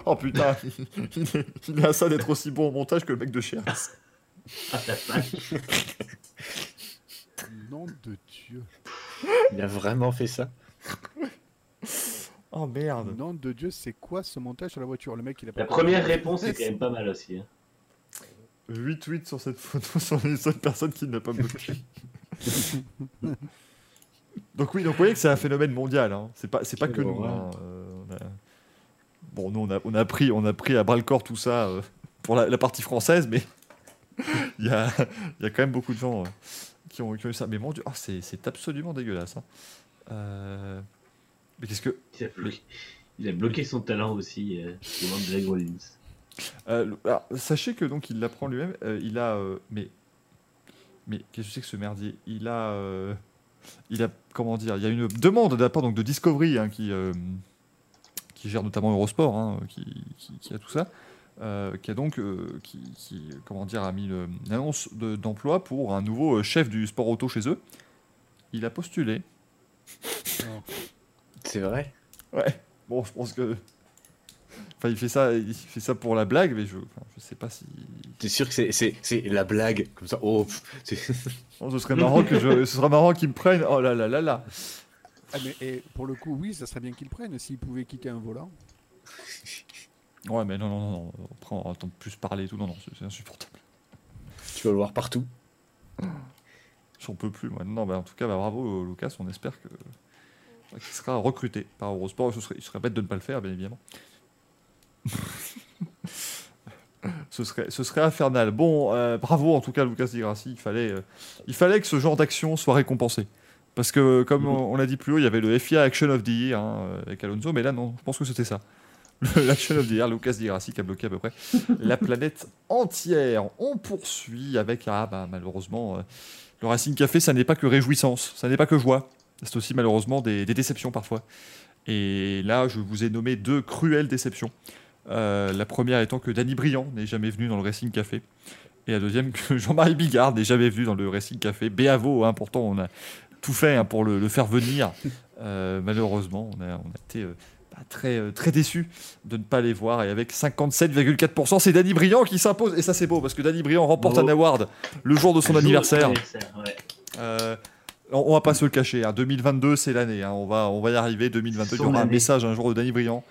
Oh putain, il est, à ça d'être aussi bon au montage que le mec de Cher. Ah, la vache. Nom de Dieu. Il a vraiment fait ça. Oh merde. Nom de Dieu, c'est quoi ce montage sur la voiture? Le mec, il a pas La première réponse est quand même pas mal aussi. hein. 8 tweets sur cette photo sont les seules personnes qui ne l'a pas bloqué. [LAUGHS] donc oui, donc vous voyez que c'est un phénomène mondial. Hein. C'est pas, c'est pas que nous. hein. Euh, on a- Bon, nous on a, on a pris, on a pris à bras le corps tout ça euh, pour la, la partie française, mais [LAUGHS] il y a, il y a quand même beaucoup de gens euh, qui, ont, qui ont eu ça. Mais mon Dieu, oh, c'est, c'est absolument dégueulasse. hein. Mais qu'est-ce que Il a bloqué, il a bloqué son talent aussi, euh, devant Greg Rollins. Euh, le- alors, sachez que donc il l'apprend lui-même. il a, mais, mais qu'est-ce que c'est que ce merdier? Il a, il a, comment dire Il y a une demande de la part donc de Discovery hein, qui, euh, qui gère notamment Eurosport, hein, qui, qui- qui a tout ça, euh, qui a donc, euh, qui, qui, comment dire, a mis le- une annonce de- d'emploi pour un nouveau chef du sport auto chez eux. Il a postulé. C'est vrai? Ouais. Bon, je pense que. Enfin, il fait ça, il fait ça pour la blague, mais je, enfin, je sais pas si. T'es sûr que c'est- c'est c'est la blague Comme ça, oh, [LAUGHS] Oh, ce serait marrant que je, ce serait marrant qu'ils me prennent. Oh là là là là. Ah, mais, et pour le coup, oui, ça serait bien qu'ils le prennent s'ils pouvaient quitter un volant. Ouais, mais non, non, non, non. Après, on va entendre plus parler et tout. Non, non, c'est insupportable. tu vas le voir partout. J'en peux plus, moi. Non, bah, en tout cas, bah, bravo, Lucas. On espère que qu'il sera recruté par Eurosport. Ce serait, il serait bête de ne pas le faire, bien évidemment. Ce, serait, ce serait infernal. Bon, euh, bravo en tout cas, Lucas Di Grassi. Il fallait, euh, il fallait que ce genre d'action soit récompensé. Parce que, comme on, on l'a dit plus haut, il y avait le FIA Action of the Year hein, euh, avec Alonso, mais là, non, je pense que c'était ça. [LAUGHS] L'Action of the Year, Lucas Di Grassi qui a bloqué à peu près la planète entière. On poursuit avec, ah bah malheureusement, euh, le Racing Café, ça n'est pas que réjouissance, ça n'est pas que joie. C'est aussi malheureusement des, des déceptions parfois. Et là, je vous ai nommé deux cruelles déceptions. Euh, la première étant que Danny Briand n'est jamais venu dans le Racing Café. Et la deuxième, [LAUGHS] que Jean-Marie Bigard n'est jamais venu dans le Racing Café. Béavo, hein, pourtant on a tout fait hein, pour le, le faire venir. Euh, malheureusement, on a, on a été euh, bah, très, très déçus de ne pas les voir. Et avec 57,4%, c'est Danny Briand qui s'impose. Et ça, c'est beau parce que Danny Briand remporte Bravo. un award le jour de son anniversaire. ouais. On, on va pas se le cacher. hein. 2022, c'est l'année. hein. On, va, on va y arriver. 2022, il y aura un message un jour de Danny Briand.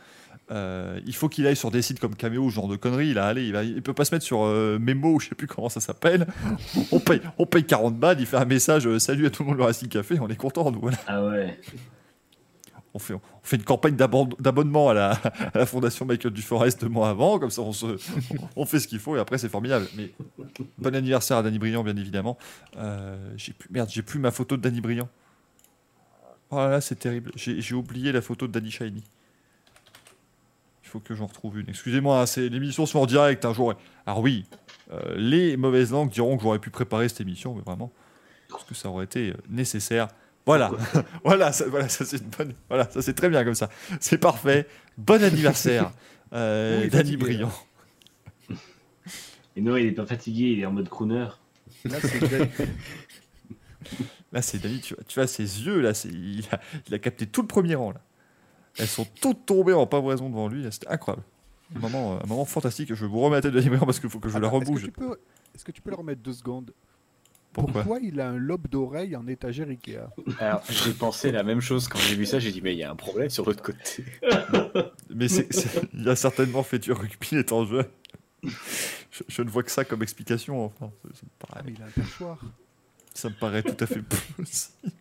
Euh, il faut qu'il aille sur des sites comme Cameo, ce genre de conneries. Là, allez, il, va, il peut pas se mettre sur euh, Memo, ou je sais plus comment ça s'appelle. [LAUGHS] on, paye, on paye 40 balles, il fait un message euh, Salut à tout le monde, le Racing Café. On est content, nous. Voilà. Ah ouais. On fait, on fait une campagne d'abon- d'abonnement à la, à la fondation Michael Duforest deux mois avant, comme ça on, se, on fait ce qu'il faut et après c'est formidable. Mais bon anniversaire à Danny Briand, bien évidemment. Euh, j'ai plus, merde, j'ai plus ma photo de Danny Briand. Oh là là, c'est terrible. J'ai j'ai oublié la photo de Danny Shiny. Il faut que j'en retrouve une. Excusez-moi, hein, c'est l'émission se fait en direct un jour. Alors oui, euh, les mauvaises langues diront que j'aurais pu préparer cette émission, mais vraiment, parce que ça aurait été euh, nécessaire. Voilà, [LAUGHS] voilà, ça, voilà, ça c'est une bonne, voilà, ça c'est très bien comme ça. C'est parfait. Bon anniversaire, [LAUGHS] euh, Oui, Danny Briand. Et non, il est pas fatigué, il est en mode crooner. Là, c'est Dan- [LAUGHS] Là, c'est Danny, tu, vois- tu vois ses yeux, là, c'est, il, a, il a capté tout le premier rang. Là. Elles sont toutes tombées en pavoison devant lui, c'était incroyable. Un moment, un moment fantastique. Je vous remets la tête de parce qu'il faut que je la Attends, est-ce que rebouge. tu peux- Est-ce que tu peux le remettre deux secondes? Pourquoi? Pourquoi il a un lobe d'oreille en étagère Ikea? Alors, j'ai pensé la même chose quand j'ai vu ça. J'ai dit, mais il y a un problème sur l'autre côté. [LAUGHS] Mais il a certainement fait du rugby étant jeune. Je, je ne vois que ça comme explication, enfin. Ça, ça me Ah, paraît, mais il a un perchoir. ça me paraît tout à fait possible.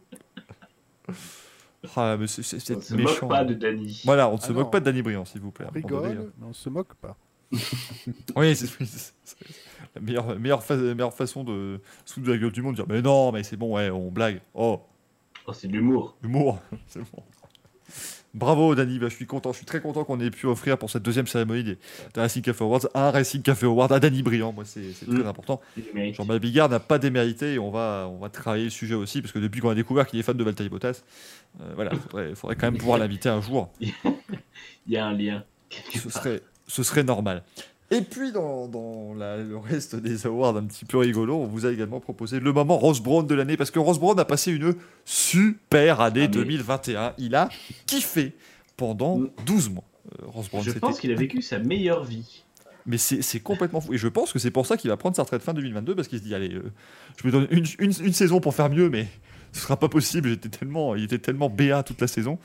Ah, mais c'est, c'est- c'est On se méchant. moque pas de Danny. Voilà, on ne Ah se non. moque pas de Danny Briand, s'il vous plaît. On donné, rigole, mais on se moque pas. [LAUGHS] Oui, c'est c'est- c'est la meilleure, meilleure, fa- meilleure façon de se foutre de la gueule du monde, dire Mais non, mais c'est bon, ouais, on blague. Oh, Oh, c'est de l'humour. humour, [LAUGHS] c'est bon. Bravo, Dani, bah, je suis content, je suis très content qu'on ait pu offrir pour cette deuxième cérémonie des, des Racing Café Awards un Racing Café Award à Dani Briand. Moi, c'est très Mm. important. Jean-Marie Bigard n'a pas démérité et on va, on va travailler le sujet aussi, parce que depuis qu'on a découvert qu'il est fan de Valtteri Bottas, euh, voilà, il faudrait, faudrait quand même pouvoir [LAUGHS] l'inviter un jour. Il y a un lien. ce serait, ce serait normal. Et puis, dans, dans la- le reste des awards un petit peu rigolo, on vous a également proposé le moment Rose Brown de l'année, parce que Rose Brown a passé une super année Ah, mais- 2021. Il a kiffé pendant Mm. 12 mois. Euh, Brown, Je pense qu'il a vécu sa meilleure vie. Mais c'est complètement fou. Et je pense que c'est pour ça qu'il va prendre sa retraite fin 2022, parce qu'il se dit, allez, euh, je me donne une, une- une saison pour faire mieux, mais ce sera pas possible. J'étais tellement, il était tellement béat toute la saison.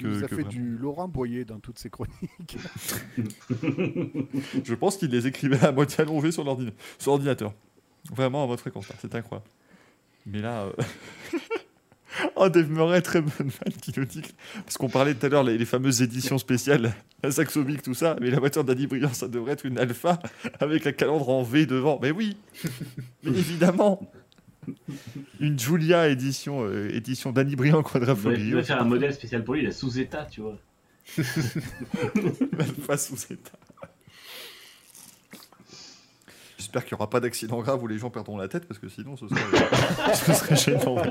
Il nous Que, a que fait vraiment- du Laurent Boyer dans toutes ses chroniques. [LAUGHS] [LAUGHS] Je pense qu'il les écrivait à moitié allongés sur l'ordina- sur l'ordinateur. Vraiment à votre fréquence, là. c'est incroyable. Mais là. euh, oh, Dave Murray, très bonne fan qui nous dit. que- Parce qu'on parlait tout à l'heure, les, les fameuses éditions spéciales, la Saxomic, tout ça, mais la voiture d'Annie Briand, ça devrait être une alpha avec un calandre en V devant. Mais oui Mais évidemment [LAUGHS] Une Julia édition, euh, édition d'Annie Briand Quadrifoglio. devrait devrait faire un modèle spécial pour lui, la sous-état, tu vois. [LAUGHS] Alpha sous état. J'espère qu'il n'y aura pas d'accident grave où les gens perdront la tête parce que sinon ce serait, [LAUGHS] ce serait gênant.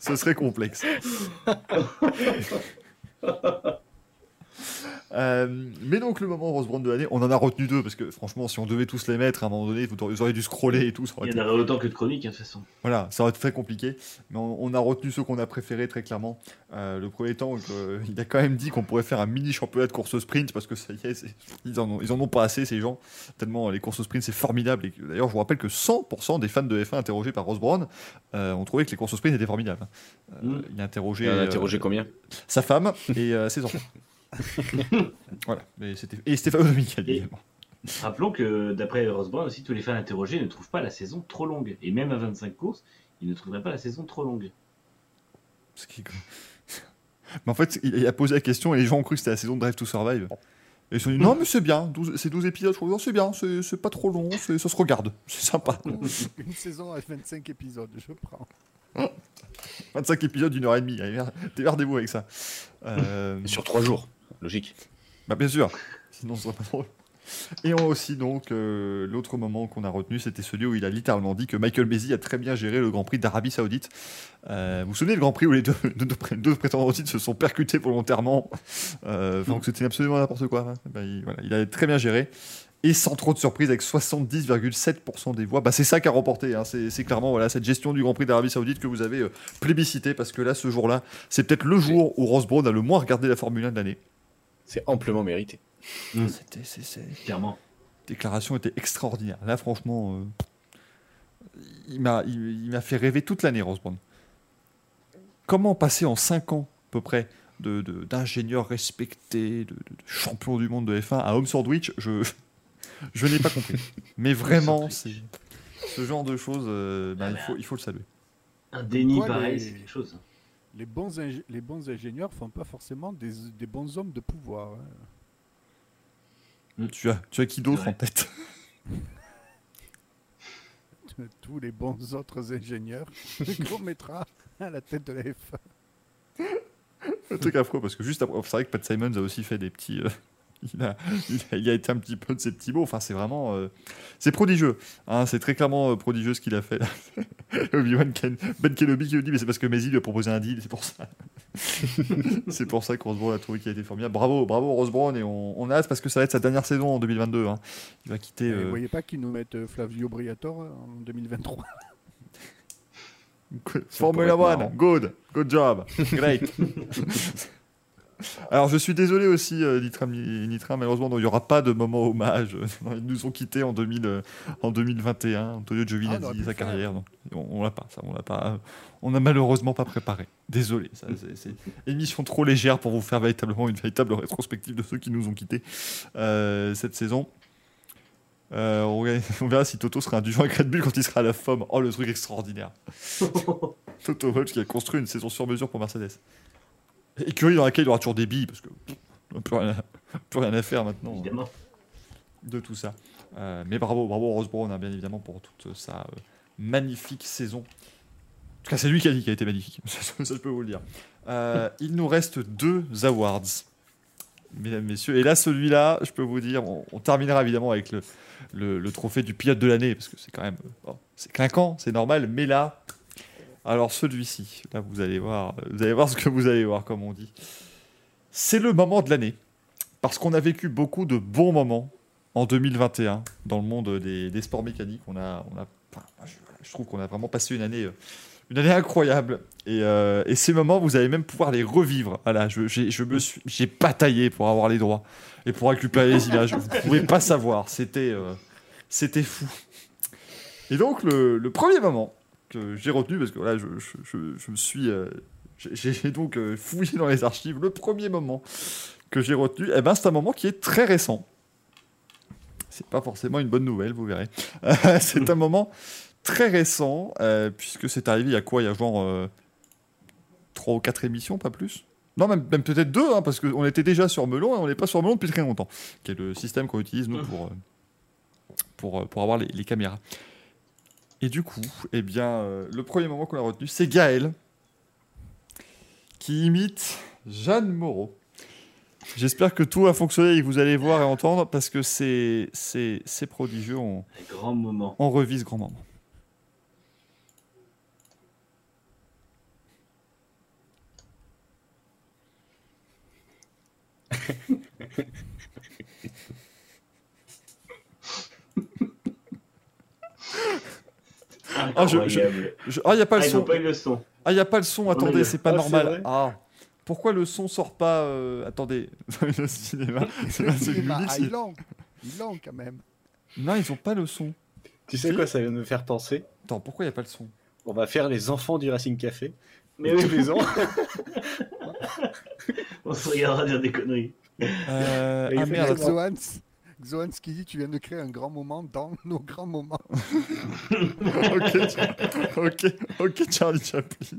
Ce serait complexe. Euh, mais donc, le moment Rose Brown de l'année, on en a retenu deux parce que franchement, si on devait tous les mettre, à un moment donné, vous auriez- vous auriez dû scroller et tout. Ça aurait Il y en aurait autant que de chroniques, hein, de toute façon. Voilà, ça aurait été très compliqué. Mais on, on a retenu ceux qu'on a préférés très clairement. Euh, le premier temps, euh, il a quand même dit qu'on pourrait faire un mini championnat de course sprint parce que ça y est, ils, en ont, ils en ont pas assez ces gens. Tellement les courses sprint c'est formidable. Et d'ailleurs, je vous rappelle que 100% des fans de F1 interrogés par Ross Brown euh, ont trouvé que les courses sprint étaient formidables. Euh, Mm. Il a interrogé, Il a euh, interrogé combien? sa femme et euh, ses enfants. [LAUGHS] [LAUGHS] voilà, mais c'était et Stéphane Et- également. Rappelons que d'après Ross Brown aussi, tous les fans interrogés ne trouvent pas la saison trop longue. Et même à 25 courses, ils ne trouveraient pas la saison trop longue. Ce qui. [LAUGHS] Mais en fait, il a posé la question et les gens ont cru que c'était la saison de Drive to Survive. Et ils se sont dit non, mais c'est bien, 12 c'est 12 épisodes, je crois, Non, c'est bien, c'est pas trop long, ça se regarde, [LAUGHS] c'est sympa. Une saison à 25 épisodes, je prends. 25 épisodes d'une heure et demie, démerdez-vous avec ça. Euh, Sur trois jours, logique. bah, bien sûr, sinon ce serait pas drôle. Et on a aussi donc euh, l'autre moment qu'on a retenu, c'était celui où il a littéralement dit que Michael Mesi a très bien géré le Grand Prix d'Arabie Saoudite. Euh, vous vous souvenez le Grand Prix où les deux, [LAUGHS] deux, deux- deux prétendants au titre se sont percutés volontairement? Euh, Donc c'était absolument n'importe quoi. hein. Bah, il, voilà, il a très bien géré. Et sans trop de surprise, avec 70,7% des voix, bah, c'est ça qui a remporté. hein. C'est c'est clairement voilà, cette gestion du Grand Prix d'Arabie Saoudite que vous avez euh, plébiscité, parce que là, ce jour-là, c'est peut-être le jour où Ross Brown a le moins regardé la Formule 1 de l'année. C'est amplement mérité. Mm. C'était, c'est- c'est- Clairement. déclaration était extraordinaire. Là, franchement, euh, il m'a il, il m'a fait rêver toute l'année, Brown. Comment passer en 5 ans, à peu près, de, de- d'ingénieur respecté, de, de- de champion du monde de F1 à Home Sandwich, je, je n'ai pas compris. [LAUGHS] Mais vraiment, c'est, ce genre de choses, euh, ben, il, faut, il faut le saluer. Un déni Pourquoi pareil, les- c'est quelque chose. Les bons, ingé- les bons ingénieurs font pas forcément des, des bons hommes de pouvoir. hein. Tu as, tu as qui d'autre Ouais. en tête? [LAUGHS] Tous les bons autres ingénieurs [LAUGHS] qu'on mettra à la tête de la F1. Un truc affreux, parce que juste après, c'est vrai que Pat Simons a aussi fait des petits. euh, [LAUGHS] il, a, il, a, il a été un petit peu de ses petits mots. Enfin, c'est vraiment. euh, c'est prodigieux. hein, c'est très clairement euh, prodigieux ce qu'il a fait. [LAUGHS] Obi-Wan Ken- Ben Kenobi qui lui dit Mais c'est parce que Maisie lui a proposé un deal, c'est pour ça. [LAUGHS] c'est pour ça que Rose Brown a trouvé qu'il a été formidable. Bravo, bravo Rose Brown. Et on, on a hâte parce que ça va être sa dernière saison en 2022. hein. Il va quitter. Euh, Vous voyez pas qu'ils nous mettent euh, Flavio Briatore en 2023 [LAUGHS] Formula One, good, good job, great. Alors je suis désolé aussi, euh, Nitra, Nitra, malheureusement, il n'y aura pas de moment hommage. [LAUGHS] Ils nous ont quittés en, 2000, euh, en 2021, Antonio Ah, on Giovinazzi, pu sa carrière. donc on on l'a pas, ça, on l'a pas. On n'a malheureusement pas préparé. Désolé, ça, c'est- émission trop légère pour vous faire véritablement une véritable rétrospective de ceux qui nous ont quittés euh, cette saison. Euh, on, verra- on verra si Toto sera indulgent avec Red Bull quand il sera à la FOM. Oh, le truc extraordinaire. [LAUGHS] Toto Wolff qui a construit une saison sur mesure pour Mercedes. Écurie dans laquelle il y aura toujours des billes, parce que plus rien, à- plus rien à faire maintenant hein, Évidemment. de tout ça. Euh, mais bravo, bravo Rose Brown, hein, bien évidemment, pour toute sa euh, magnifique saison. En tout cas, c'est lui qui a dit qu'elle était magnifique. [LAUGHS] ça, je peux vous le dire. Euh, il nous reste deux awards, mesdames, messieurs. Et là, celui-là, je peux vous dire, on, on terminera évidemment avec le, le, le trophée du pilote de l'année, parce que c'est quand même. bon, c'est clinquant, c'est normal, mais là. Alors, celui-ci, là, vous allez voir, vous allez voir ce que vous allez voir, comme on dit. C'est le moment de l'année. Parce qu'on a vécu beaucoup de bons moments en 2021 dans le monde des, sports mécaniques. On a, je, trouve qu'on a vraiment passé une année, euh, une année incroyable. Et, euh, et ces moments, vous allez même pouvoir les revivre. Voilà, je, j'ai, je me suis, j'ai bataillé pour avoir les droits et pour récupérer les images. Vous pouvez pas savoir. C'était, euh, c'était fou. Et donc le premier moment que j'ai retenu, parce que là, je, je, je- me suis, euh, j'ai, donc euh, fouillé dans les archives. Le premier moment que j'ai retenu, eh ben, c'est un moment qui est très récent. C'est pas forcément une bonne nouvelle, vous verrez. [LAUGHS] C'est un moment très récent, euh, puisque c'est arrivé il y a quoi? Il y a genre euh, 3 ou 4 émissions, pas plus? Non, même, même peut-être 2, hein, parce qu'on était déjà sur Melon et on n'est pas sur Melon depuis très longtemps, qui est le système qu'on utilise nous pour, euh, pour, euh, pour avoir les, les caméras. Et du coup, eh bien, euh, le premier moment qu'on a retenu, c'est Gaël, qui imite Jeanne Moreau. J'espère que tout a fonctionné et que vous allez voir et entendre parce que c'est c'est c'est prodigieux. On, Un grand moment. on revise grand moment. [LAUGHS] Ah, je-. Je- Ah, il n'y a pas Ah, le n'ont son. pas eu le son. Ah, il n'y a pas le son. On a Attendez, c'est pas Ah, normal. Ah. Pourquoi le son sort pas euh, Attendez, [LAUGHS] le cinéma. C'est pas- ah. Ils l'ont quand même. Non, ils ont pas le son. Tu sais quoi, ça vient de me faire penser Attends, pourquoi il n'y a pas le son On va faire les enfants du Racing Café. Mais tous oui, les ans. [LAUGHS] on se regardera dire des conneries. euh, Ah il merde, qui dit tu viens de créer un grand moment dans [LAUGHS] nos grands moments. [LAUGHS] ok, ok, ok, Charlie Chaplin.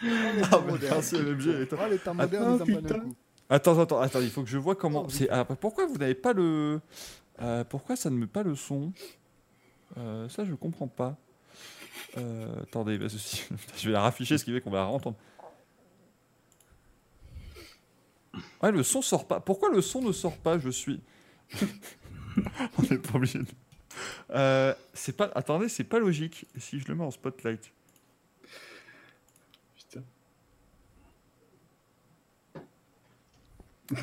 Ah, mais merci, MMG. elle est top. Oh, les temps modernes, ils en prennent un coup. Attends, attends, attends, il faut que je vois comment. Oh, c'est... ah, pourquoi vous n'avez pas le. euh, pourquoi ça ne met pas le son? Euh, Ça, je comprends pas. Euh, attendez, [LAUGHS] je vais la rafficher, ce qui fait qu'on va la entendre. Ouais, le son sort pas. Pourquoi le son ne sort pas Je suis. [LAUGHS] On n'est pas obligé de. Euh, c'est pas. Attendez, c'est pas logique. Si je le mets en spotlight. Putain.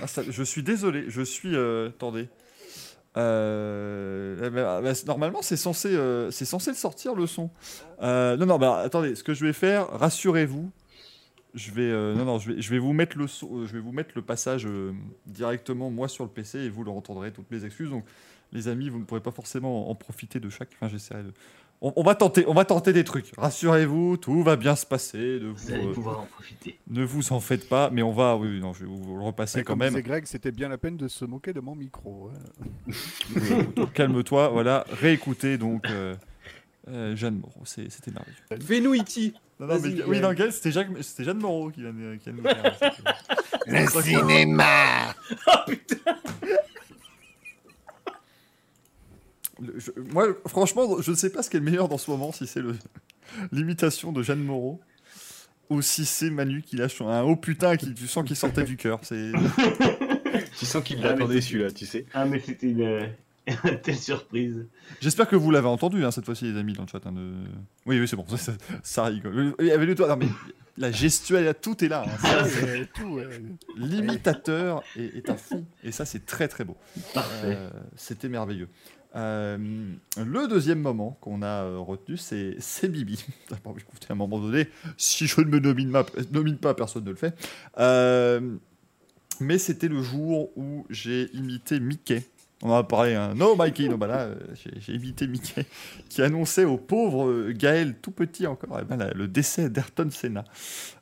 Ah, ça- je suis désolé, je suis. euh, attendez. Euh, bah, bah, c'est- normalement, c'est censé, euh, c'est censé le sortir le son. Euh, non, non, bah attendez. Ce que je vais faire, rassurez-vous. Je vais, euh, non, non, je vais, je vais vous mettre le, son- euh, je vais vous mettre le passage euh, directement moi sur le PC et vous le entendrez. Toutes mes excuses. Donc, les amis, vous ne pourrez pas forcément en profiter de chaque. Enfin, j'essaierai de. On, on va tenter, on va tenter des trucs. Rassurez-vous, tout va bien se passer. Ne Vous vous, allez euh, pouvoir en profiter. ne vous en faites pas, mais on va. Oui, oui, non, je vais vous le repasser Et quand comme même. Greg, c'était bien la peine de se moquer de mon micro. hein. [LAUGHS] Calme-toi, voilà. Réécoutez donc euh, Jeanne Moreau, c'était merveilleux. Fais-nous Iti Non, non, mais, oui, Gaël, c'était Jeanne Moreau qui vient de, qui vient de nous faire. c'était- Le cinéma [LAUGHS] Le- je- moi, franchement, je ne sais pas ce qui est le meilleur dans ce moment, si c'est le- l'imitation de Jeanne Moreau ou si c'est Manu qui lâche un haut putain qui tu sens qu'il sortait du cœur. [LAUGHS] Tu sens qu'il Ah, l'attendait c'est- celui-là, tu sais. Ah, mais c'était une, euh, une [LAUGHS] telle surprise. J'espère que vous l'avez entendu hein, cette fois-ci, les amis, dans le chat. hein, de- Oui, oui, c'est bon, [LAUGHS] ça, ça, ça rigole. Il y avait le toit. Non, mais la gestuelle, tout est là. hein. Ça, c'est- Euh, tout, ouais. L'imitateur est, est à fond, et ça, c'est très très beau. Parfait. Euh, C'était merveilleux. Euh, le deuxième moment qu'on a euh, retenu, c'est c'est Bibi. Bon, écoutez, à un moment donné, si je ne me nomine, ma- nomine pas, personne ne le fait. Euh, mais c'était le jour où j'ai imité Mickey. On en a parlé, hein. Mikey, no, bah là, euh, j'ai- imité Mickey, [LAUGHS] qui annonçait au pauvre euh, Gaël, tout petit encore, eh ben, le décès d'Ayrton Senna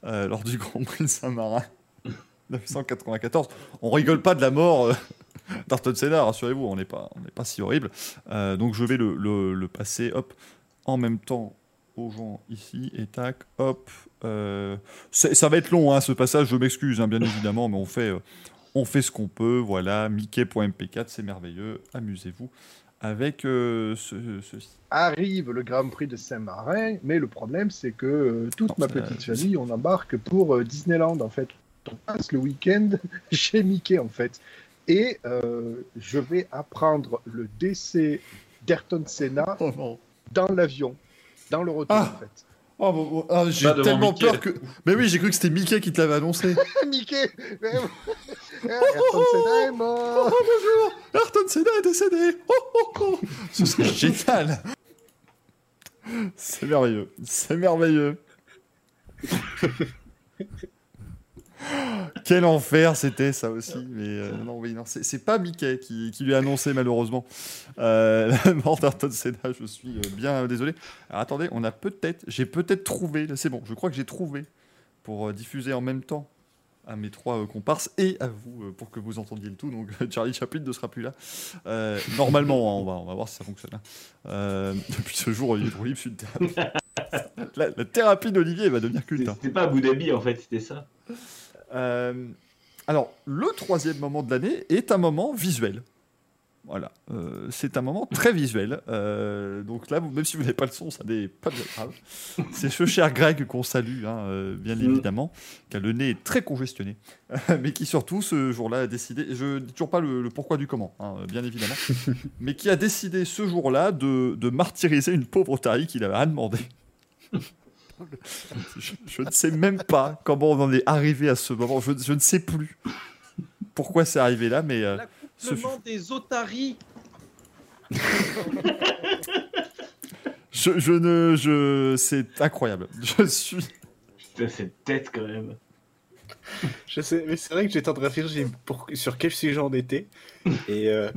euh, lors du Grand Prix de Saint-Marin [LAUGHS] 1994. On rigole pas de la mort euh, [LAUGHS] d'Ayrton Senna, rassurez-vous, on n'est pas, pas si horrible. Donc je vais le, le- passer, hop, en même temps aux gens ici, et tac, hop. ça va être long, hein, ce passage, je m'excuse, hein, bien évidemment, mais on fait, on fait ce qu'on peut, voilà, Mickey.mp4, c'est merveilleux, amusez-vous avec euh, ce, ceci. arrive le Grand Prix de Saint-Marin, mais le problème c'est que euh, toute Non, ma petite famille, on embarque pour euh, Disneyland en fait. On passe le week-end [LAUGHS] chez Mickey en fait. Et euh, je vais apprendre le décès d'Ayrton Senna Oh dans l'avion, dans le retour Ah. en fait. Oh, bon, bon, ah, j'ai tellement Mickey. peur que. Mais oui, j'ai cru que c'était Mickey qui te l'avait annoncé. [LAUGHS] Mickey [LAUGHS] Ayrton Senna est mort Oh bonjour, Ayrton Senna est décédé. Oh, oh, oh. Ce serait [LAUGHS] génial. C'est merveilleux, c'est merveilleux. [LAUGHS] Quel enfer c'était ça aussi. Mais euh, non, oui, non, c'est pas Mickey qui, qui lui a annoncé malheureusement euh, la mort d'Ayrton Senna. Je suis euh, bien désolé. Alors, attendez, on a peut-être, j'ai peut-être trouvé. C'est bon, je crois que j'ai trouvé pour diffuser en même temps à mes trois euh, comparses et à vous euh, pour que vous entendiez le tout. Donc [LAUGHS] Charlie Chaplin ne sera plus là. Euh, normalement, hein, on, va, on va voir si ça fonctionne. hein. Euh, [LAUGHS] depuis ce jour, je suis une thérapie. la, la thérapie d'Olivier va devenir culte. hein. C'était pas Abu Dhabi en fait, c'était ça. Euh, alors, le troisième moment de l'année est un moment visuel. Voilà, Euh, c'est un moment très visuel. Euh, donc là, même si vous n'avez pas le son, ça n'est pas bien grave. [LAUGHS] C'est ce cher Greg qu'on salue, hein, euh, bien Mm. évidemment, qui a le nez très congestionné, [LAUGHS] mais qui surtout ce jour-là a décidé, je ne dis toujours pas le, le pourquoi du comment, hein, bien évidemment, [LAUGHS] mais qui a décidé ce jour-là de, de martyriser une pauvre taille qu'il avait rien demandé. Je, je ne sais même pas comment on en est arrivé à ce moment. Je, je ne sais plus pourquoi c'est arrivé là, mais euh, ce des otaries. [LAUGHS] je, je ne, je, c'est incroyable. [LAUGHS] Je suis. Putain, cette tête quand même. Je sais, mais c'est vrai que j'étais en train de réfléchir pour- sur quel sujet on était. [LAUGHS] Et euh,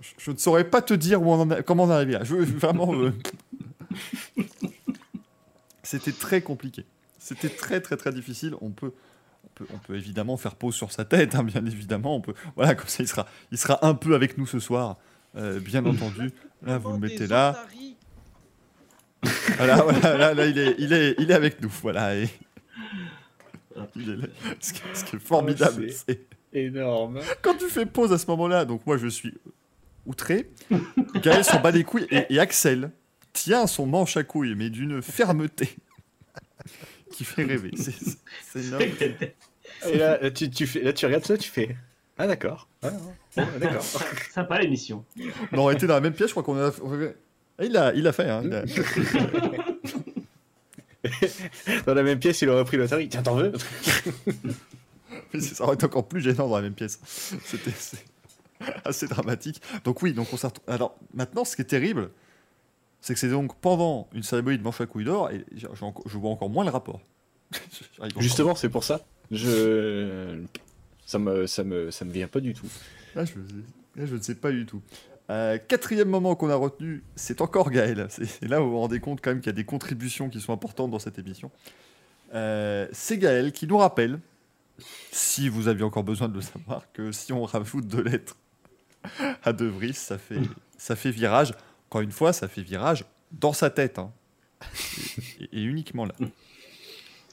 Je, je ne saurais pas te dire où on en a- comment on est arrivé là. Je, vraiment. euh, C'était très compliqué. C'était très très très difficile. On peut, peut, on peut évidemment faire pause sur sa tête, hein, bien évidemment. On peut, voilà, comme ça il sera, il sera un peu avec nous ce soir, euh, bien entendu. Là, vous le mettez là. Voilà, voilà, là, là, il est, il est, il est avec nous. Voilà. Et... Il est là. Ce, qui, ce qui est formidable, c'est énorme. quand tu fais pause à ce moment-là. Donc moi, je suis outré. Gaël s'en bat les couilles et, et Axel tient son manche à couilles, mais d'une fermeté qui fait rêver. C'est énorme. [LAUGHS] Et là, là, tu, tu fais, là, tu regardes ça, tu fais. Ah, d'accord. Ah, ah, d'accord. Sympa l'émission. Non, on était dans la même pièce. Je crois qu'on a. Ah, Il a, il a fait. Hein, il a- [LAUGHS] Dans la même pièce, il aurait pris l'Atari. Tiens, t'en veux [LAUGHS] ça aurait été encore plus gênant dans la même pièce. C'était assez dramatique. Donc oui, donc on s'est Alors maintenant, ce qui est terrible, c'est que c'est donc pendant une cérémonie de manche à couilles d'or et je vois encore moins le rapport. [LAUGHS] Justement, c'est pour ça. Je. Ça me, ça, me, ça me vient pas du tout. Là, je, ne sais pas du tout. Euh, quatrième moment qu'on a retenu, c'est encore Gaël. C'est là vous vous rendez compte quand même qu'il y a des contributions qui sont importantes dans cette émission. Euh, c'est Gaël qui nous rappelle, si vous aviez encore besoin de le savoir, que si on rajoute deux lettres à De Vries, ça fait, ça fait virage. Encore une fois, ça fait virage dans sa tête. hein. Et uniquement là.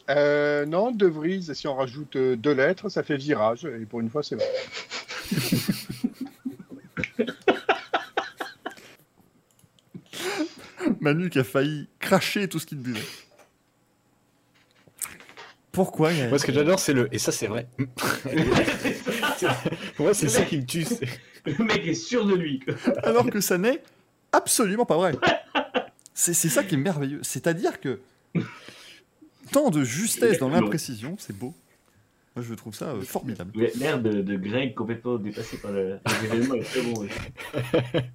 Euh, non, De Vries, si on rajoute euh, deux lettres, ça fait virage. Et pour une fois, c'est vrai. [LAUGHS] Manu qui a failli cracher tout ce qu'il buvait. Pourquoi Gaël Moi, ce que j'adore, c'est le. Et ça, c'est vrai. [LAUGHS] Moi, c'est ça qui me tue. c'est- Le mec est sûr de lui. alors que ça n'est absolument pas vrai. C'est ça qui est merveilleux. C'est-à-dire que tant de justesse dans l'imprécision, c'est beau. Moi, je trouve ça euh, formidable. L'air de, de Greg complètement dépassé par le- l'événement est très bon. ouais. [LAUGHS]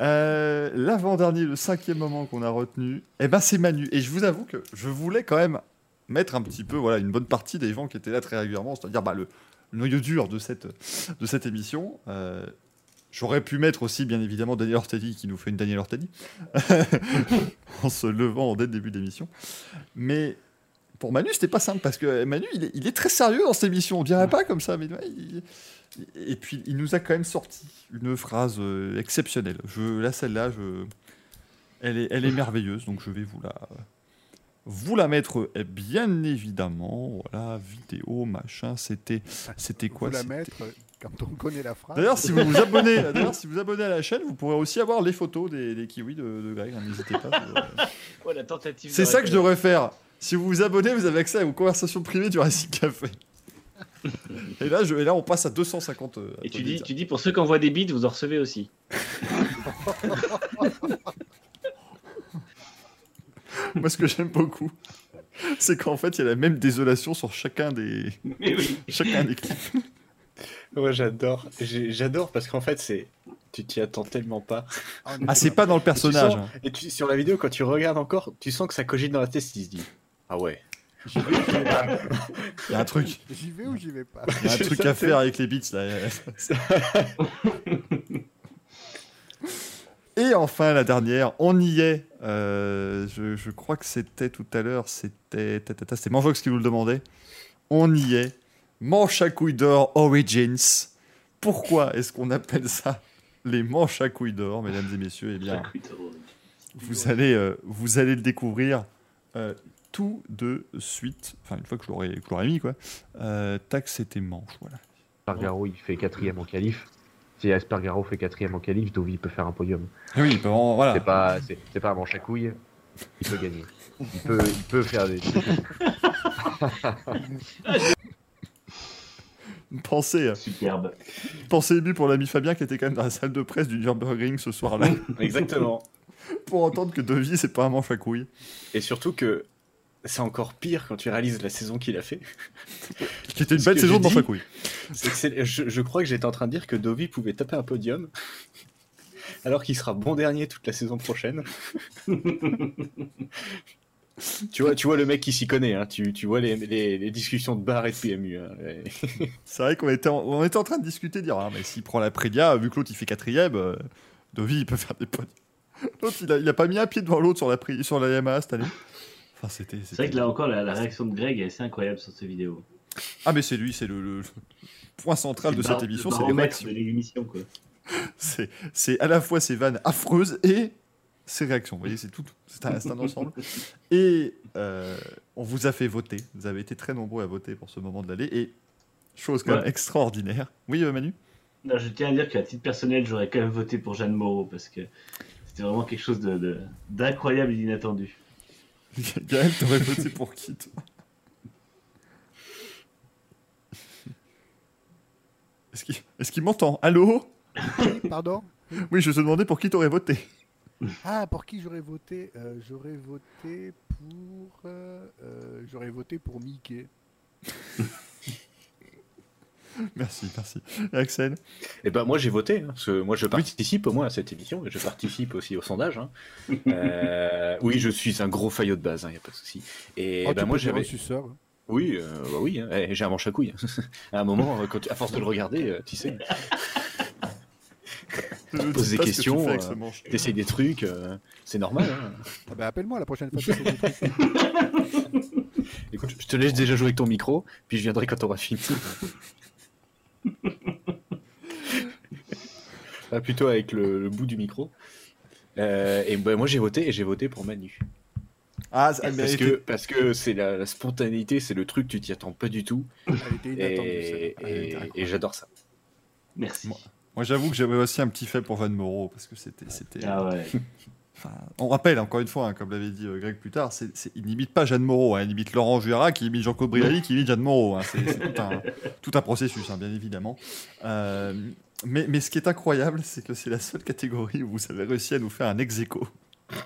Euh, L'avant-dernier, le cinquième moment qu'on a retenu, eh ben, c'est Manu. Et je vous avoue que je voulais quand même mettre un petit peu, voilà, une bonne partie des gens qui étaient là très régulièrement, c'est-à-dire bah, le, le noyau dur de cette, de cette émission. Euh, J'aurais pu mettre aussi, bien évidemment, Daniel Ortelli qui nous fait une Daniel Ortelli [LAUGHS] en se levant dès le début de l'émission. Mais pour Manu, c'était pas simple parce que Manu, il est, il est très sérieux dans cette émission. On dirait pas comme ça, mais ouais, il- et puis il nous a quand même sorti une phrase euh, exceptionnelle. Je, là, celle-là, je, elle est, elle est merveilleuse, donc je vais vous la, vous la mettre. eh bien évidemment, voilà, vidéo, machin. C'était, c'était quoi? Vous la mettre quand on connaît la phrase. D'ailleurs, si vous vous abonnez, [LAUGHS] d'ailleurs, si vous abonnez à la chaîne, vous pourrez aussi avoir les photos des, des kiwis de, de Greg. hein, N'hésitez pas. [LAUGHS] euh. Ouais, la tentative. C'est ça que je devrais faire. Si vous vous abonnez, vous avez accès aux conversations privées du Racing Café. Et là, je, et là, on passe à 250. euh, Et tu dis, tu dis pour ceux qui envoient des bits, vous en recevez aussi. [LAUGHS] Moi, ce que j'aime beaucoup, c'est qu'en fait, il y a la même désolation sur chacun des, oui. chacun des clips. Moi, j'adore. J'adore parce qu'en fait, c'est. Tu t'y attends tellement pas. Ah, Ah, c'est pas dans le personnage. Tu sens- hein. Et tu, sur la vidéo, quand tu regardes encore, tu sens que ça cogite dans la tête. Il se dit Ah ouais. J'y vais, ou j'y vais pas? Il y a un truc, J'y vais ou j'y vais pas? Il y a un truc à faire avec les beats là. [LAUGHS] Et enfin, la dernière, on y est. Euh, je, je crois que c'était tout à l'heure, c'était ta, ta, ta, c'était Manjox qui nous le demandait. On y est. Manche à couilles d'or Origins. Pourquoi est-ce qu'on appelle ça les manches à couilles d'or, mesdames et messieurs? Eh bien, vous allez, euh, vous allez le découvrir euh, tout de suite. Enfin, une fois que je l'aurai que je l'aurai mis, quoi. Euh, tac, c'était manche, voilà. Espargaro, il fait quatrième en qualif. Si Espargaro fait quatrième en qualif, Dovi peut faire un podium. Oui, il peut en- voilà. C'est pas, c'est, c'est pas un manche à couilles. Il peut gagner. Il peut, il peut faire des. [LAUGHS] [LAUGHS] [LAUGHS] Pensée, euh, Superbe. une pensée émue pour l'ami Fabien qui était quand même dans la salle de presse du Nürburgring ce soir-là. [LAUGHS] Exactement. [LAUGHS] pour entendre que Dovi, c'est pas un manche à couilles. Et surtout que c'est encore pire quand tu réalises la saison qu'il a fait. [LAUGHS] Qui était une belle saison de manche à couilles. Je crois que j'étais en train de dire que Dovi pouvait taper un podium, alors qu'il sera bon dernier toute la saison prochaine. Tu, vois, tu vois le mec qui s'y connaît, hein. tu, tu vois les, les- les discussions de bar et de PMU. hein. [LAUGHS] C'est vrai qu'on était, en, on était en train de discuter, de dire, ah, mais s'il prend la Prédia, vu que l'autre il fait quatrième, euh, Dovi il peut faire des potes. [LAUGHS] L'autre il a, il a pas mis un pied devant l'autre sur la, sur la Yamaha cette année. Enfin, c'était. C'est vrai que là encore, la, la réaction de Greg est assez incroyable sur cette vidéo. Ah, mais c'est lui, c'est le, le [LAUGHS] point central de le cette émission, le c'est baromètre réactions. de l'émission, quoi. C'est, c'est à la fois ses vannes affreuses et ses réactions. Vous voyez, c'est tout. C'est un, [LAUGHS] ensemble. Et euh, on vous a fait voter. Vous avez été très nombreux à voter pour ce moment de l'année. Et chose quand même extraordinaire. Oui, euh, Manu? Non, je tiens à dire qu'à titre personnel, j'aurais quand même voté pour Jeanne Moreau parce que c'était vraiment quelque chose de- de- d'incroyable et d'inattendu. [LAUGHS] Gaël, t'aurais [LAUGHS] voté pour qui toi? Est-ce qu'il est-ce qu'il m'entend? Allô? Pardon Oui, je te demandais pour qui t'aurais voté. Ah, pour qui j'aurais voté Euh, J'aurais voté pour. euh, euh, j'aurais voté pour Mickey. [LAUGHS] Merci, merci. Axel Et ben moi j'ai voté, hein, parce que moi je participe au moins à cette émission, et je participe aussi au sondage. hein. [LAUGHS] Euh, oui, je suis un gros faillot de base, il n'y a pas de souci. Et Oh, ben tu moi j'avais... hein. Oui, euh, bah oui, hein. Eh, j'ai un manche à couilles. [LAUGHS] à un moment, quand tu- à force de le regarder, euh, tu sais, Je [LAUGHS] ne Pose sais des que tu questions, avec euh, des trucs, euh, c'est normal. hein. Ah bah, appelle-moi la prochaine fois. que. [LAUGHS] Écoute, je te laisse déjà jouer avec ton micro, puis je viendrai quand t'auras fini. [LAUGHS] Ah, plutôt avec le, le bout du micro. Euh, et ben, moi j'ai voté et j'ai voté pour Manu. Ah, ça- Parce que parce que c'est la, la spontanéité, c'est le truc tu t'y attends pas du tout Elle était inattendue. et, j'adore ça. Merci. Moi- Moi, j'avoue que j'avais aussi un petit fait pour Van Moreau parce que c'était. c'était Ah ouais. [LAUGHS] enfin, on rappelle, encore une fois, hein, comme l'avait dit euh, Greg plus tard, c'est, c'est- il n'imite pas Jeanne Moreau, hein, il imite Laurent Juara, qui imite Jean-Claude Brialy, qui imite Jeanne Moreau. hein, c'est, c'est tout, un, [LAUGHS] tout un processus, bien évidemment. Euh, mais, mais ce qui est incroyable, c'est que c'est la seule catégorie où vous avez réussi à nous faire un ex aequo. [LAUGHS]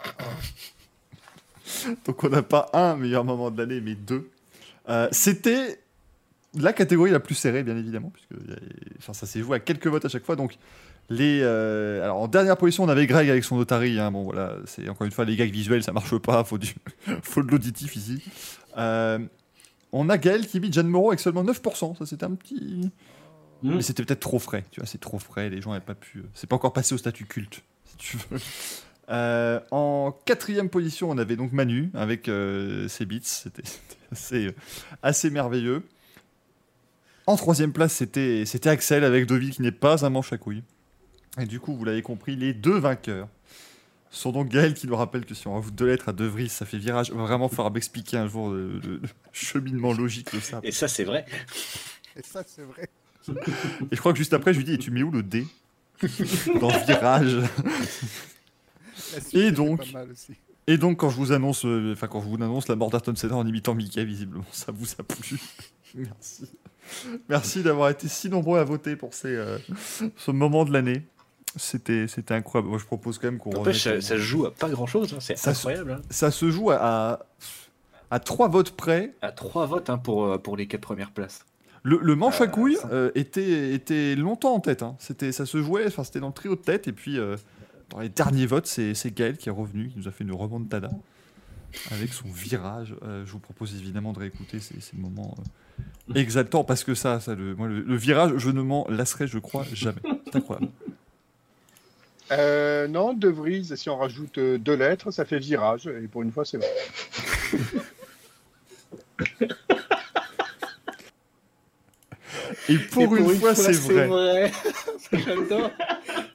Donc on n'a pas un meilleur moment de l'année, mais deux. Euh, c'était la catégorie la plus serrée, bien évidemment, puisque il y a- enfin, ça s'est joué à quelques votes à chaque fois. Donc, les, euh, alors en dernière position, on avait Greg avec son Otari. hein. Bon, voilà, c'est encore une fois les gags visuels, ça marche pas. Faut du, [LAUGHS] faut de l'auditif ici. Euh, on a Gaël qui imite Jeanne Moreau avec seulement 9%. Ça, c'était un petit. Hmm. Mais c'était peut-être trop frais. Tu vois, c'est trop frais. Les gens n'avaient pas pu. C'est pas encore passé au statut culte, si tu veux. Euh, en quatrième position, on avait donc Manu avec euh, ses beats. C'était assez, euh, assez merveilleux. En troisième place, c'était c'était Axel avec Deauville qui n'est pas un manche à couilles. Et du coup, vous l'avez compris, les deux vainqueurs sont donc Gaël qui nous rappelle que si on rajoute deux lettres à De Vries, ça fait virage. Va vraiment falloir m'expliquer un jour le, le- le cheminement logique de ça. Et ça c'est vrai. Et ça, c'est vrai. Et je crois que juste après, je lui dis Et tu mets où le D Dans virage? Et donc-. Et donc, quand je vous annonce, euh, enfin, quand je vous annonce la mort d'Ayrton Senna en imitant Mickey, visiblement, ça vous a plu. Merci. [LAUGHS] Merci d'avoir été si nombreux à voter pour ces, euh, ce moment de l'année. C'était, c'était incroyable. Moi, je propose quand même qu'on remette- ça se joue à pas grand chose, c'est Ça se- incroyable. hein. Ça se joue à, à, trois votes près. À trois votes hein, pour, euh, pour les quatre premières places. Le, le manche à Euh, couilles euh, était, était longtemps en tête. hein. C'était, ça se jouait, enfin, c'était dans le trio de tête. Et puis, dans les derniers votes, c'est, c'est Gaël qui est revenu, qui nous a fait une remontada avec son virage. Je vous propose évidemment de réécouter ces, ces moments [LAUGHS] exaltants parce que ça, ça le, moi, le, le virage, je ne m'en lasserai, je crois, jamais. C'est incroyable. [LAUGHS] Euh, non, De Vries, si on rajoute euh, deux lettres, ça fait virage. Et pour une fois, c'est vrai. [LAUGHS] Et pour, une, fois, c'est vrai. j'adore.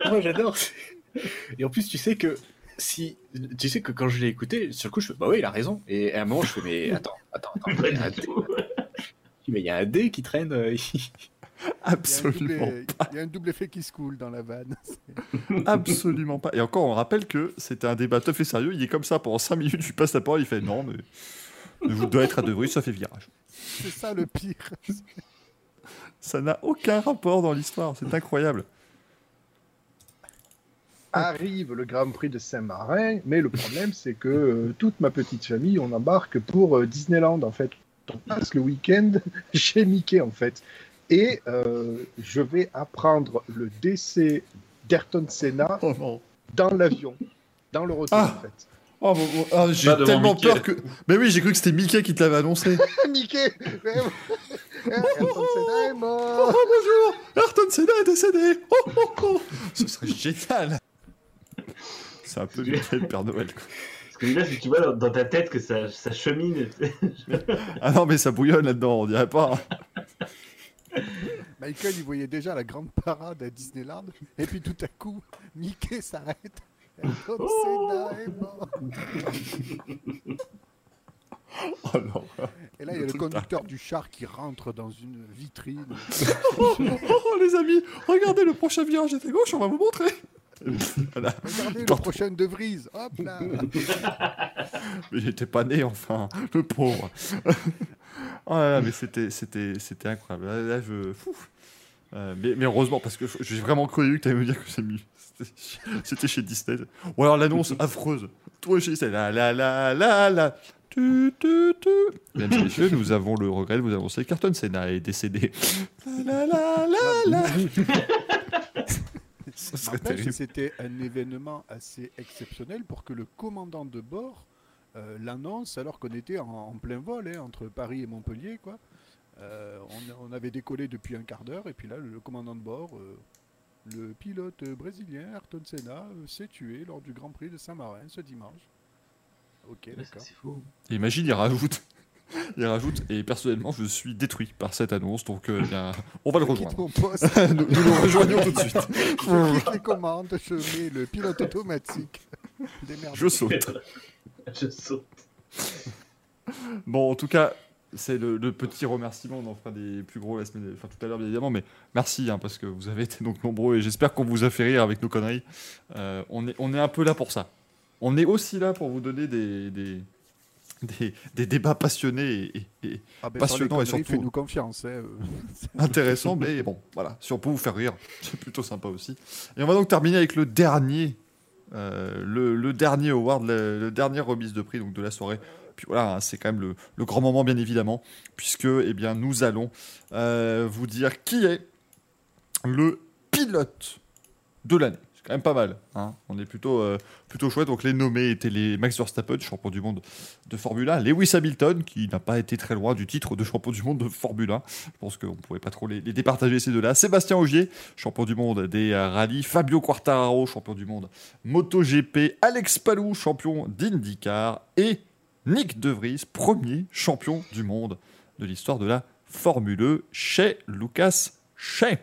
Moi, j'adore. Et en plus, tu sais que si, tu sais que quand je l'ai écouté, sur le coup, je fais bah oui, il a raison. Et à un moment, je fais mais attends, attends, attends. Pas il y a un du D- tout. Mais il y a un dé qui traîne. euh, [LAUGHS] Il y, Absolument, il y a un double effet qui se coule dans la vanne. [LAUGHS] absolument pas. Et encore, on rappelle que c'était un débat tough et sérieux. Il est comme ça pendant 5 minutes, je lui passe la parole, il fait non, mais vous doit être à De Vries, ça fait virage. C'est ça le pire. [LAUGHS] Ça n'a aucun rapport dans l'histoire, c'est incroyable. arrive le Grand Prix de Saint-Marin, mais le problème c'est que euh, toute ma petite famille, on embarque pour euh, Disneyland en fait. On passe le week-end [LAUGHS] chez Mickey en fait. Et euh, je vais apprendre le décès d'Ayrton Senna Oh dans l'avion, dans le retour Ah. en fait. Oh, ah, j'ai tellement Mickey. peur que. Mais oui, j'ai cru que c'était Mickey qui te l'avait annoncé. [LAUGHS] Mickey Ayrton Senna est Oh mort bonjour Ayrton Senna est décédé oh, oh, oh. Ce serait génial C'est un peu Mickey le Père Noël. quoi. Ce que que tu vois dans, ta tête que ça, ça chemine. Ah non, mais ça bouillonne là-dedans, on dirait pas. Michael, il voyait déjà la grande parade à Disneyland, et puis tout à coup, Mickey s'arrête. Oh. Est mort. Oh non. Et là, il y a le conducteur du char qui rentre dans une vitrine. Oh, oh, oh, les amis, regardez le prochain virage à ta gauche, on va vous montrer. [LAUGHS] Voilà. Regardez le Quand- prochain De Vries. Hop là. [LAUGHS] Mais il était pas né, enfin, le pauvre. [LAUGHS] oh là là, mais c'était, c'était, c'était incroyable. Là, là, je. Euh, mais, mais heureusement, parce que j'ai vraiment cru que tu allais me dire que c'est mieux. C'était- chez Disney. Ou alors l'annonce affreuse. Toi aussi, c'est la la la la la. Tu, tu, tu. Mesdames et messieurs, nous avons le regret de vous annoncer qu'Ayrton Senna est décédé. La la la la la. Ça serait N'empêche, terrible. [LAUGHS] C'était un événement assez exceptionnel pour que le commandant de bord euh, l'annonce alors qu'on était en, en plein vol hein, entre Paris et Montpellier. Quoi. Euh, on, on avait décollé depuis un quart d'heure et puis là, le, commandant de bord, euh, le pilote brésilien Ayrton Senna, euh, s'est tué lors du Grand Prix de Saint-Marin ce dimanche. Ok, d'accord. imagine, il rajoute. [LAUGHS] Il rajoute, et personnellement, je suis détruit par cette annonce, donc euh, bien, on va le rejoindre. [LAUGHS] nous, nous le rejoignons tout de suite. [LAUGHS] je quitte les commandes, je mets le pilote automatique. Je saute. Je saute. Bon, en tout cas, c'est le, le petit remerciement. On en fera des plus gros la semaine, enfin tout à l'heure, bien évidemment. Mais merci, hein, parce que vous avez été donc nombreux et j'espère qu'on vous a fait rire avec nos conneries. Euh, on, est, on est un peu là pour ça. On est aussi là pour vous donner des, des, des, des débats passionnés et, et- et Ah ben, passionnant sur les et surtout- Fais-nous confiance. hein, euh. intéressants. mais bon, voilà, si on peut vous faire rire, [LAUGHS] c'est plutôt sympa aussi. Et on va donc terminer avec le dernier, euh, le, le dernier award, le, le dernier remise de prix donc de la soirée. Puis voilà, hein, c'est quand même le, le grand moment, bien évidemment, puisque eh bien, nous allons euh, vous dire qui est le pilote de l'année. C'est quand même pas mal. hein. On est plutôt, euh, plutôt chouette. Donc les nommés étaient les Max Verstappen, champion du monde de Formule 1, Lewis Hamilton, qui n'a pas été très loin du titre de champion du monde de Formule 1. Je pense qu'on ne pouvait pas trop les, les départager ces deux-là. Sébastien Ogier, champion du monde des euh, rallyes. Fabio Quartararo, champion du monde MotoGP. Alex Palou, champion d'IndyCar. Et Nick De Vries, premier champion du monde de l'histoire de la Formule 1 chez Lucas Chez.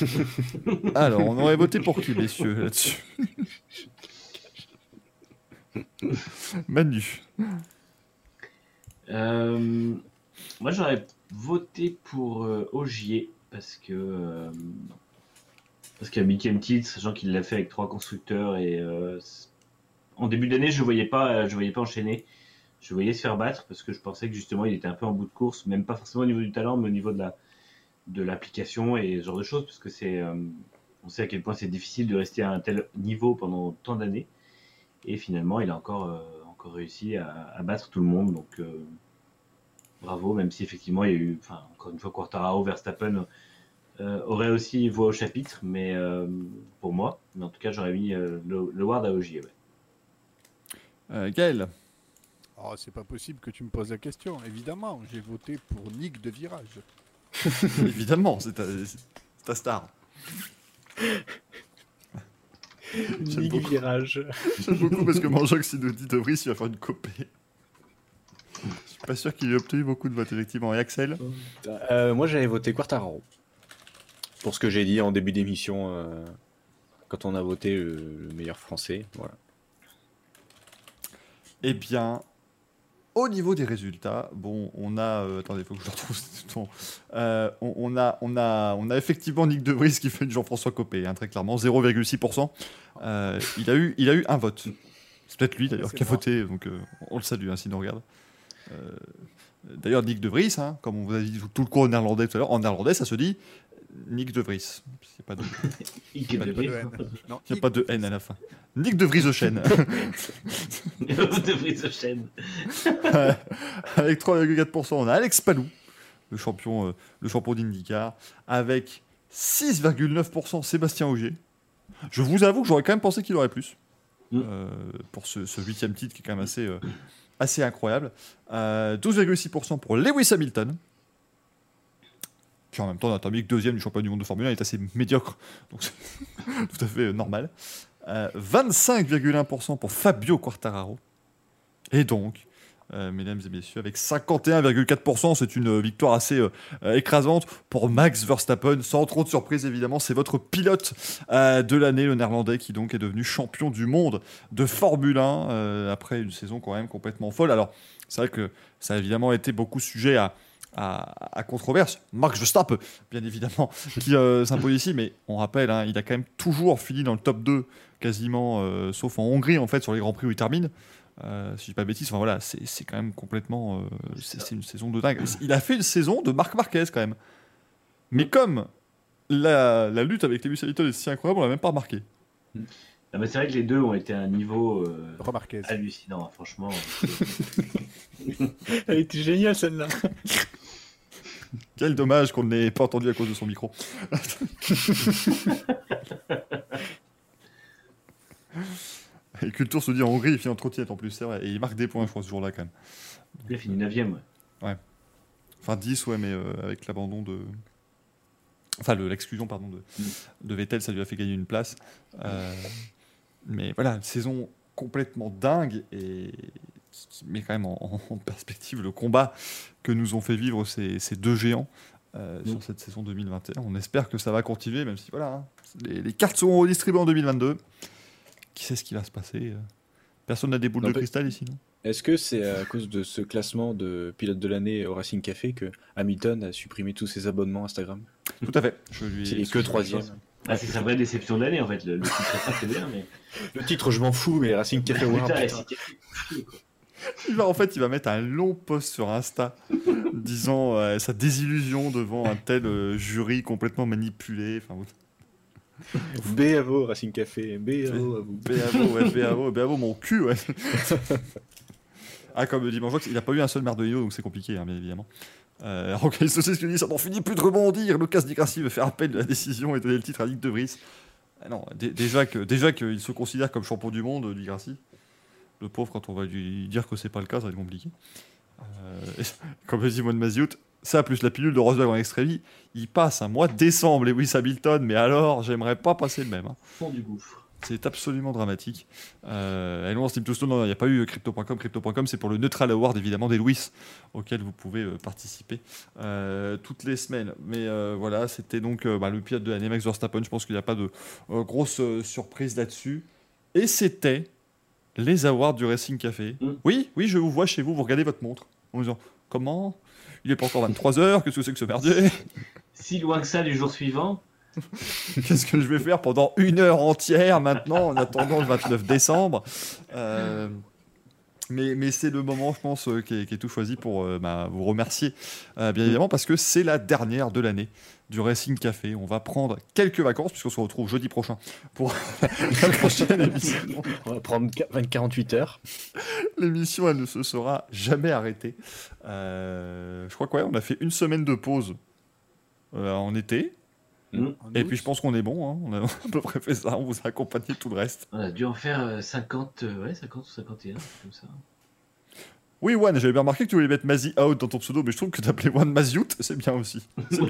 [LAUGHS] Alors, on aurait voté pour qui, messieurs, là-dessus [LAUGHS] Manu. Euh, moi, j'aurais voté pour euh, Ogier parce que euh, parce qu'il y a huitième titre, sachant qu'il l'a fait avec trois constructeurs et euh, en début d'année, je voyais pas, euh, je voyais pas enchaîner. Je voyais se faire battre parce que je pensais que justement, il était un peu en bout de course, même pas forcément au niveau du talent, mais au niveau de la de l'application et ce genre de choses, parce que c'est, euh, on sait à quel point c'est difficile de rester à un tel niveau pendant tant d'années. Et finalement, il a encore, euh, encore réussi à, à battre tout le monde. Donc, euh, bravo, même si effectivement, il y a eu, enfin, encore une fois, Quartararo, Verstappen euh, aurait aussi voix au chapitre, mais euh, pour moi. Mais en tout cas, j'aurais mis euh, le, le Ward à Ogier. ouais. Euh, Gaël. Oh, c'est pas possible que tu me poses la question. Évidemment, j'ai voté pour Nick de Virage. [LAUGHS] Évidemment, c'est ta, ta star. J'aime beaucoup. Virage. J'aime beaucoup parce que Manjox, il nous dit De Vries, il va faire une copée. Je suis pas sûr qu'il ait obtenu beaucoup de votes, effectivement. Et Axel? Euh, moi, j'avais voté Quartararo. Pour ce que j'ai dit en début d'émission, euh, quand on a voté le, le meilleur français. Voilà. Eh bien, au niveau des résultats, bon, on a. euh, attendez, il faut que je le retrouve. euh, on, on a, on, a, on a effectivement Nick De Vries qui fait une Jean-François Copé, hein, très clairement, 0,6%. Euh, il, a eu, il a eu un vote. C'est peut-être lui d'ailleurs qui a voté, donc euh, on le salue hein, s'il nous regarde. Euh, d'ailleurs, Nick De Vries, hein, comme on vous a dit tout le cours en néerlandais tout à l'heure, en néerlandais ça se dit Nick De Vries. Il n'y a pas de, [LAUGHS] Ike Pas de de Vries. Non, il y a pas de N à la fin. Nick De Vries Ocean. [LAUGHS] de Vries au chêne. [LAUGHS] avec 3,4%, on a Alex Palou, le champion, euh, le champion d'IndyCar, avec 6,9% Sébastien Auger. Je vous avoue que j'aurais quand même pensé qu'il aurait plus Mm. euh, pour ce, ce huitième titre qui est quand même assez, euh, assez incroyable. Euh, 12,6% pour Lewis Hamilton, qui en même temps n'a terminé que deuxième du championnat du monde de Formule 1, est assez médiocre, donc c'est [LAUGHS] tout à fait euh, normal. Euh, 25,1% pour Fabio Quartararo. Et donc, euh, mesdames et messieurs, avec 51,4%, c'est une victoire assez euh, euh, écrasante pour Max Verstappen, sans trop de surprise évidemment. C'est votre pilote euh, de l'année, le néerlandais, qui donc est devenu champion du monde de Formule 1 euh, après une saison quand même complètement folle. Alors, c'est vrai que ça a évidemment été beaucoup sujet à, à, à controverse. Max Verstappen, bien évidemment, [LAUGHS] qui euh, s'impose ici, mais on rappelle, hein, il a quand même toujours fini dans le top 2, quasiment, euh, sauf en Hongrie en fait, sur les grands prix où il termine. Euh, si je dis pas de bêtises, enfin voilà, c'est c'est quand même complètement. euh, c'est une saison de dingue. Il a fait une saison de Marc Marquez quand même. Mais comme la, la lutte avec Lewis Hamilton est si incroyable, on l'a même pas remarqué. Bah, c'est vrai que les deux ont été à un niveau euh, Remarquez. hallucinant, franchement. [LAUGHS] Elle était géniale celle-là. [LAUGHS] [LAUGHS] Quel dommage qu'on ne l'ait pas entendu à cause de son micro. [LAUGHS] Et Culture se dit en Hongrie, il finit en trottinette en plus, c'est vrai. Et il marque des points, je crois, ce jour-là quand même. Il a fini 9ème. Ouais. Enfin 10, ouais, mais euh, avec l'abandon de. Enfin, le- l'exclusion, pardon, de, Mm. de Vettel, ça lui a fait gagner une place. Euh, mais voilà, une saison complètement dingue et qui qui met quand même en, en perspective le combat que nous ont fait vivre ces, ces deux géants euh, sur cette saison 2021. On espère que ça va continuer, même si voilà, hein, les, les cartes seront redistribuées en 2022. Qui sait ce qui va se passer euh Personne n'a des boules Non, de cristal ici, non? Est-ce que c'est à cause de ce classement de pilote de l'année au Racing Café que Hamilton a supprimé tous ses abonnements Instagram? Tout à fait. Je lui Il est que troisième. Ah, c'est sa vraie déception d'année en fait. Le, le titre ça, c'est bien, mais. Le titre, je m'en fous, mais Racing Café Award. [LAUGHS] Il va, en fait, il va mettre un long post sur Insta disant euh, sa désillusion devant un tel euh, jury complètement manipulé. Enfin, vous- B à vous, Racing Café. B à vous, à vous. BAVO, ouais, BAVO, BAVO, mon cul, ouais. [LAUGHS] ah, comme dimanche, il n'a pas eu un seul merdeilleux, donc c'est compliqué, hein, bien évidemment. Euh, alors, il se sait ce qu'il dit, ça n'en finit plus de rebondir. Lucas Di veut faire appel de la décision et donner le titre à Nick De Vries. Ah non, déjà qu'il se considère comme champion du monde, Di Grassi. Le pauvre, quand on va lui dire que c'est pas le cas, ça va être compliqué. Euh, [LAUGHS] comme le dit Moine Maziout, ça plus la pilule de Rosberg en extrémie, il passe un mois de décembre, Lewis Hamilton, mais alors, j'aimerais pas passer le même. hein. Fond du gouffre. C'est absolument dramatique. Euh, et non, Stone, non, il n'y a pas eu Crypto.com. Crypto.com, c'est pour le Neutral Award, évidemment, des Louis, auquel vous pouvez euh, participer euh, toutes les semaines. Mais euh, voilà, c'était donc euh, bah, le pilote de l'année, Max Verstappen. Je pense qu'il n'y a pas de euh, grosse euh, surprise là-dessus. Et c'était les awards du Racing Café. Mm. Oui, oui, je vous vois chez vous, vous regardez votre montre en disant Comment? Il est pas encore 23h, qu'est-ce que c'est que ce merdier? Si loin que ça du jour suivant, [LAUGHS] Qu'est-ce que je vais faire pendant une heure entière maintenant en attendant le 29 décembre? Euh, mais, mais c'est le moment, je pense, euh, qui, est, qui est tout choisi pour euh, bah, vous remercier, euh, bien évidemment, parce que c'est la dernière de l'année du Racing Café. On va prendre quelques vacances, puisqu'on se retrouve jeudi prochain pour [LAUGHS] la prochaine émission. On va prendre 20 48 heures. L'émission, elle ne se sera jamais arrêtée. Euh, je crois qu'on on a fait une semaine de pause euh, en été. En Et août. puis je pense qu'on est bon, hein. on a [LAUGHS] à peu près fait ça, on vous a accompagné tout le reste. on a dû en faire euh, 50, euh, ouais, 50 ou 51, comme ça. Oui, One, j'avais bien remarqué que tu voulais mettre Mazi out dans ton pseudo, mais je trouve que t'appelais One Maziout, c'est bien aussi. [LAUGHS] C'est le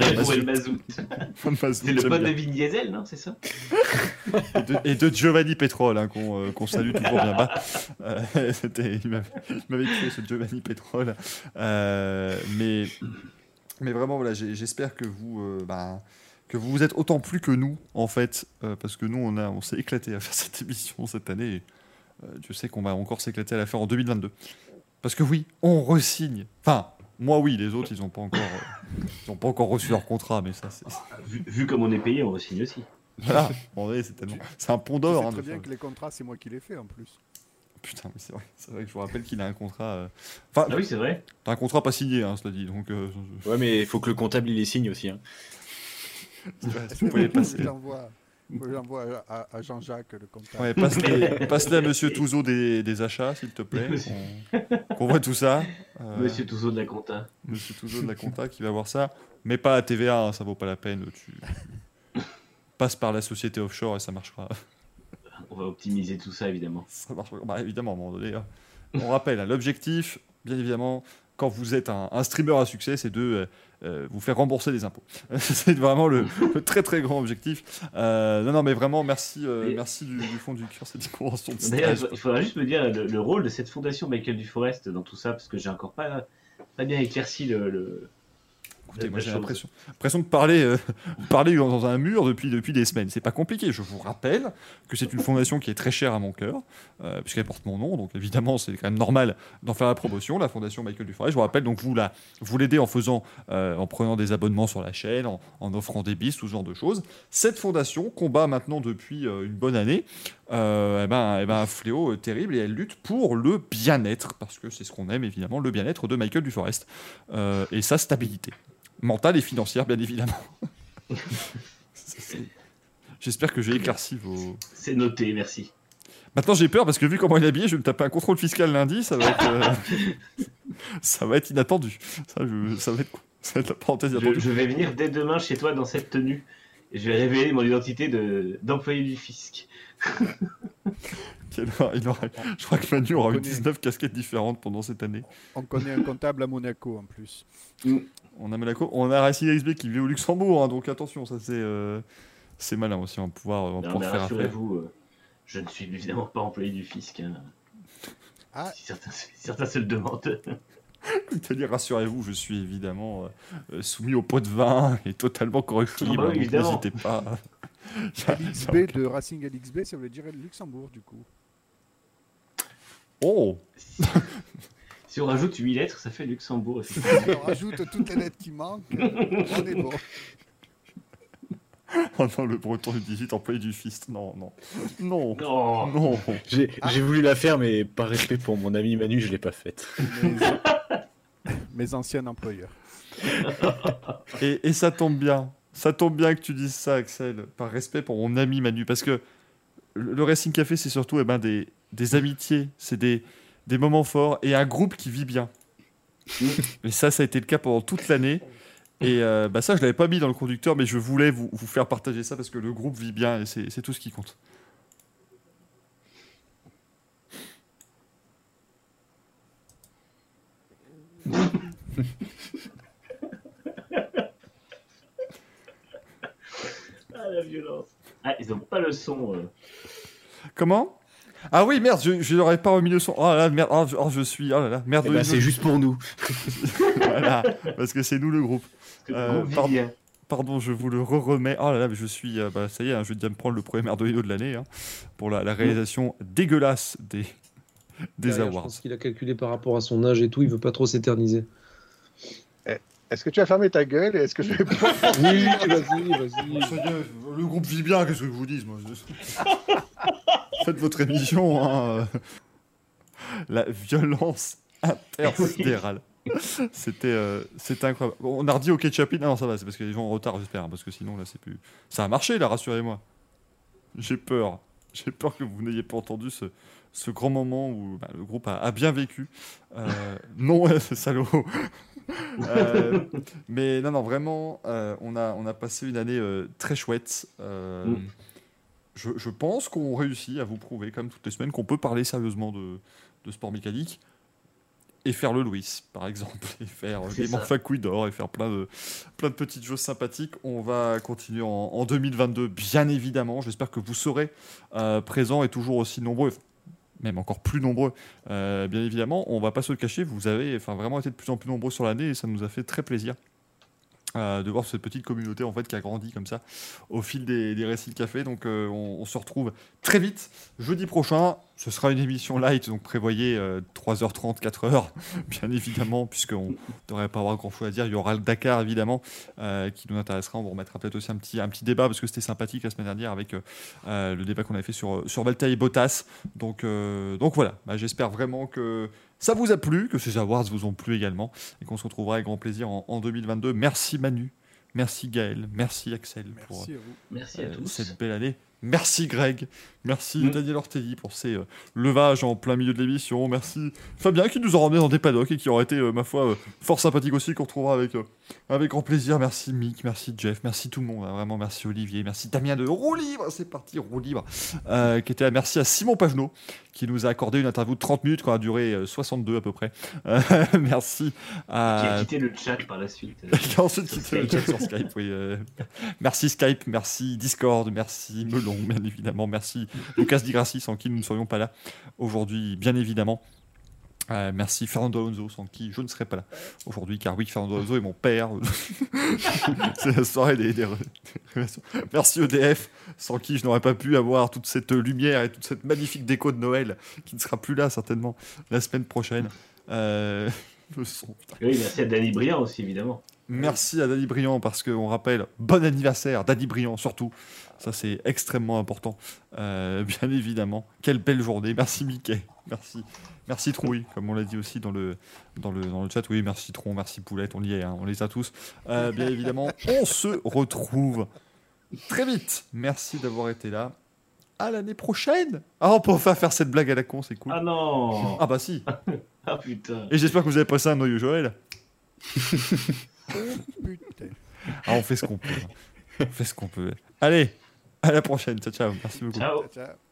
pote de. Vin Diesel, non C'est ça? Et, de, et de Giovanni Petrol, hein, qu'on euh, qu'on salue toujours bien bas. Euh, [LAUGHS] il m'avait tué ce Giovanni Petrol. Euh, mais, mais vraiment, voilà, j'espère que vous, euh, bah, que vous vous êtes autant plus que nous, en fait, euh, parce que nous, on, a- on s'est éclaté à faire [LAUGHS] cette émission cette année. Et, euh, Dieu sait qu'on va encore s'éclater à la faire en 2022. Parce que oui, on resigne. Enfin, moi oui, les autres, ils n'ont pas encore, euh, ils ont pas encore reçu leur contrat, mais ça, c'est vu, vu comme on est payé, on re-signe aussi. voilà. C'est tellement, c'est un pont d'or. sais hein, très bien que les contrats, c'est moi qui les fais en plus. Putain, mais c'est vrai, c'est vrai que je vous rappelle qu'il a un contrat. euh, Enfin, Ah oui, c'est vrai. t'as un contrat pas signé, hein, cela dit. Donc, euh, Ouais, mais il faut que le comptable il les signe aussi. hein. Vous pouvez passer. Je l'envoie à, à Jean-Jacques, le comptable. Ouais, passe-les [LAUGHS] passe-les à Monsieur Touzeau des, des achats, s'il te plaît. On, qu'on voit tout ça. Euh, Monsieur Touzeau de la compta. Monsieur Touzeau de la compta qui va voir ça. Mais pas à TVA, hein, ça vaut pas la peine. Tu passes par la société offshore et ça marchera. On va optimiser tout ça, évidemment. Ça marchera. Bah, évidemment, à un moment donné. hein. On rappelle, hein, l'objectif, bien évidemment, quand vous êtes un, un streamer à succès, c'est de euh, vous faire rembourser des impôts. [LAUGHS] c'est vraiment le, le très très grand objectif. Euh, non, non, mais vraiment, merci, euh, merci du, du fond du cœur, cette convention de D'ailleurs, stage. il faudra juste me dire le, le rôle de cette fondation Michael Duforest dans tout ça, parce que j'ai encore pas, pas bien éclairci le. le- Écoutez, moi j'ai l'impression l'impression de parler, euh, [LAUGHS] parler dans, un mur depuis, depuis des semaines. C'est pas compliqué. Je vous rappelle que c'est une fondation qui est très chère à mon cœur, euh, puisqu'elle porte mon nom. Donc évidemment, c'est quand même normal d'en faire la promotion. La fondation Michael Duforet. Je vous rappelle, donc vous la, vous l'aidez en faisant, euh, en prenant des abonnements sur la chaîne, en, en offrant des bis, tout ce genre de choses. Cette fondation combat maintenant depuis une bonne année, euh, eh ben, eh ben, un fléau terrible et elle lutte pour le bien-être, parce que c'est ce qu'on aime évidemment, le bien-être de Michael Duforest euh, et sa stabilité mentale et financière, bien évidemment. [LAUGHS] J'espère que j'ai éclairci vos. C'est noté, merci. Maintenant, j'ai peur parce que vu comment il est habillé, je vais me taper un contrôle fiscal lundi, ça va être, euh, [LAUGHS] ça va être inattendu. Ça, je- ça va être, ça va être la parenthèse Je, inattendue. je vais venir dès demain chez toi dans cette tenue. Et je vais révéler mon identité de- d'employé du fisc. [LAUGHS] Quel- il aura- je crois que Manu aura eu connaît. 19 casquettes différentes pendant cette année. On connaît un comptable à Monaco en plus. On a Monaco, on a Racing XB qui vit au Luxembourg, hein, donc attention, ça c'est, euh, c'est malin aussi. On va pouvoir, on va Non, pouvoir faire rassurez-vous, euh, je ne suis évidemment pas employé du fisc. hein. Ah. Si certains, si certains se le demandent. [LAUGHS] C'est-à-dire, rassurez-vous, je suis évidemment euh, euh, soumis au pot de vin et totalement correctible. Ah bah oui. N'hésitez pas. [LAUGHS] LXB de Racing LXB, ça veut dire Luxembourg du coup. Oh [LAUGHS] Si, si on rajoute 8 lettres, ça fait Luxembourg, effectivement. On rajoute toutes les lettres qui manquent, on est bon. Oh [LAUGHS] non, le breton du 18 employé du fist. Non, non. Non. Non Non. J'ai j'ai voulu la faire, mais par respect pour mon ami Manu, je l'ai pas faite. Mes, mes anciens employeurs. [LAUGHS] Et, et ça tombe bien. Ça tombe bien que tu dises ça, Axel, par respect pour mon ami Manu. Parce que le le Racing Café, c'est surtout eh ben, des, des amitiés, c'est des, des moments forts et un groupe qui vit bien. [LAUGHS] et ça, ça a été le cas pendant toute l'année. Et euh, bah ça, je l'avais pas mis dans le conducteur, mais je voulais vous, vous faire partager ça parce que le groupe vit bien et c'est tout ce qui compte. Ah, la violence. Ah, ils ont pas le son. euh. Comment? Ah oui, merde, je, je n'aurais pas remis le son. Oh là là, merde, oh, je, oh, je suis. Oh là là, merde. Eh ben, c'est juste pour nous. [LAUGHS] Voilà, parce que c'est nous le groupe. Euh, pardon. bien. Pardon, je vous le re-remets. Oh là là, mais je suis. euh, bah, ça y est, hein, je vais déjà me prendre le premier Merdolino de l'année hein, pour la, la réalisation dégueulasse des, des Derrière, Je awards. pense qu'il a calculé par rapport à son âge et tout, il veut pas trop s'éterniser. Est-ce que tu as fermé ta gueule et est-ce que je vais pouvoir [LAUGHS] Oui, vas-y, vas-y. Le groupe vit bien, qu'est-ce que je vous dise moi [LAUGHS] Faites votre émission. hein. La violence intersidérale. C'était euh, incroyable. On a redit au ketchup. Non, ça va, c'est parce que les gens en retard, j'espère. hein, parce que sinon, là, c'est plus. Ça a marché, là, rassurez-moi. J'ai peur. J'ai peur que vous n'ayez pas entendu ce, ce grand moment où bah, le groupe a, a bien vécu. Euh, non, [LAUGHS] salaud. [LAUGHS] Euh, mais non, non, vraiment, euh, on, a, on a passé une année euh, très chouette. Mm. je, je pense qu'on réussit à vous prouver, comme toutes les semaines, qu'on peut parler sérieusement de, de sport mécanique et faire le Louis, par exemple, [LAUGHS] et faire euh, C'est les ça. Manfacuidor et faire plein de, plein de petites choses sympathiques. On va continuer en, en 2022, bien évidemment. J'espère que vous serez présents et toujours aussi nombreux, même encore plus nombreux, euh, bien évidemment. On va pas se le cacher, vous avez vraiment été de plus en plus nombreux sur l'année et ça nous a fait très plaisir. De voir cette petite communauté en fait qui a grandi comme ça au fil des, récits de café. Donc euh, on, se retrouve très vite jeudi prochain. Ce sera une émission light donc prévoyez euh, 3h30 4h [LAUGHS] bien évidemment puisqu'on ne devrait pas avoir grand chose à dire. Il y aura le Dakar évidemment euh, qui nous intéressera. On vous remettra peut-être aussi un petit, un petit débat parce que c'était sympathique la semaine dernière avec euh, le débat qu'on avait fait sur, sur Valtteri Bottas. Donc, donc voilà. Bah, j'espère vraiment que ça vous a plu, que ces awards vous ont plu également et qu'on se retrouvera avec grand plaisir en, en 2022 merci Manu merci Gaël, merci Axel pour Merci à vous. Merci à euh, tous. cette belle année. Merci Greg, merci Mm. Daniel Ortelli pour ses euh, levages en plein milieu de l'émission, merci Fabien qui nous a ramené dans des paddocks et qui aurait été, euh, ma foi, euh, fort sympathique aussi, qu'on retrouvera avec, euh, avec grand plaisir. Merci Mick, merci Jeff, merci tout le monde, hein, vraiment merci Olivier, merci Damien de Roue Libre, c'est parti, Roue Libre, euh, qui était. Merci à Simon Pagenaud qui nous a accordé une interview de 30 minutes, qui a duré euh, 62 à peu près. Euh, [LAUGHS] merci Qui a à quitté le chat par la suite. [LAUGHS] qui a ensuite quitté le chat sur Skype, oui. euh. Merci Skype, merci Discord, merci Melon, bien évidemment, merci [LAUGHS] Lucas Di Grassi, sans qui nous ne serions pas là aujourd'hui, bien évidemment. Euh, merci Fernando Alonso, sans qui je ne serais pas là aujourd'hui, car oui, Fernando Alonso est mon père. [LAUGHS] C'est la soirée des, des- Merci EDF, sans qui je n'aurais pas pu avoir toute cette lumière et toute cette magnifique déco de Noël, qui ne sera plus là certainement la semaine prochaine. Euh. [LAUGHS] Oui, merci à Danny Briand aussi, évidemment. Merci à Danny Briand parce qu'on rappelle, bon anniversaire, Danny Briand surtout. Ça, c'est extrêmement important. Euh, [LAUGHS] bien évidemment. Quelle belle journée. Merci Mickey. Merci. Merci Trouille, comme on l'a dit aussi dans le, dans, le, dans le chat. Oui, merci Tron, merci Poulette, on y est, hein, on les a tous. Euh, bien évidemment, on se retrouve très vite. Merci d'avoir été là. À l'année prochaine. Ah, on peut enfin faire cette blague à la con, c'est cool. Ah non Ah bah si. [LAUGHS] Ah putain Et j'espère que vous avez passé un noyau Joël. [LAUGHS] Putain. Ah, on fait ce qu'on peut. On fait ce qu'on peut. Allez, à la prochaine. Ciao, ciao. Merci beaucoup. Ciao Ciao, ciao.